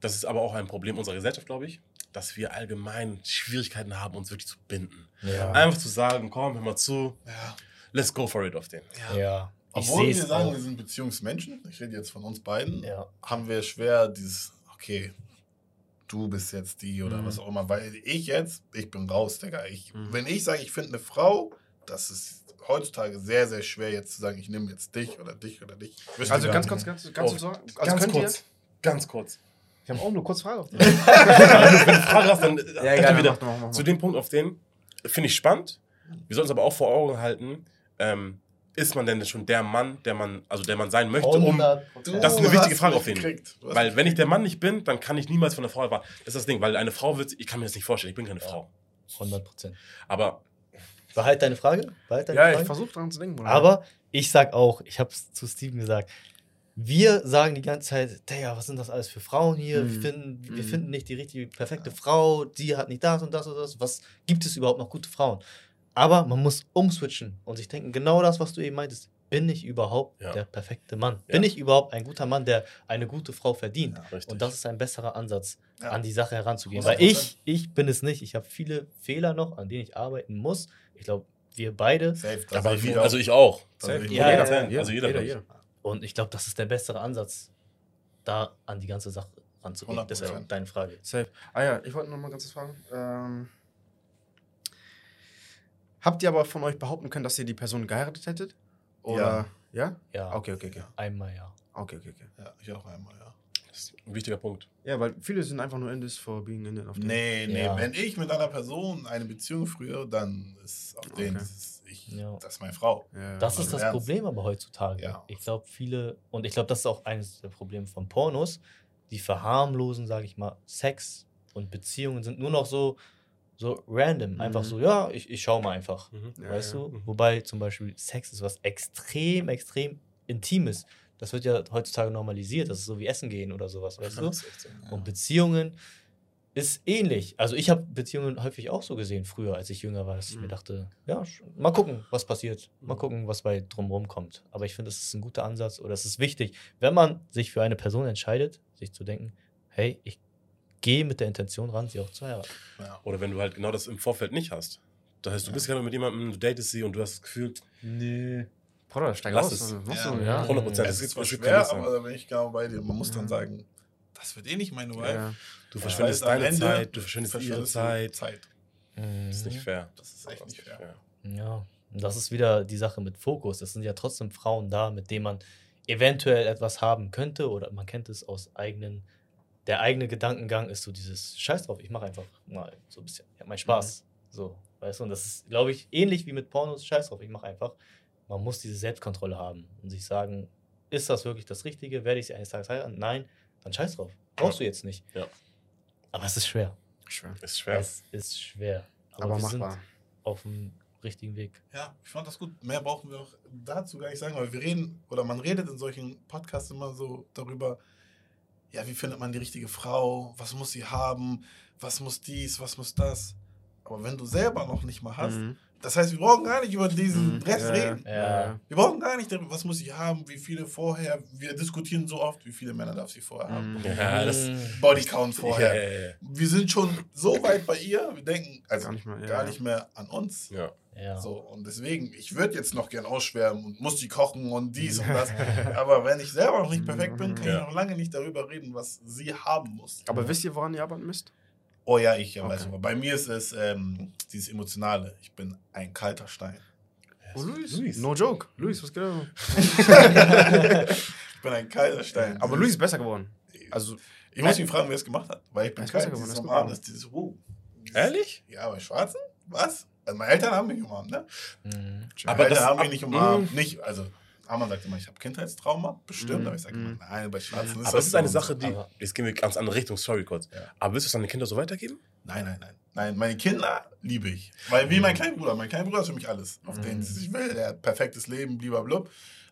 das ist aber auch ein Problem unserer Gesellschaft, glaube ich, dass wir allgemein Schwierigkeiten haben, uns wirklich zu binden. Ja. Einfach zu sagen, komm, hör mal zu, Ja. let's go for it auf den. ja. Ich Obwohl sehe wir es sagen, auch. wir sind Beziehungsmenschen, ich rede jetzt von uns beiden, Ja. haben wir schwer dieses, okay, du bist jetzt die oder Mhm. was auch immer, weil ich jetzt, ich bin raus, Digga. Ich, Mhm. Wenn ich sage, ich finde eine Frau, das ist heutzutage sehr, sehr schwer jetzt zu sagen, ich nehme jetzt dich oder dich oder dich. Ihr Also ganz kurz, ganz, ganz, Oh, so, also ganz kurz. Ganz kurz. Wir haben auch nur kurz Frage auf den. Wenn du Frage hast, dann Ja, egal, wieder. mach, mach, mach. Zu dem Punkt, auf den finde ich spannend. Wir sollten uns aber auch vor Augen halten, ähm, ist man denn schon der Mann, der man, also der man sein möchte, um 100%. Das ist eine wichtige Frage auf hast Weil wenn ich der Mann nicht bin, dann kann ich niemals von einer Frau erwarten. Das ist das Ding, weil eine Frau wird, ich kann mir das nicht vorstellen, ich bin keine Frau. 100 Prozent. Aber Behalt deine Frage. Behalt deine Ja, ich Frage. versuche dran zu denken. Bruder. Aber ich sag auch, ich habe es zu Steven gesagt, wir sagen die ganze Zeit, Digga, was sind das alles für Frauen hier? Wir, Mhm. finden, wir Mhm. finden nicht die richtige, perfekte Frau, die hat nicht das und das und das. Was gibt es überhaupt noch gute Frauen? Aber man muss umswitchen und sich denken, genau das, was du eben meintest. Bin ich überhaupt Ja. der perfekte Mann? Ja. Bin ich überhaupt ein guter Mann, der eine gute Frau verdient? Ja. Und das ist ein besserer Ansatz, Ja. an die Sache heranzugehen. 100%. Weil ich, ich bin es nicht. Ich habe viele Fehler noch, an denen ich arbeiten muss. Ich glaube, wir beide. Safe, sehe ich also auch. ich auch. Sehe ich Ja, Jeder, ja, also jeder, jeder. Und ich glaube, das ist der bessere Ansatz, da an die ganze Sache ranzugehen. 100%. Deshalb deine Frage. Safe. Ah ja, ich wollte noch mal ganz kurz fragen. Ähm, habt ihr aber von euch behaupten können, dass ihr die Person geheiratet hättet? Oder? Ja? Ja, Okay, okay, okay. einmal ja. Okay, okay, okay. Ja, ich auch einmal, ja. Das ist ein wichtiger Punkt. Ja, weil viele sind einfach nur in this for being in it. Auf dem. Nee, nee, Ja. wenn ich mit einer Person eine Beziehung führe, dann ist auf den, Okay. das ist, ich, Ja. das ist meine Frau. Ja, Das also ist das ernst. Problem aber heutzutage. Ja. Ich glaube, viele, und ich glaube, das ist auch eines der Probleme von Pornos, die verharmlosen, sage ich mal, Sex und Beziehungen sind nur noch so, so random. Einfach Mhm. so, ja, ich, ich schau mal einfach. Ja, weißt ja. du? Mhm. Wobei zum Beispiel Sex ist was extrem, extrem Intimes. Das wird ja heutzutage normalisiert. Das ist so wie Essen gehen oder sowas, weißt du? Das so. Und Beziehungen ist ähnlich. Also ich habe Beziehungen häufig auch so gesehen früher, als ich jünger war, dass ich mir Mhm. dachte, ja, mal gucken, was passiert. Mal Mhm. gucken, was bei drumherum kommt. Aber ich finde, es ist ein guter Ansatz oder es ist wichtig, wenn man sich für eine Person entscheidet, sich zu denken, hey, ich gehe mit der Intention ran, sie auch zu heiraten. Ja. Oder wenn du halt genau das im Vorfeld nicht hast. Das heißt, du bist gerade mit jemandem, du datest sie und du hast das Gefühl, Nee. Bruder, steig Lass aus. es. Ja. du, ja. 100 Prozent. Es ist zwar schwer, aber da bin ich genau bei dir. Man muss dann Ja. sagen, das wird eh nicht meine Wife. ja. Du Ja. verschwendest deine Ende Zeit, du verschwendest ihre verschwendest du Zeit. Zeit. Das ist nicht fair. Das ist echt Das nicht ist fair. Ja, und das ist wieder die Sache mit Fokus. Es sind ja trotzdem Frauen da, mit denen man eventuell etwas haben könnte oder man kennt es aus eigenen. Der eigene Gedankengang ist so dieses Scheiß drauf, ich mache einfach mal so ein bisschen. Ich hab meinen Spaß. So, weißt du, und das ist, glaube ich, ähnlich wie mit Pornos, Scheiß drauf, ich mache einfach. Man muss diese Selbstkontrolle haben und sich sagen, ist das wirklich das Richtige? Werde ich sie eines Tages heiraten? Nein, dann scheiß drauf. Brauchst du jetzt nicht. Ja. Aber es ist schwer. Schwer. Ist schwer. Es ist schwer. Aber, Aber wir machbar. sind auf dem richtigen Weg. Ja, ich fand das gut. Mehr brauchen wir auch dazu gar nicht sagen, weil wir reden, oder man redet in solchen Podcasts immer so darüber, ja, wie findet man die richtige Frau, was muss sie haben, was muss dies, was muss das. Aber wenn du selber noch nicht mal hast, Mhm. Das heißt, wir brauchen gar nicht über diesen Mhm. Rest Ja, reden. Ja. Wir brauchen gar nicht darüber, was muss sie haben, wie viele vorher. Wir diskutieren so oft, wie viele Männer darf sie vorher haben. Mhm. Ja, das. Mm. Bodycount vorher. Ja, ja, ja. Wir sind schon so weit bei ihr, wir denken also Gar nicht mehr, ja, gar nicht mehr an uns. ja. Ja. So, und deswegen, ich würde jetzt noch gern ausschwärmen und muss die kochen und dies und das. Aber wenn ich selber noch nicht perfekt bin, kann Ja. ich noch lange nicht darüber reden, was sie haben muss. Aber wisst ihr, woran ihr arbeiten müsst? Oh ja, ich ja, weiß Okay. aber bei mir ist es ähm, dieses Emotionale. Ich bin ein kalter Stein. Oh, Luis. Luis. No joke. Luis, was geht ab? Ich bin ein kalter Stein. Aber Luis ist besser geworden. Also, Ich muss ihn fragen, wer es gemacht hat. Weil ich bin kalt. geworden, Dieses er ist Umarmen gut ist dieses Wow. Ehrlich? Ja, bei Schwarzen? Was? Also meine Eltern haben mich umarmt, ne? Mhm. Meine Aber Eltern das- haben mich nicht umarmt. Nicht, also, Arman sagt immer, ich habe Kindheitstrauma. Bestimmt. Mhm. Aber ich sage immer, Mhm. nein, bei Schwarzen ist Aber das es ist eine so. Sache, die. Aber- Jetzt gehen wir ganz andere Richtung, sorry kurz. Ja. Aber willst du es deinen Kindern so weitergeben? Nein, nein, nein. Nein, meine Kinder liebe ich. Weil wie mein Kleinbruder. Mein Kleinbruder ist für mich alles. Auf den ich will. Der hat perfektes Leben, blablabla.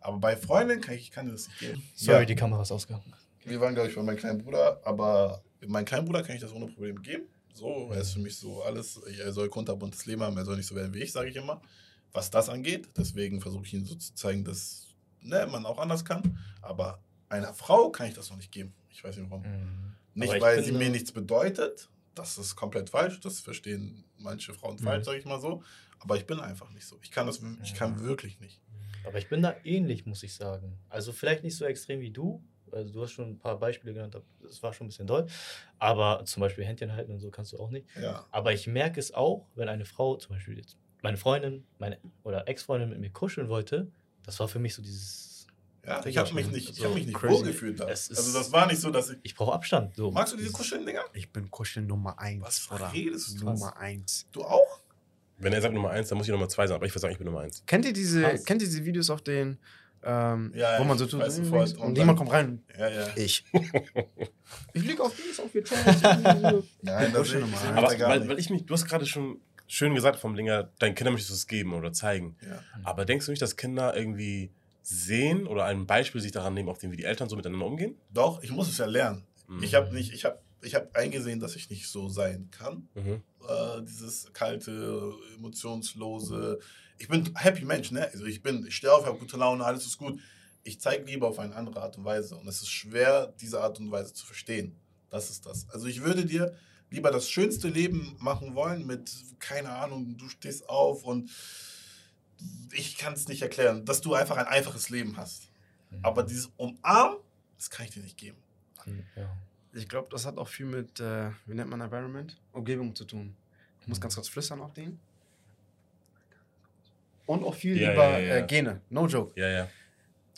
Aber bei Freunden kann ich, ich kann das nicht geben. Sorry, Ja, die Kamera ist ausgegangen. wir waren, glaube ich, bei meinem kleinen Bruder. Aber meinem kleinen Bruder kann ich das ohne Probleme geben. So, er ist für mich so alles. Er soll kunterbuntes Leben haben. Er soll nicht so werden wie ich, sage ich immer. Was das angeht. Deswegen versuche ich ihm so zu zeigen, dass ne, man auch anders kann. Aber einer Frau kann ich das noch nicht geben. Ich weiß nicht warum. Mhm. Nicht, weil sie mir nichts bedeutet. Das ist komplett falsch. Das verstehen manche Frauen Mhm. falsch, sage ich mal so. Aber ich bin einfach nicht so. Ich kann das, ich kann wirklich nicht. Aber ich bin da ähnlich, muss ich sagen. Also vielleicht nicht so extrem wie du. Also du hast schon ein paar Beispiele genannt, das war schon ein bisschen doll. Aber zum Beispiel Händchen halten und so kannst du auch nicht. Ja. Aber ich merke es auch, wenn eine Frau, zum Beispiel jetzt meine Freundin, meine oder Ex-Freundin mit mir kuscheln wollte, das war für mich so dieses, Ja, ich habe mich nicht, ich so hab mich nicht crazy. wohlgefühlt da. Also das war nicht so, dass ich. ich brauche Abstand. So. Magst du diese Kuscheln-Dinger? ich bin Kuschel Nummer 1. Was redest du? Nummer 1. Du auch? Wenn er sagt Nummer eins, dann muss ich Nummer zwei sein. Aber ich würde sagen, ich bin Nummer eins. Kennt ihr diese, kennt ihr diese Videos auf den, ähm, Ja, wo man so tut, weiß und, sofort. und, Und jemand dann- kommt rein. Ja, ja. Ich. ich lieg auf dies, auf ihr Chest. Nein, das Kuscheln ist Nummer ich- eins. Aber ich gar weil, weil ich mich, du hast gerade schon schön gesagt vom Dinger, deinen Kindern möchtest du es geben oder zeigen. Ja. Aber denkst du nicht, dass Kinder irgendwie sehen oder ein Beispiel sich daran nehmen, auf dem wie die Eltern so miteinander umgehen? Doch, ich muss es ja lernen. Mhm. Ich habe nicht, ich habe, ich habe eingesehen, dass ich nicht so sein kann. Mhm. äh, dieses kalte, emotionslose. Ich bin happy Mensch, ne? Also ich bin, ich stehe auf, habe gute Laune, alles ist gut. Ich zeige lieber auf eine andere Art und Weise. Und es ist schwer, diese Art und Weise zu verstehen. Das ist das. Also ich würde dir lieber das schönste Leben machen wollen mit, keine Ahnung, du stehst auf und ich kann es nicht erklären, dass du einfach ein einfaches Leben hast. Aber dieses Umarmen, das kann ich dir nicht geben. Ja. Ich glaube, das hat auch viel mit, äh, wie nennt man Environment? Umgebung zu tun. Ich muss ganz kurz flüstern auf den. Und auch viel Ja, über ja, ja. Äh, Gene. No joke. Ja, ja.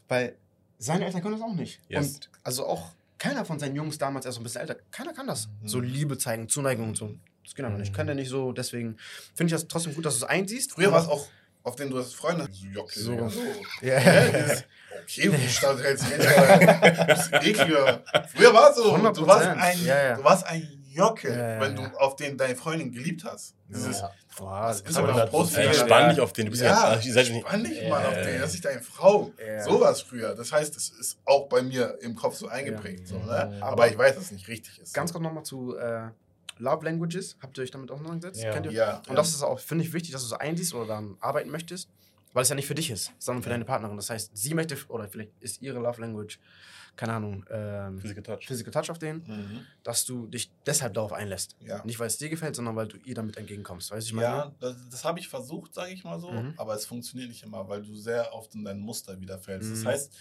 Weil seine Eltern können das auch nicht. Yes. Und also auch keiner von seinen Jungs damals, erst so ein bisschen älter, keiner kann das. Mhm. So Liebe zeigen, Zuneigung und so. Das geht einfach nicht. Kann der nicht so. Deswegen finde ich das trotzdem gut, dass du es einsiehst. Früher war es auch, auf den du hast Freunde. So, Jockel, So. Digga, so. Ja. Ja, okay, mich, aber das ist ekliger. Früher war es so, du 100%. warst ein, Ja, ja. du warst ein Jockel, Ja, wenn du auf den deine Freundin geliebt hast. Dieses, Ja. Boah, das ist aber aber das- noch Prost. Ey, Ja, spann ja. dich auf den. Du bist Ja, ja, ihr seid nicht. spann dich mal auf den, das ist deine Frau. Ja. So war es früher. Das heißt, es ist auch bei mir im Kopf so eingeprägt. So, ne? Aber ich weiß, dass es nicht richtig ist. Ganz kurz nochmal zu äh, Love Languages. Habt ihr euch damit auseinandergesetzt? Ja. Kennt ihr? Ja. Und das ist auch, finde ich, wichtig, dass du so einsiehst oder daran arbeiten möchtest, weil es ja nicht für dich ist, sondern für Ja. deine Partnerin. Das heißt, sie möchte, oder vielleicht ist ihre Love Language, keine Ahnung, ähm, Physical Touch. Physical Touch auf den, Mhm. dass du dich deshalb darauf einlässt. Ja. Nicht, weil es dir gefällt, sondern weil du ihr damit entgegenkommst. Weißt ich meine? Ja, das, das habe ich versucht, sage ich mal so, Mhm. aber es funktioniert nicht immer, weil du sehr oft in dein Muster wiederfällst. Das Mhm. heißt,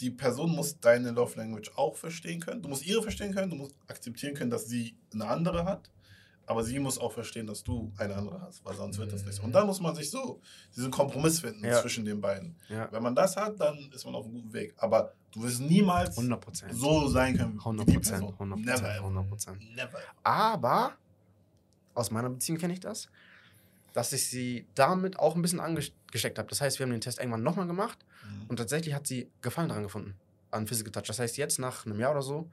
die Person muss deine Love Language auch verstehen können. Du musst ihre verstehen können, du musst akzeptieren können, dass sie eine andere hat. Aber sie muss auch verstehen, dass du eine andere hast, weil sonst wird das nicht. so. Und dann muss man sich so diesen Kompromiss finden Ja. zwischen den beiden. Ja. Wenn man das hat, dann ist man auf einem guten Weg. Aber du wirst niemals 100 Prozent. so sein können wie 100 die Prozent. Person. 100 Never. Prozent. ever. 100 Prozent. Never. Aber aus meiner Beziehung kenne ich das, dass ich sie damit auch ein bisschen angesteckt habe. Das heißt, wir haben den Test irgendwann nochmal gemacht Mhm. und tatsächlich hat sie Gefallen daran gefunden, an Physical Touch. Das heißt, jetzt nach einem Jahr oder so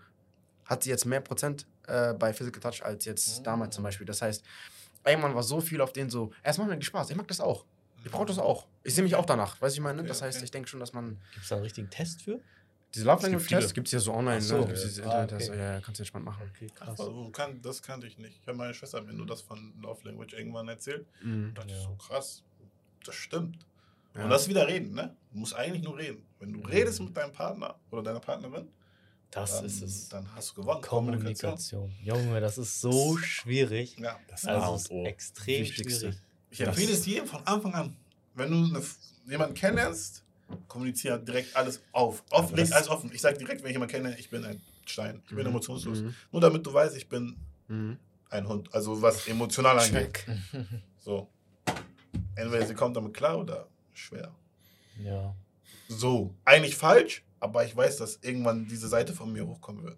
hat sie jetzt mehr Prozent äh, bei Physical Touch als jetzt Oh. damals zum Beispiel. Das heißt, irgendwann war so viel auf den so, es macht mir Spaß, ich mag das auch. Ich brauche das auch. Ich sehe mich auch danach, weißt du, ich meine? Das heißt, ich denke schon, dass man Gibt es da einen richtigen Test für? diese Love Language. Tests gibt es ja so online, Ach so, ne? Gibt's ja. Ah, okay. ja, ja, kannst du entspannt machen. Okay, krass. also, kann, das kannte ich nicht. Ich habe meine Schwester mir nur das von Love Language irgendwann erzählt. Mhm. Und dachte Ja. so krass, das stimmt. Ja. Und das ist wieder reden, ne? Du musst eigentlich nur reden. Wenn du Mhm. redest mit deinem Partner oder deiner Partnerin, Das dann, ist es. dann hast du gewonnen. Kommunikation. Junge, das ist so schwierig. Ja. Das Also ist O. extrem Wichtigste. schwierig. Ich empfehle es jedem von Anfang an. Wenn du eine, jemanden kennenlernst, kommuniziere direkt alles auf. Offen, leg das- alles offen. Ich sage direkt, wenn ich jemanden kenne, ich bin ein Stein. Ich bin Mhm. emotionslos. Mhm. Nur damit du weißt, ich bin Mhm. ein Hund. Also was emotional angeht. So. Entweder sie kommt damit klar oder schwer. ja. So. Eigentlich falsch, aber ich weiß, dass irgendwann diese Seite von mir hochkommen wird.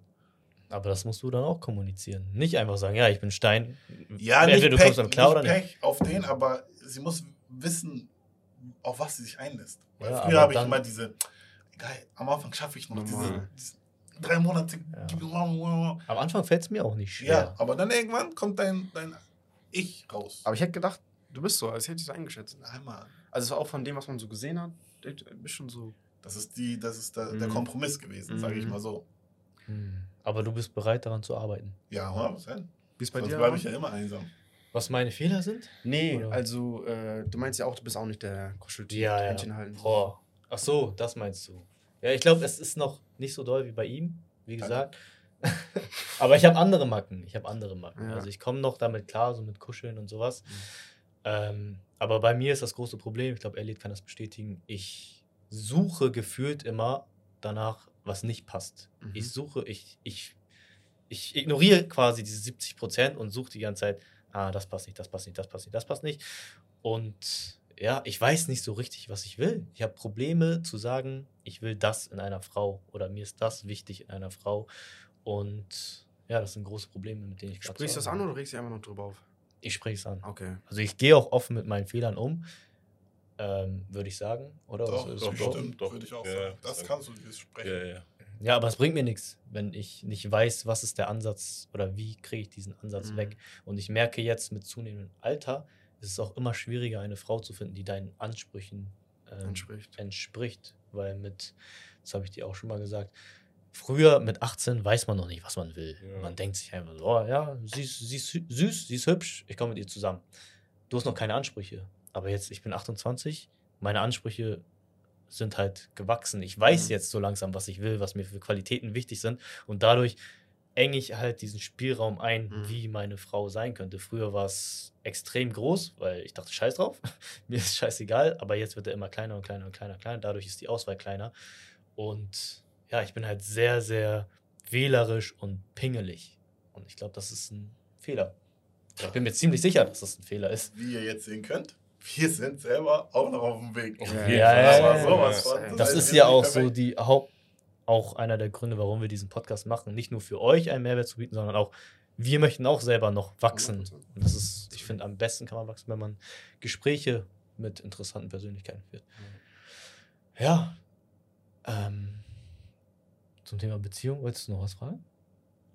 Aber das musst du dann auch kommunizieren. Nicht einfach sagen, ja, ich bin Stein. Ja, Entweder nicht du Pech, kommst damit klar nicht oder nicht. Pech auf den, aber sie muss wissen, auf was sie sich einlässt. Weil Ja, früher habe ich dann- immer diese, geil, am Anfang schaffe ich noch diese, diese drei Monate. Am Anfang fällt es mir auch nicht schwer. Ja, aber dann irgendwann kommt dein, dein Ich raus. Aber ich hätte gedacht, du bist so, als hätte ich es eingeschätzt. Einmal. Also es war auch von dem, was man so gesehen hat, du bist schon so. Das ist, die, das ist der, der Mhm. Kompromiss gewesen, sage ich Mhm. mal so. Hm. Aber du bist bereit, daran zu arbeiten. Ja, 100%. Wie ist bei Sonst dir? bleibe ich ja immer einsam. Was meine Fehler sind? Nee, Oder? also äh, du meinst ja auch, du bist auch nicht der Kuscheltyp. Ja, ja. Halten. Boah. Ach so, das meinst du. Ja, ich glaube, es ist noch nicht so doll wie bei ihm, wie gesagt. Aber ich habe andere Macken. Ich habe andere Macken. Ja. Also ich komme noch damit klar, so mit Kuscheln und sowas. Mhm. Ähm, aber bei mir ist das große Problem, ich glaube, Elliot kann das bestätigen, ich suche gefühlt immer danach, was nicht passt. Mhm. Ich suche, ich, ich, ich ignoriere quasi diese 70 Prozent und suche die ganze Zeit, ah, das passt nicht, das passt nicht, das passt nicht, das passt nicht. Und ja, ich weiß nicht so richtig, was ich will. Ich habe Probleme zu sagen, ich will das in einer Frau oder mir ist das wichtig in einer Frau. Und ja, das sind große Probleme, mit denen ich gerade Sprichst du das an oder regst du einfach nur drüber auf? Ich spreche es an. Okay. Also ich gehe auch offen mit meinen Fehlern um, ähm, würde ich sagen. Oder? Doch, Was- doch, was- stimmt, doch. würde ich auch Ja, sagen. Das kannst du dieses Sprechen. Ja, ja. Ja, aber es bringt mir nichts, wenn ich nicht weiß, was ist der Ansatz oder wie kriege ich diesen Ansatz Mhm. weg. Und ich merke jetzt mit zunehmendem Alter, ist es auch immer schwieriger, eine Frau zu finden, die deinen Ansprüchen ähm, Entspricht. entspricht. Weil mit, das habe ich dir auch schon mal gesagt, früher mit 18 weiß man noch nicht, was man will. Ja. Man denkt sich einfach so, oh ja, sie ist, sie ist sü- süß, sie ist hübsch, ich komme mit ihr zusammen. Du hast noch keine Ansprüche. Aber jetzt, ich bin 28, meine Ansprüche sind halt gewachsen. Ich weiß Mhm. jetzt so langsam, was ich will, was mir für Qualitäten wichtig sind. Und dadurch enge ich halt diesen Spielraum ein, Mhm. wie meine Frau sein könnte. Früher war es extrem groß, weil ich dachte, scheiß drauf, mir ist scheißegal, aber jetzt wird er immer kleiner und kleiner und kleiner und kleiner. Dadurch ist die Auswahl kleiner. Und ja, ich bin halt sehr, sehr wählerisch und pingelig. Und ich glaube, das ist ein Fehler. Ich bin mir ziemlich sicher, dass das ein Fehler ist. Wie ihr jetzt sehen könnt, wir sind selber auch noch auf dem Weg. Ja, ja, ja, Aber ja, sowas ja. von. Das ist ja auch so die Haupt, auch einer der Gründe, warum wir diesen Podcast machen. Nicht nur für euch einen Mehrwert zu bieten, sondern auch wir möchten auch selber noch wachsen. 100%. Und das ist, ich finde, am besten kann man wachsen, wenn man Gespräche mit interessanten Persönlichkeiten führt. Ja. Ähm, zum Thema Beziehung, wolltest du noch was fragen?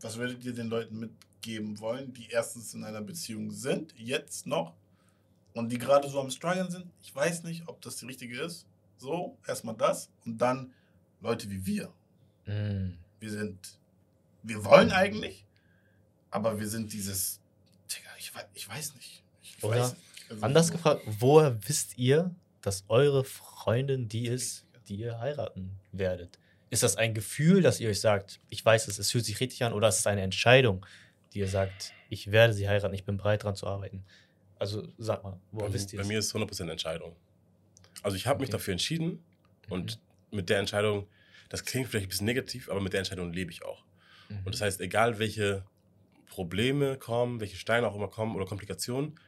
Was würdet ihr den Leuten mitgeben wollen, die erstens in einer Beziehung sind, jetzt noch, und die gerade so am Struggeln sind? Ich weiß nicht, ob das die richtige ist. So, erstmal das. Und dann Leute wie wir. Mm. Wir sind, wir wollen eigentlich, aber wir sind dieses, Digga, ich weiß, ich weiß nicht. Ich Oder weiß. Also Anders so- gefragt, woher wisst ihr, dass eure Freundin die ist, die ihr heiraten werdet? Ist das ein Gefühl, dass ihr euch sagt, ich weiß es, es fühlt sich richtig an, oder ist es eine Entscheidung, die ihr sagt, ich werde sie heiraten, ich bin bereit daran zu arbeiten? Also sag mal, woher Bei, wisst ihr bei mir ist es 100% Entscheidung. Also ich habe mich Okay. dafür entschieden und mit der Entscheidung, das klingt vielleicht ein bisschen negativ, aber mit der Entscheidung lebe ich auch. Mhm. Und das heißt, egal welche Probleme kommen, welche Steine auch immer kommen oder Komplikationen,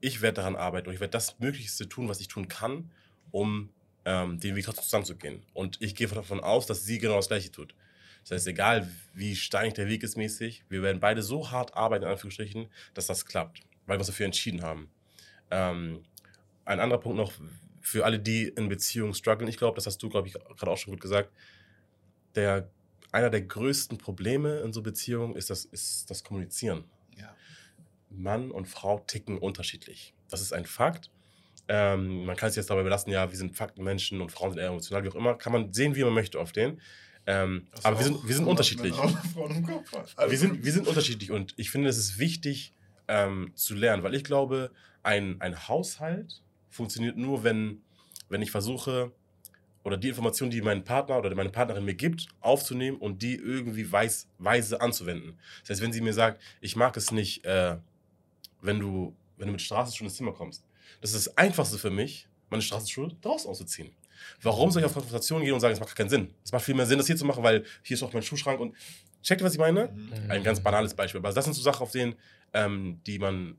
ich werde daran arbeiten und ich werde das Möglichste tun, was ich tun kann, um ähm, den Weg trotzdem zusammenzugehen. Und ich gehe davon aus, dass sie genau das Gleiche tut. Das heißt, egal wie steinig der Weg ist mäßig, wir werden beide so hart arbeiten, in Anführungsstrichen, dass das klappt, weil wir uns dafür entschieden haben. Ähm, ein anderer Punkt noch für alle, die in Beziehungen strugglen. Ich glaube, das hast du, glaube ich, gerade auch schon gut gesagt. Der, einer der größten Probleme in so Beziehungen ist das, ist das Kommunizieren. Ja. Mann und Frau ticken unterschiedlich. Das ist ein Fakt. Ähm, man kann es jetzt dabei belassen, ja, wir sind Faktenmenschen und Frauen sind eher emotional, wie auch immer. Kann man sehen, wie man möchte auf den. Ähm, aber wir sind, wir sind unterschiedlich. Wir sind, wir sind unterschiedlich und ich finde, es ist wichtig ähm, zu lernen, weil ich glaube, ein, ein Haushalt funktioniert nur, wenn, wenn ich versuche, oder die Informationen, die mein Partner oder meine Partnerin mir gibt, aufzunehmen und die irgendwie weiß, weise anzuwenden. Das heißt, wenn sie mir sagt, ich mag es nicht, äh, wenn, du, wenn du mit Straßenschuhen ins Zimmer kommst. Das ist das Einfachste für mich, meine Straßenschuhe draußen auszuziehen. Warum soll ich auf Konfrontation gehen und sagen, es macht keinen Sinn? Es macht viel mehr Sinn, das hier zu machen, weil hier ist auch mein Schuhschrank und checkt was ich meine? Mhm. Ein ganz banales Beispiel. Aber das sind so Sachen, auf denen, ähm, die man,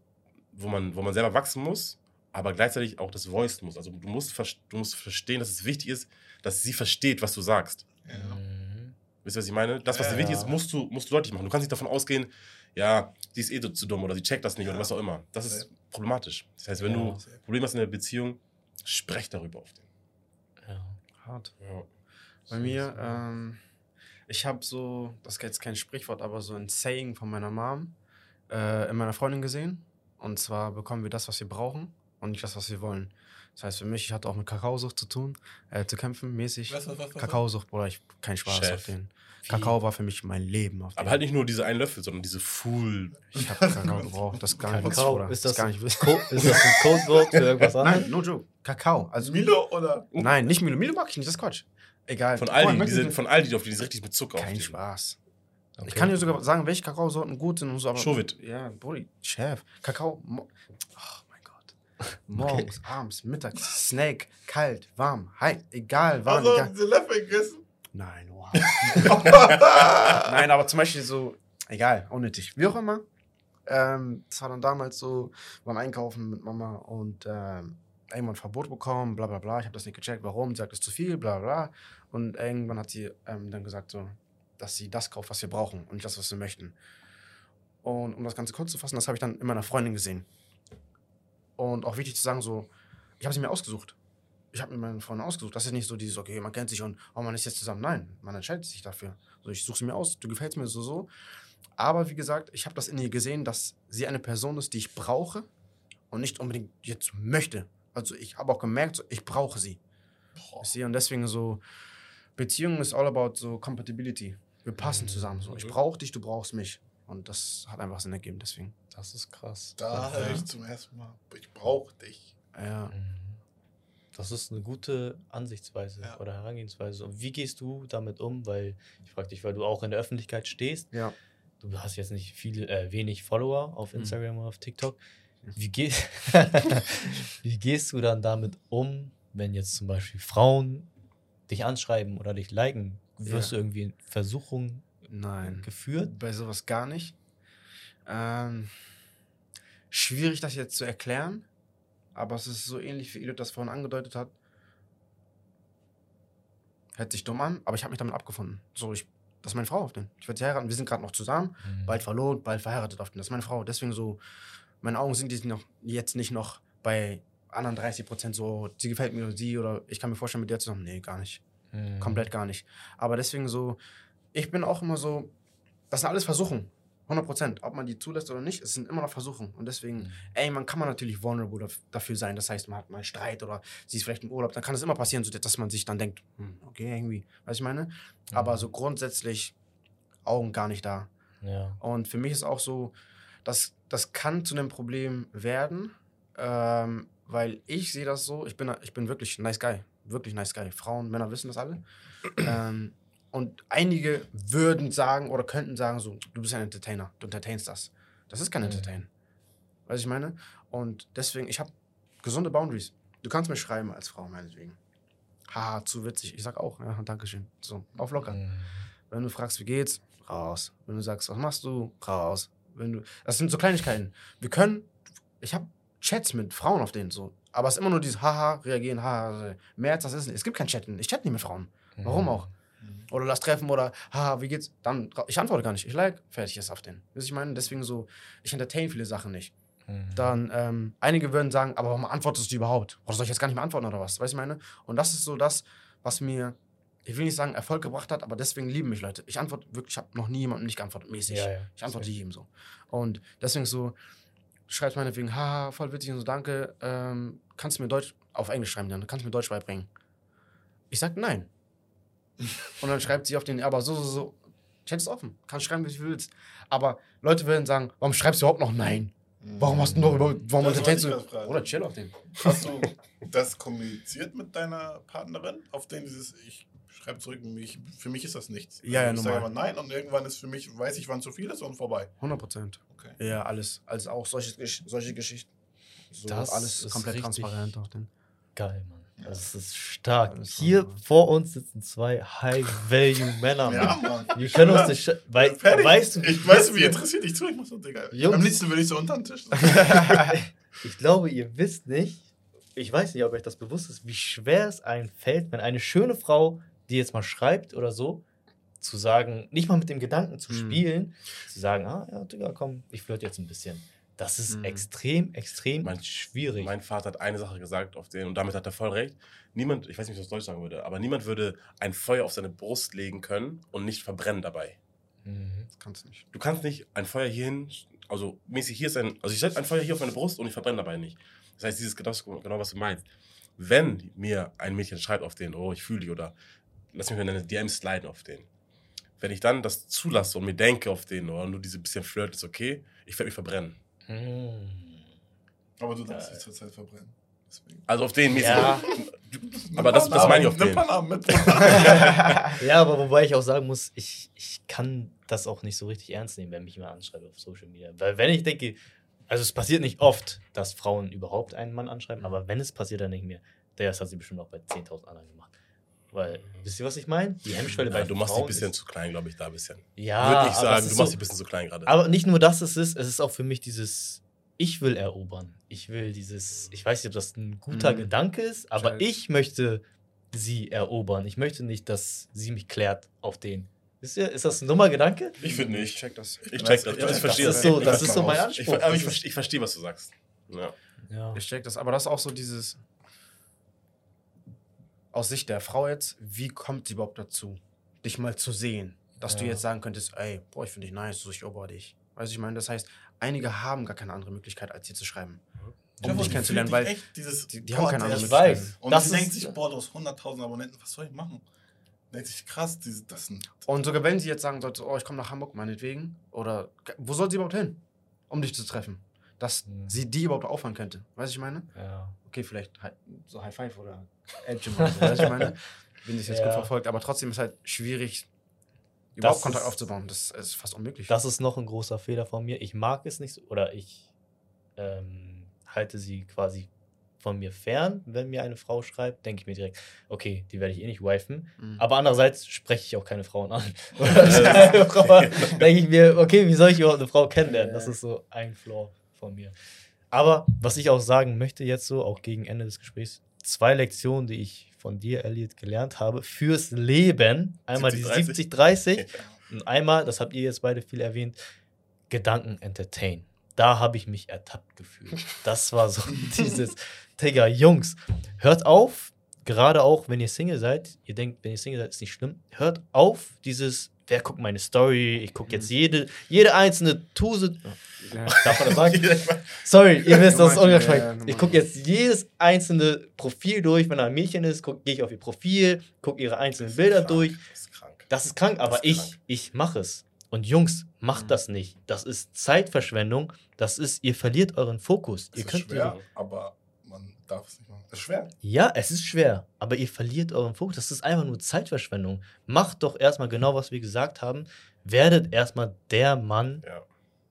wo man, wo man selber wachsen muss, aber gleichzeitig auch das Voice muss. Also du musst, du musst verstehen, dass es wichtig ist, dass sie versteht, was du sagst. Ja. Mhm. Wisst ihr, was ich meine? Das, was Ja, dir wichtig ist, musst du, musst du deutlich machen. Du kannst nicht davon ausgehen, ja, sie ist eh zu dumm oder sie checkt das nicht Ja. oder was auch immer. Das ist problematisch. Das heißt, wenn Ja. du Probleme hast in der Beziehung, sprech darüber auf den. Ja. Hart. Ja. Bei mir, ähm, ich habe so, das ist jetzt kein Sprichwort, aber so ein Saying von meiner Mom äh, in meiner Freundin gesehen. Und zwar bekommen wir das, was wir brauchen und nicht das, was wir wollen. Das heißt, für mich, ich hatte auch mit Kakaosucht zu tun, äh, zu kämpfen, mäßig. Was, was, was, was? Kakaosucht, Bruder, ich kein Spaß Chef. auf den. Kakao war für mich mein Leben. Auf Aber halt nicht nur diese einen Löffel, sondern diese Full. Ich habe Kakao gebraucht, das ist gar nicht Kakao, Bruder. ist das das, gar nicht ist das ein Codewort für irgendwas anderes? Nein, no joke. Kakao. Also, Milo oder? nein, nicht Milo. Milo mag ich nicht, das ist Quatsch. Egal. Von Aldi, möchtest diese, du- von Aldi, auf die ist richtig mit Zucker Kein auf Spaß. Okay. Ich kann dir sogar sagen, welche Kakaosorten gut sind und so. Aber Chauvet. Ja, Brudi, Chef. Kakao. Oh mein Gott. Morgens, abends, mittags, Snack, kalt, warm, heiß, egal, warm, Also, egal. diese Löffel gegessen? Nein, wow. Nein, aber zum Beispiel so, egal, unnötig. Wie auch immer. Ähm, das war dann damals so, wir waren einkaufen mit Mama und ähm, irgendwann Verbot bekommen, bla bla bla. Ich habe das nicht gecheckt, warum. Sie sagt, es ist zu viel, bla bla. Und irgendwann hat sie ähm, dann gesagt, so, dass sie das kauft, was wir brauchen und nicht das, was wir möchten. Und um das Ganze kurz zu fassen, das habe ich dann in meiner Freundin gesehen. Und auch wichtig zu sagen, so, ich habe sie mir ausgesucht. Ich habe mir meine Freundin ausgesucht. Das ist nicht so dieses, okay, man kennt sich und oh, man ist jetzt zusammen. Nein, man entscheidet sich dafür. So, ich suche sie mir aus, du gefällst mir so, so. Aber wie gesagt, ich habe das in ihr gesehen, dass sie eine Person ist, die ich brauche und nicht unbedingt jetzt möchte. Also ich habe auch gemerkt, so, ich brauche sie. Boah. Ich sehe und deswegen so, Beziehung ist all about so Compatibility. Wir passen zusammen. So, ich brauche dich, du brauchst mich. Und das hat einfach Sinn ergeben, deswegen. Das ist krass. Da höre ich zum ersten Mal, ich brauche dich. Ja. Mhm. Das ist eine gute Ansichtsweise Ja. oder Herangehensweise. Und wie gehst du damit um? Weil ich frage dich, weil du auch in der Öffentlichkeit stehst. Ja. Du hast jetzt nicht viele, äh, wenig Follower auf Mhm. Instagram oder auf TikTok. Wie, geh wie gehst du dann damit um, wenn jetzt zum Beispiel Frauen dich anschreiben oder dich liken? Wirst Ja. du irgendwie in Versuchung Nein. geführt? Bei sowas gar nicht. Ähm, schwierig, das jetzt zu erklären. Aber es ist so ähnlich, wie Elliot das vorhin angedeutet hat. Hört sich dumm an, aber ich habe mich damit abgefunden. So, ich, das ist meine Frau auf den. Ich werde sie heiraten. Wir sind gerade noch zusammen. Mhm. Bald verlobt, bald verheiratet auf den. Das ist meine Frau. Deswegen so, meine Augen sind jetzt, noch, jetzt nicht noch bei anderen 30 Prozent so, sie gefällt mir oder sie oder ich kann mir vorstellen, mit der zusammen. Nee, gar nicht. Mhm. Komplett gar nicht. Aber deswegen so, ich bin auch immer so, das sind alles Versuchungen. 100 Prozent. Ob man die zulässt oder nicht, es sind immer noch Versuchungen. Und deswegen, Mhm. ey, man kann man natürlich vulnerable daf- dafür sein. Das heißt, man hat mal einen Streit oder sie ist vielleicht im Urlaub. Dann kann es immer passieren, so, dass man sich dann denkt, hm, okay, irgendwie, was ich meine. Aber Mhm. so grundsätzlich Augen gar nicht da. Ja. Und für mich ist auch so, das, das kann zu einem Problem werden, ähm, weil ich sehe das so, ich bin, ich bin wirklich ein nice guy, wirklich nice guy. Frauen, Männer wissen das alle. ähm, und einige würden sagen oder könnten sagen so, du bist ein Entertainer, du entertainst das. Das ist kein Mhm. Entertain. Weißt du, ich meine? Und deswegen, ich habe gesunde Boundaries. Du kannst mir schreiben als Frau, meinetwegen. Haha, zu witzig. Ich sag auch, ja, Dankeschön. So, auf locker. Mhm. Wenn du fragst, wie geht's, raus. Wenn du sagst, was machst du, raus. wenn du, das sind so Kleinigkeiten. Wir können, ich habe Chats mit Frauen auf denen so, aber es ist immer nur dieses Haha, reagieren, Haha, mehr als das ist nicht. Es gibt kein Chatten. Ich chatte nicht mit Frauen. Warum Mhm. auch? Oder lass treffen oder Haha, wie geht's? Dann, ich antworte gar nicht. Ich like, fertig ist auf den. Wisst ich meine, deswegen so, ich entertain viele Sachen nicht. Mhm. Dann, ähm, einige würden sagen, aber warum antwortest du überhaupt? Oder soll ich jetzt gar nicht mehr antworten oder was? Weißt du, ich meine? Und das ist so das, was mir, ich will nicht sagen, Erfolg gebracht hat, aber deswegen lieben mich Leute. Ich antworte wirklich, ich habe noch nie jemandem nicht geantwortet, mäßig. Ja, ja. Ich antworte jedem so. Und deswegen so, du schreibst meinetwegen, haha, voll witzig und so, danke, ähm, kannst du mir Deutsch, auf Englisch schreiben dann, kannst du mir Deutsch beibringen? Ich sag nein. und dann schreibt sie auf den, aber so, so, so, Chat ist offen, kannst schreiben, wie du willst. Aber Leute würden sagen, warum schreibst du überhaupt noch nein? Warum hast du noch, über- warum wollte du? Oder chill auf den. Hast du das kommuniziert mit deiner Partnerin, auf den dieses, ich schreibe zurück, mich, für mich ist das nichts. Ja, ja, ich sage normal. aber nein und irgendwann ist für mich, weiß ich, wann zu viel ist und vorbei. 100 Prozent. Okay. Ja, alles. Also auch solche, solche Geschichten. So Das alles ist komplett transparent auf den. Geil, Mann. Ja. Das ist stark. Alles Hier klar. vor uns sitzen zwei High-Value-Männer. Ja, Mann. Wir können uns nicht. Fertig. weißt du, ich weiß, wie interessiert dich zu, ich muss so, Digga. Jungs. Am liebsten würde ich so unter den Tisch. Ich glaube, ihr wisst nicht, ich weiß nicht, ob euch das bewusst ist, wie schwer es einem fällt, wenn eine schöne Frau, die jetzt mal schreibt oder so, zu sagen, nicht mal mit dem Gedanken zu Mhm. spielen, zu sagen, ah ja, Digga, komm, ich flirte jetzt ein bisschen. Das ist Mhm. extrem, extrem Mein- schwierig. Mein Vater hat eine Sache gesagt auf den, und damit hat er voll recht. Niemand, ich weiß nicht, wie ich auf Deutsch sagen würde, aber niemand würde ein Feuer auf seine Brust legen können und nicht verbrennen dabei. Mhm. Das kannst du nicht. Du kannst nicht ein Feuer hierhin, also mäßig hier ist ein, also ich setze ein Feuer hier auf meine Brust und ich verbrenne dabei nicht. Das heißt, dieses genau, genau was du meinst. Wenn mir ein Mädchen schreibt auf den, oh, ich fühle dich oder lass mich mal in eine DM sliden auf den. Wenn ich dann das zulasse und mir denke auf den, oder nur diese bisschen Flirt ist okay, ich werde mich verbrennen. Mhm. Aber du darfst dich zurzeit verbrennen. Deswegen. Also auf den mäßig. Ja. Aber das, das meine ich auf den. Ja, aber wobei ich auch sagen muss, ich, ich kann das auch nicht so richtig ernst nehmen, wenn mich jemand anschreibt auf Social Media. Weil wenn ich denke, also es passiert nicht oft, dass Frauen überhaupt einen Mann anschreiben, aber wenn es passiert, dann denke ich mir, der das hat sie bestimmt auch bei 10.000 anderen gemacht. Weil, wisst ihr, was ich meine? Die Hemmschwelle bei Ja, du machst dich ein bisschen zu klein, glaube ich, da ein bisschen. Ja, Würde ich aber sagen, du ist machst so- dich ein bisschen zu klein gerade. aber nicht nur das es ist, es ist auch für mich dieses, ich will erobern. Ich will dieses, ich weiß nicht, ob das ein guter Mhm. Gedanke ist, aber Check. ich möchte sie erobern. Ich möchte nicht, dass sie mich klärt auf den. Wisst ihr, ist das ein dummer Gedanke? Ich finde Ich nicht. check das. Ich check das. Das Ich ist verstehe das ist so- Ich das ist so mein Ich, Anspruch. aber ich, verstehe- ich verstehe, was du sagst. Ja. Ja. Ich check das. Aber das ist auch so dieses. Aus Sicht der Frau jetzt, wie kommt sie überhaupt dazu, dich mal zu sehen? Dass du Ja. jetzt sagen könntest, ey, boah, ich finde dich nice, so ich ober dich. Weißt du, ich meine, das heißt, einige haben gar keine andere Möglichkeit, als dir zu schreiben. Um dich kennenzulernen, weil echt dieses die, die haben keine andere ich Ich Möglichkeit. weiß. Und Das sie denkt sich, boah, du hast 100.000 Abonnenten, was soll ich machen? Denkt sich, krass, diese, das sind. Und sogar wenn sie jetzt sagen sollte, oh, ich komme nach Hamburg, meinetwegen, oder wo soll sie überhaupt hin, um dich zu treffen? Dass Mhm. sie die überhaupt aufhören könnte. Weißt du, ich meine? Ja. Okay, vielleicht hi- so High Five oder Edge oder so, weißt du, ich meine? Wenn sie es jetzt Ja. gut verfolgt, aber trotzdem ist halt schwierig, überhaupt Das Kontakt ist- aufzubauen. Das ist fast unmöglich. Das ist noch ein großer Fehler von mir. Ich mag es nicht so, oder ich ähm, halte sie quasi von mir fern. Wenn mir eine Frau schreibt, denke ich mir direkt, okay, die werde ich eh nicht wifen. Mhm. Aber andererseits spreche ich auch keine Frauen an. Frau, denke ich mir, okay, wie soll ich überhaupt eine Frau kennenlernen? Das ist so ein Flaw von mir. Aber was ich auch sagen möchte jetzt so, auch gegen Ende des Gesprächs, zwei Lektionen, die ich von dir, Elliot, gelernt habe fürs Leben. Einmal die 70-30. 70-30 und einmal, das habt ihr jetzt beide viel erwähnt, Gedanken entertain. Da habe ich mich ertappt gefühlt. Das war so dieses, Digga, Jungs, hört auf, gerade auch, wenn ihr Single seid, ihr denkt, wenn ihr Single seid, ist nicht schlimm, hört auf, dieses, wer guckt meine Story, ich gucke jetzt jede, jede einzelne Tuse, Ja. darf man das sagen? Sorry, ihr wisst, das ist ja, ja, ich gucke jetzt jedes einzelne Profil durch, wenn da ein Mädchen ist, gehe ich auf ihr Profil, gucke ihre einzelnen Bilder durch, Das ist krank. das ist krank, aber ist ich, krank. ich mache es. Und Jungs, macht Mhm. das nicht. Das ist Zeitverschwendung. Das ist, ihr verliert euren Fokus. Es Ihr ist könnt schwer, aber darf es nicht machen. Es ist schwer. ja, es ist schwer, aber ihr verliert euren Fokus. Das ist einfach nur Zeitverschwendung. Macht doch erstmal genau, was wir gesagt haben. Werdet erstmal der Mann, Ja.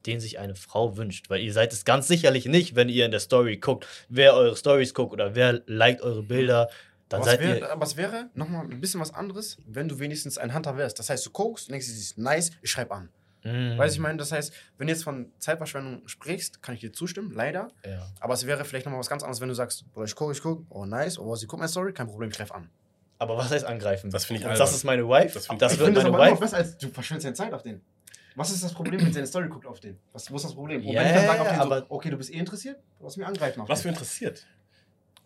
den sich eine Frau wünscht. Weil ihr seid es ganz sicherlich nicht, wenn ihr in der Story guckt, wer eure Stories guckt oder wer liked eure Bilder. Dann Aber seid es wäre, ihr. aber es wäre nochmal ein bisschen was anderes, wenn du wenigstens ein Hunter wärst. Das heißt, du guckst, denkst, du, sie ist nice, ich schreibe an. Mhm. Weißt du, ich meine, das heißt, wenn du jetzt von Zeitverschwendung sprichst, kann ich dir zustimmen, leider. Ja. Aber es wäre vielleicht nochmal was ganz anderes, wenn du sagst, Bruder, ich gucke, ich gucke, oh nice, oh, sie guckt meine Story, kein Problem, ich greif an. Aber was heißt angreifen? Das finde ich albern. Das ist meine Wife. Das Das, ich wird das meine aber immer Wife. besser, als du verschwendest deine Zeit auf den. Was ist das Problem, wenn sie eine Story guckt auf den? Was, wo ist das Problem? Ja, wenn ich dann sage auf den aber- so, okay, du bist eh interessiert, lass mich angreifen auf Was für interessiert?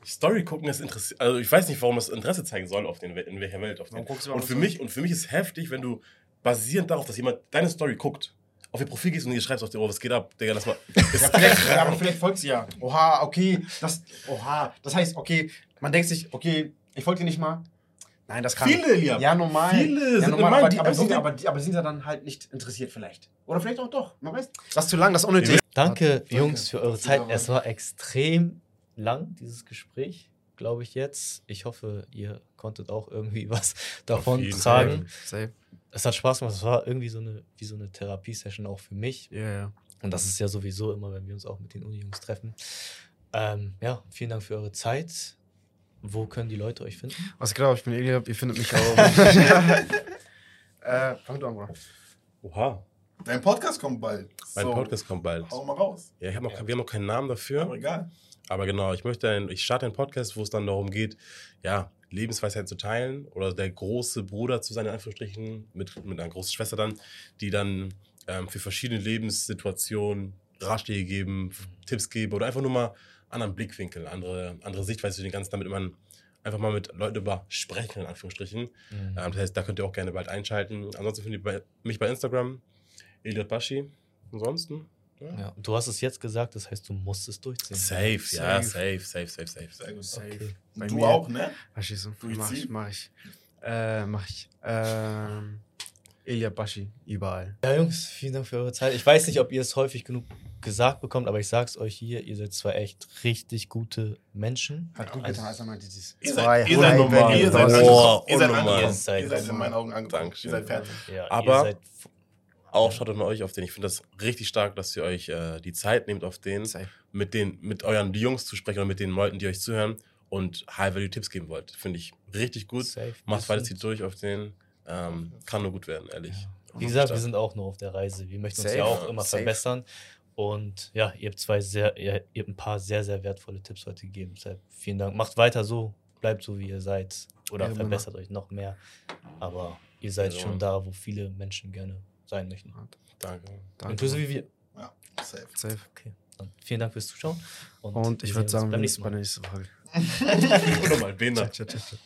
Story gucken ist interessiert. Also ich weiß nicht, warum das Interesse zeigen soll auf den, in welcher Welt auf den. Und für mich und für mich ist heftig, wenn du basierend darauf, dass jemand deine Story guckt, auf ihr Profil gehst und ihr schreibst auf dir, oh, was geht ab, Digga, lass mal. Ja, vielleicht, ja, aber vielleicht folgt sie ja. Oha, okay, das, oha, das heißt, okay, man denkt sich, okay, ich folge dir nicht mal. Nein, das kann Viele, Liam. Ja, normal. Viele ja, sind normal, normal, aber, die aber, sind, aber, aber sind ja dann halt nicht interessiert vielleicht. Oder vielleicht auch doch, man weiß. Das ist zu lang, das ist unnötig. Danke, Jungs, für eure Zeit. Es war extrem lang, dieses Gespräch, glaube ich jetzt. Ich hoffe, ihr konntet auch irgendwie was davon tragen. Safe. Es hat Spaß gemacht. Es war irgendwie so eine, wie so eine Therapiesession auch für mich. Ja, ja. Und das ist ja sowieso immer, wenn wir uns auch mit den Uni-Jungs treffen. Ähm, ja, vielen Dank für eure Zeit. Wo können die Leute euch finden? Was genau, ich bin Eliab, ihr findet mich auch. äh, fang du an, Bro. Oha, Dein Podcast kommt bald. mein So, Podcast kommt bald. Hau mal raus. Ja, ich hab noch, wir haben noch keinen Namen dafür. Aber egal. Aber genau, ich möchte, ein, ich starte einen Podcast, wo es dann darum geht, ja, Lebensweisheit zu teilen oder der große Bruder zu sein, in Anführungsstrichen, mit, mit einer großen Schwester dann, die dann ähm, für verschiedene Lebenssituationen Ratschläge geben, Tipps geben oder einfach nur mal anderen Blickwinkel, andere, andere Sichtweise zu den ganzen, damit man einfach mal mit Leuten über sprechen, in Anführungsstrichen. Ähm, das heißt, da könnt ihr auch gerne bald einschalten. Ansonsten findet ihr bei, mich bei Instagram, Eliot Bashi. Ansonsten, ja. Du hast es jetzt gesagt, das heißt, du musst es durchziehen. Safe, ja, Safe. safe, safe, safe, safe. Sehr gut. Safe. Okay. Bei du mir- auch, ne? Verstehst du? Mach ich, mach ich. Äh, mach ich. Ähm, Elia Bashi, überall. Ja, Jungs, vielen Dank für eure Zeit. Ich weiß nicht, ob ihr es häufig genug gesagt bekommt, aber ich sag's euch hier, ihr seid zwei echt richtig gute Menschen. Hat gut Also- getan, als er meinte, dieses Ihr seid, ihr seid, normal. ihr seid, angekommen. ihr seid. Ihr in meinen Augen. Dankeschön. Ihr seid fertig. Ja, Aber- ihr seid Auch schaut an euch auf den. Ich finde das richtig stark, dass ihr euch äh, die Zeit nehmt, auf den Safe. mit den mit euren Jungs zu sprechen oder mit den Leuten, die euch zuhören und High-Value-Tipps geben wollt. Finde ich richtig gut. safe. Macht weiter, zieht durch auf den. Ähm, kann nur gut werden, ehrlich. Wie gesagt, wir sind auch nur auf der Reise. Wir möchten uns Safe, ja auch ja. immer Safe. verbessern. Und ja, ihr habt zwei sehr, ihr, ihr habt ein paar sehr, sehr wertvolle Tipps heute gegeben. Deshalb vielen Dank. Macht weiter so, bleibt so, wie ihr seid. Oder Ja, verbessert euch noch mehr. Aber ihr seid Ja. schon da, wo viele Menschen gerne sein möchten. Danke. Danke. Inklusive wir. Ja, safe. Safe. Okay. Dann vielen Dank fürs Zuschauen. Und ich wir würde sagen, wir sehen uns bei der nächsten Folge. Oder mal Bena. Ciao, ciao, ciao.